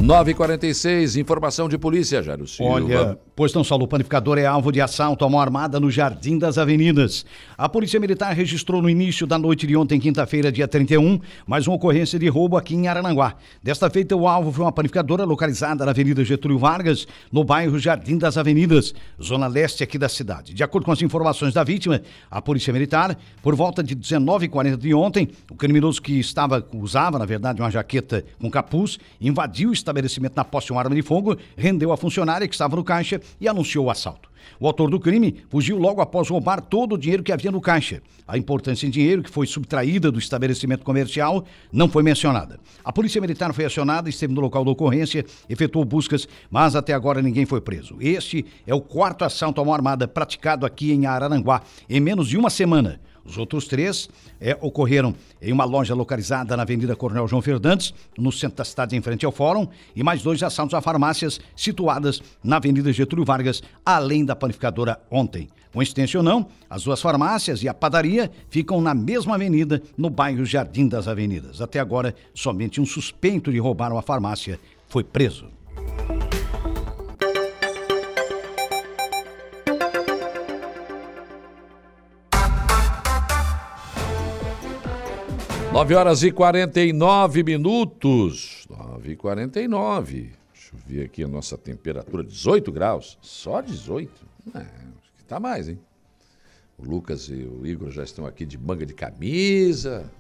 946, informação de polícia, Jairo Silva. Olha, pois não Saulo, o panificador é alvo de assalto a mão armada no Jardim das Avenidas. A Polícia Militar registrou no início da noite de ontem, quinta-feira, dia 31, mais uma ocorrência de roubo aqui em Arananguá. Desta feita, o alvo foi uma panificadora localizada na Avenida Getúlio Vargas, no bairro Jardim das Avenidas, zona leste aqui da cidade. De acordo com as informações da vítima, a Polícia Militar, por volta de 19h40 de ontem, o criminoso que estava, usava, na verdade, uma jaqueta com capuz, invadiu o estabelecimento na posse de uma arma de fogo, rendeu a funcionária que estava no caixa e anunciou o assalto. O autor do crime fugiu logo após roubar todo o dinheiro que havia no caixa. A importância em dinheiro que foi subtraída do estabelecimento comercial não foi mencionada. A Polícia Militar foi acionada, esteve no local da ocorrência, efetuou buscas, mas até agora ninguém foi preso. Este é o quarto assalto a mão armada praticado aqui em Araranguá em menos de uma semana. Os outros três é, ocorreram em uma loja localizada na Avenida Coronel João Fernandes, no centro da cidade, em frente ao Fórum, e mais dois assaltos a farmácias situadas na Avenida Getúlio Vargas, além da panificadora ontem. Coincidência ou não, as duas farmácias e a padaria ficam na mesma avenida, no bairro Jardim das Avenidas. Até agora, somente um suspeito de roubar uma farmácia foi preso. 9 horas e 49 minutos. 9 e 49. Deixa eu ver aqui a nossa temperatura: 18 graus. Só 18? É, acho que tá mais, hein? O Lucas e o Igor já estão aqui de manga de camisa.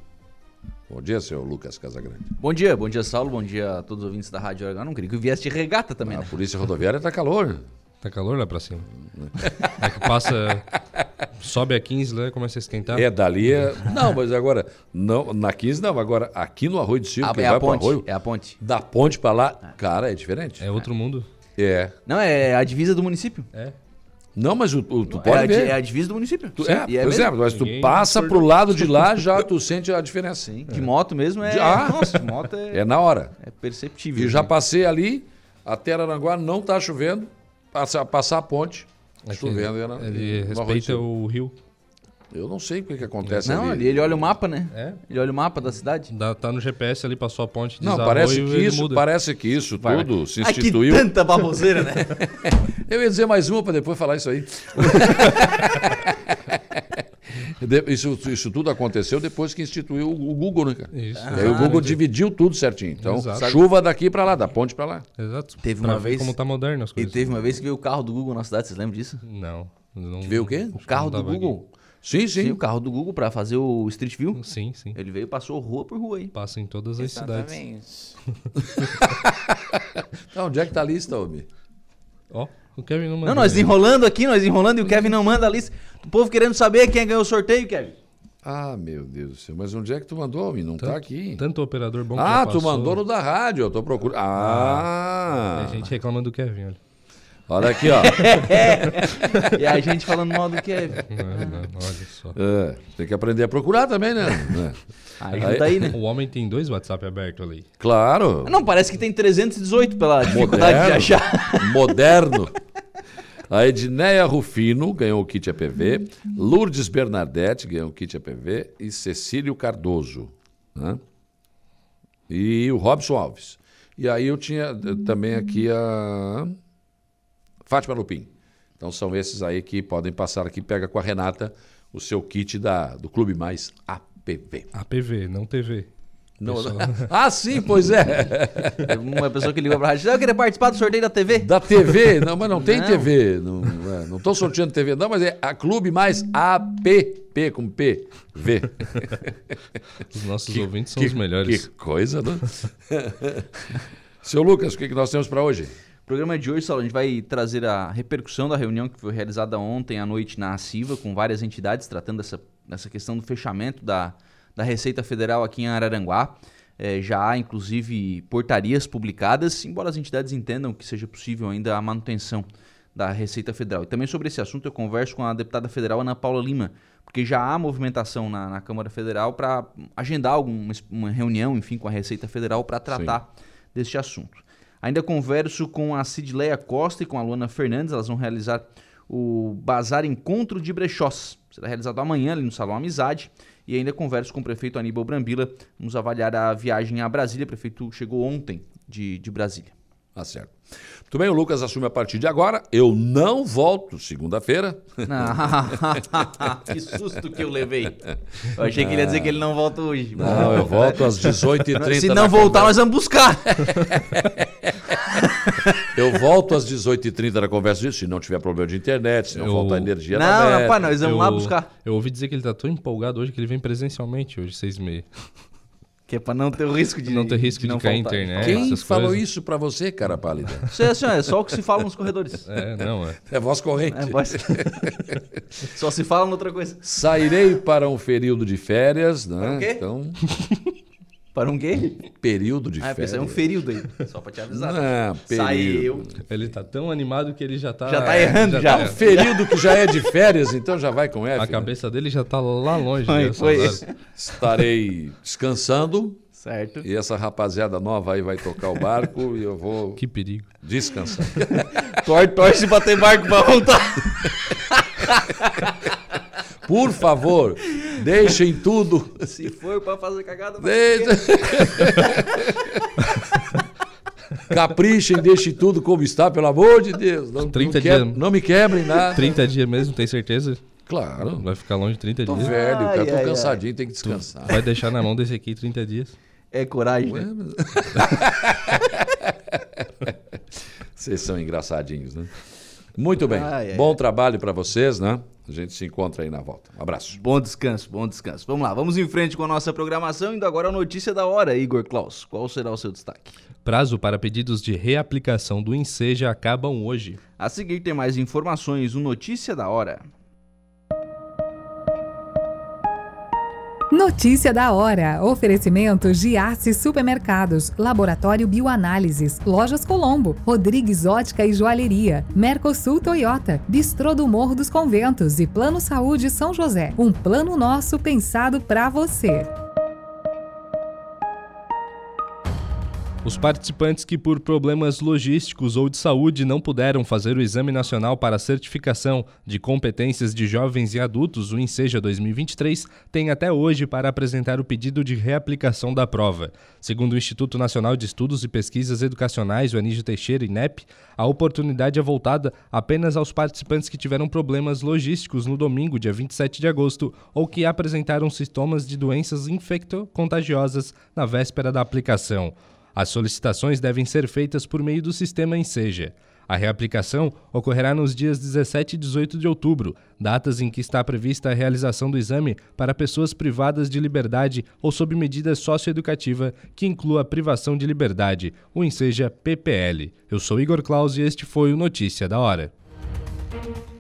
Bom dia, senhor Lucas Casagrande. Bom dia, bom dia, Saulo. Bom dia a todos os ouvintes da Rádio Aragão. Não queria que viesse de regata também. A né? polícia rodoviária tá calor. Tá calor lá pra cima. É que passa. Sobe a 15 lá e começa a esquentar. É, dali é. Não, mas agora. Não, na 15 não, agora aqui no Arroio do Silva, Ah, que é a vai pro ponte, Arroio. é a ponte. Da ponte pra lá, cara, é diferente. É outro mundo. É. Não, é a divisa do município. É. Não, mas o, o- tu É pode a, ver. é a divisa do município. Tu, Sim, é, é pois mesmo. é, mas tu Ninguém passa pro lado de lá, já tu sente a diferença. Sim, de moto mesmo é. Já. Nossa, de moto é, É na hora. é perceptível. E já né? passei ali, até Araranguá não tá chovendo, passa, passar a ponte, É chovendo. é Ele no Arroio do respeita o rio. Eu não sei o que, que acontece Não, ali. ali ele olha o mapa, né? É. Ele olha o mapa da cidade. Dá- tá no GPS ali, passou a ponte. Não, parece que ele isso, muda. parece que isso Vai. tudo se Ai, que instituiu. tanta baboseira, né? Eu ia dizer mais uma para depois falar isso aí. Isso, isso tudo aconteceu depois que instituiu o Google, né, cara? Isso. E aí o Google dividiu tudo certinho. Então, Exato. chuva daqui para lá, da ponte para lá. Exato. Teve Pra uma vez- como tá moderno as E coisas. teve uma vez que veio o carro do Google na cidade, vocês lembram disso? Não. não Veio o quê? O carro do tava aqui. Google. Sim, sim. Sim, o carro do Google pra fazer o Street View. Sim, sim. Ele veio e passou rua por rua aí. Passa em todas as cidades. Então, onde é que tá a lista, homem? Ó, o Kevin não Não, mandou. nós enrolando aqui, nós enrolando e o Kevin não manda a lista. O povo querendo saber quem ganhou o sorteio, Kevin. Ah, meu Deus do céu. Mas onde é que tu mandou, homem? Não tá aqui. Tanto operador bom que Ah, tu mandou no da rádio, eu tô procurando. Ah! A gente reclama do Kevin, olha. Olha aqui, ó. e a gente falando mal do Kevin. Não, não, olha só. É, tem que aprender a procurar também, né? Ajuda aí, né? O homem tem dois WhatsApp abertos ali. Claro. Não, parece que tem 318 pela dificuldade de Moderno. achar. Moderno. A Edneia Rufino ganhou o kit APV, Lourdes Bernadette ganhou o kit APV e Cecílio Cardoso. né? E o Robson Alves. E aí eu tinha eh, também aqui a Fátima Lupin. Então são esses aí que podem passar aqui, pega com a Renata o seu kit da, do Clube Mais APV. APV, não TV. Não, ah, sim, pois é. Teve Uma pessoa que ligou pra rádio. Eu queria participar do sorteio da TV. Da TV, não, mas não tem Não. TV. Não é, não estou sorteando TV, não, mas é a Clube Mais APP com P. V. Os nossos Que- ouvintes são que- os melhores. Que coisa, né? Seu Lucas, o que, que nós temos para hoje? Programa de hoje, Saulo, a gente vai trazer a repercussão da reunião que foi realizada ontem à noite na ACIVA, com várias entidades tratando dessa, dessa questão do fechamento da, da Receita Federal aqui em Araranguá. Eh, já há, inclusive, portarias publicadas, embora as entidades entendam que seja possível ainda a manutenção da Receita Federal. E também sobre esse assunto eu converso com a deputada federal Ana Paula Lima, porque já há movimentação na, na Câmara Federal para agendar alguma uma reunião, enfim, com a Receita Federal para tratar deste assunto. Ainda converso com a Cidleia Costa e com a Luana Fernandes, elas vão realizar o Bazar Encontro de Brechós. Será realizado amanhã ali no Salão Amizade. E ainda converso com o prefeito Aníbal Brambila. Vamos avaliar a viagem a Brasília. O prefeito chegou ontem de, de Brasília. Tá certo. Muito bem, o Lucas assume a partir de agora. Eu não volto segunda-feira. Ah, que susto que eu levei. Eu achei que ele ia dizer que ele não volta hoje. Não, eu volto às 18h30 Se não voltar, conversa. nós vamos buscar. Eu volto às 18h30 na conversa disso, se não tiver problema de internet, se não Eu- faltar energia Não, na net. rapaz, nós vamos lá Eu- buscar. Eu ouvi dizer que ele tá tão empolgado hoje que ele vem presencialmente hoje, seis e meia. Que é pra não ter o risco de Não ter risco de não cair faltar. internet. Quem essas falou coisas. isso pra você, cara pálida? Isso é, assim, é só o que se fala nos corredores. É, não, é. É voz corrente. É, voz- Só se fala noutra coisa. Sairei para um período de férias, né? Para o quê? Então, Para um quê? Período de Ah, férias. é um período aí. Só pra te avisar. Não, Saiu. Ele tá tão animado que ele já tá. Já tá errando, já. É um período que já é de férias, então já vai com F. A né? cabeça dele já tá lá longe. Foi, nessas foi. Estarei descansando. Certo. E essa rapaziada nova aí vai tocar o barco e eu vou Que perigo. descansar. Tor torce pra ter barco pra voltar. Por favor, deixem tudo. Se for pra fazer cagada, Deixa... Caprichem, deixem tudo como está, pelo amor de Deus. Não, 30 não, dias. não me quebrem nada. 30 dias mesmo, tem certeza? Claro. Vai ficar longe 30 Tô dias. velho, cara, tô ai, cansadinho, tem que descansar. Vai deixar na mão desse aqui 30 dias. É coragem, Ué, né? mas- Vocês são engraçadinhos, né? Muito bem. Ai, ai, Bom trabalho para vocês, né? A gente se encontra aí na volta. Um abraço. Bom descanso, bom descanso. Vamos lá, vamos em frente com a nossa programação, indo agora a notícia da hora, Igor Klaus. Qual será o seu destaque? Prazo para pedidos de reaplicação do Enseja acabam hoje. A seguir tem mais informações, o Notícia da Hora. Notícia da hora. Oferecimento Giasse Supermercados, Laboratório Bioanálises, Lojas Colombo, Rodrigues Ótica e Joalheria, Mercosul Toyota, Bistrô do Morro dos Conventos e Plano Saúde São José. Um plano nosso pensado para você. Os participantes que, por problemas logísticos ou de saúde, não puderam fazer o Exame Nacional para Certificação de Competências de Jovens e Adultos, o INSEJA 2023, têm até hoje para apresentar o pedido de reaplicação da prova. Segundo o Instituto Nacional de Estudos e Pesquisas Educacionais, o Anísio Teixeira, INEP, a oportunidade é voltada apenas aos participantes que tiveram problemas logísticos no domingo, dia 27 de agosto, ou que apresentaram sintomas de doenças infecto-contagiosas na véspera da aplicação. As solicitações devem ser feitas por meio do sistema Enseja. A reaplicação ocorrerá nos dias 17 e 18 de outubro, datas em que está prevista a realização do exame para pessoas privadas de liberdade ou sob medida socioeducativa que inclua a privação de liberdade, o Enseja PPL. Eu sou Igor Claus e este foi o Notícia da Hora.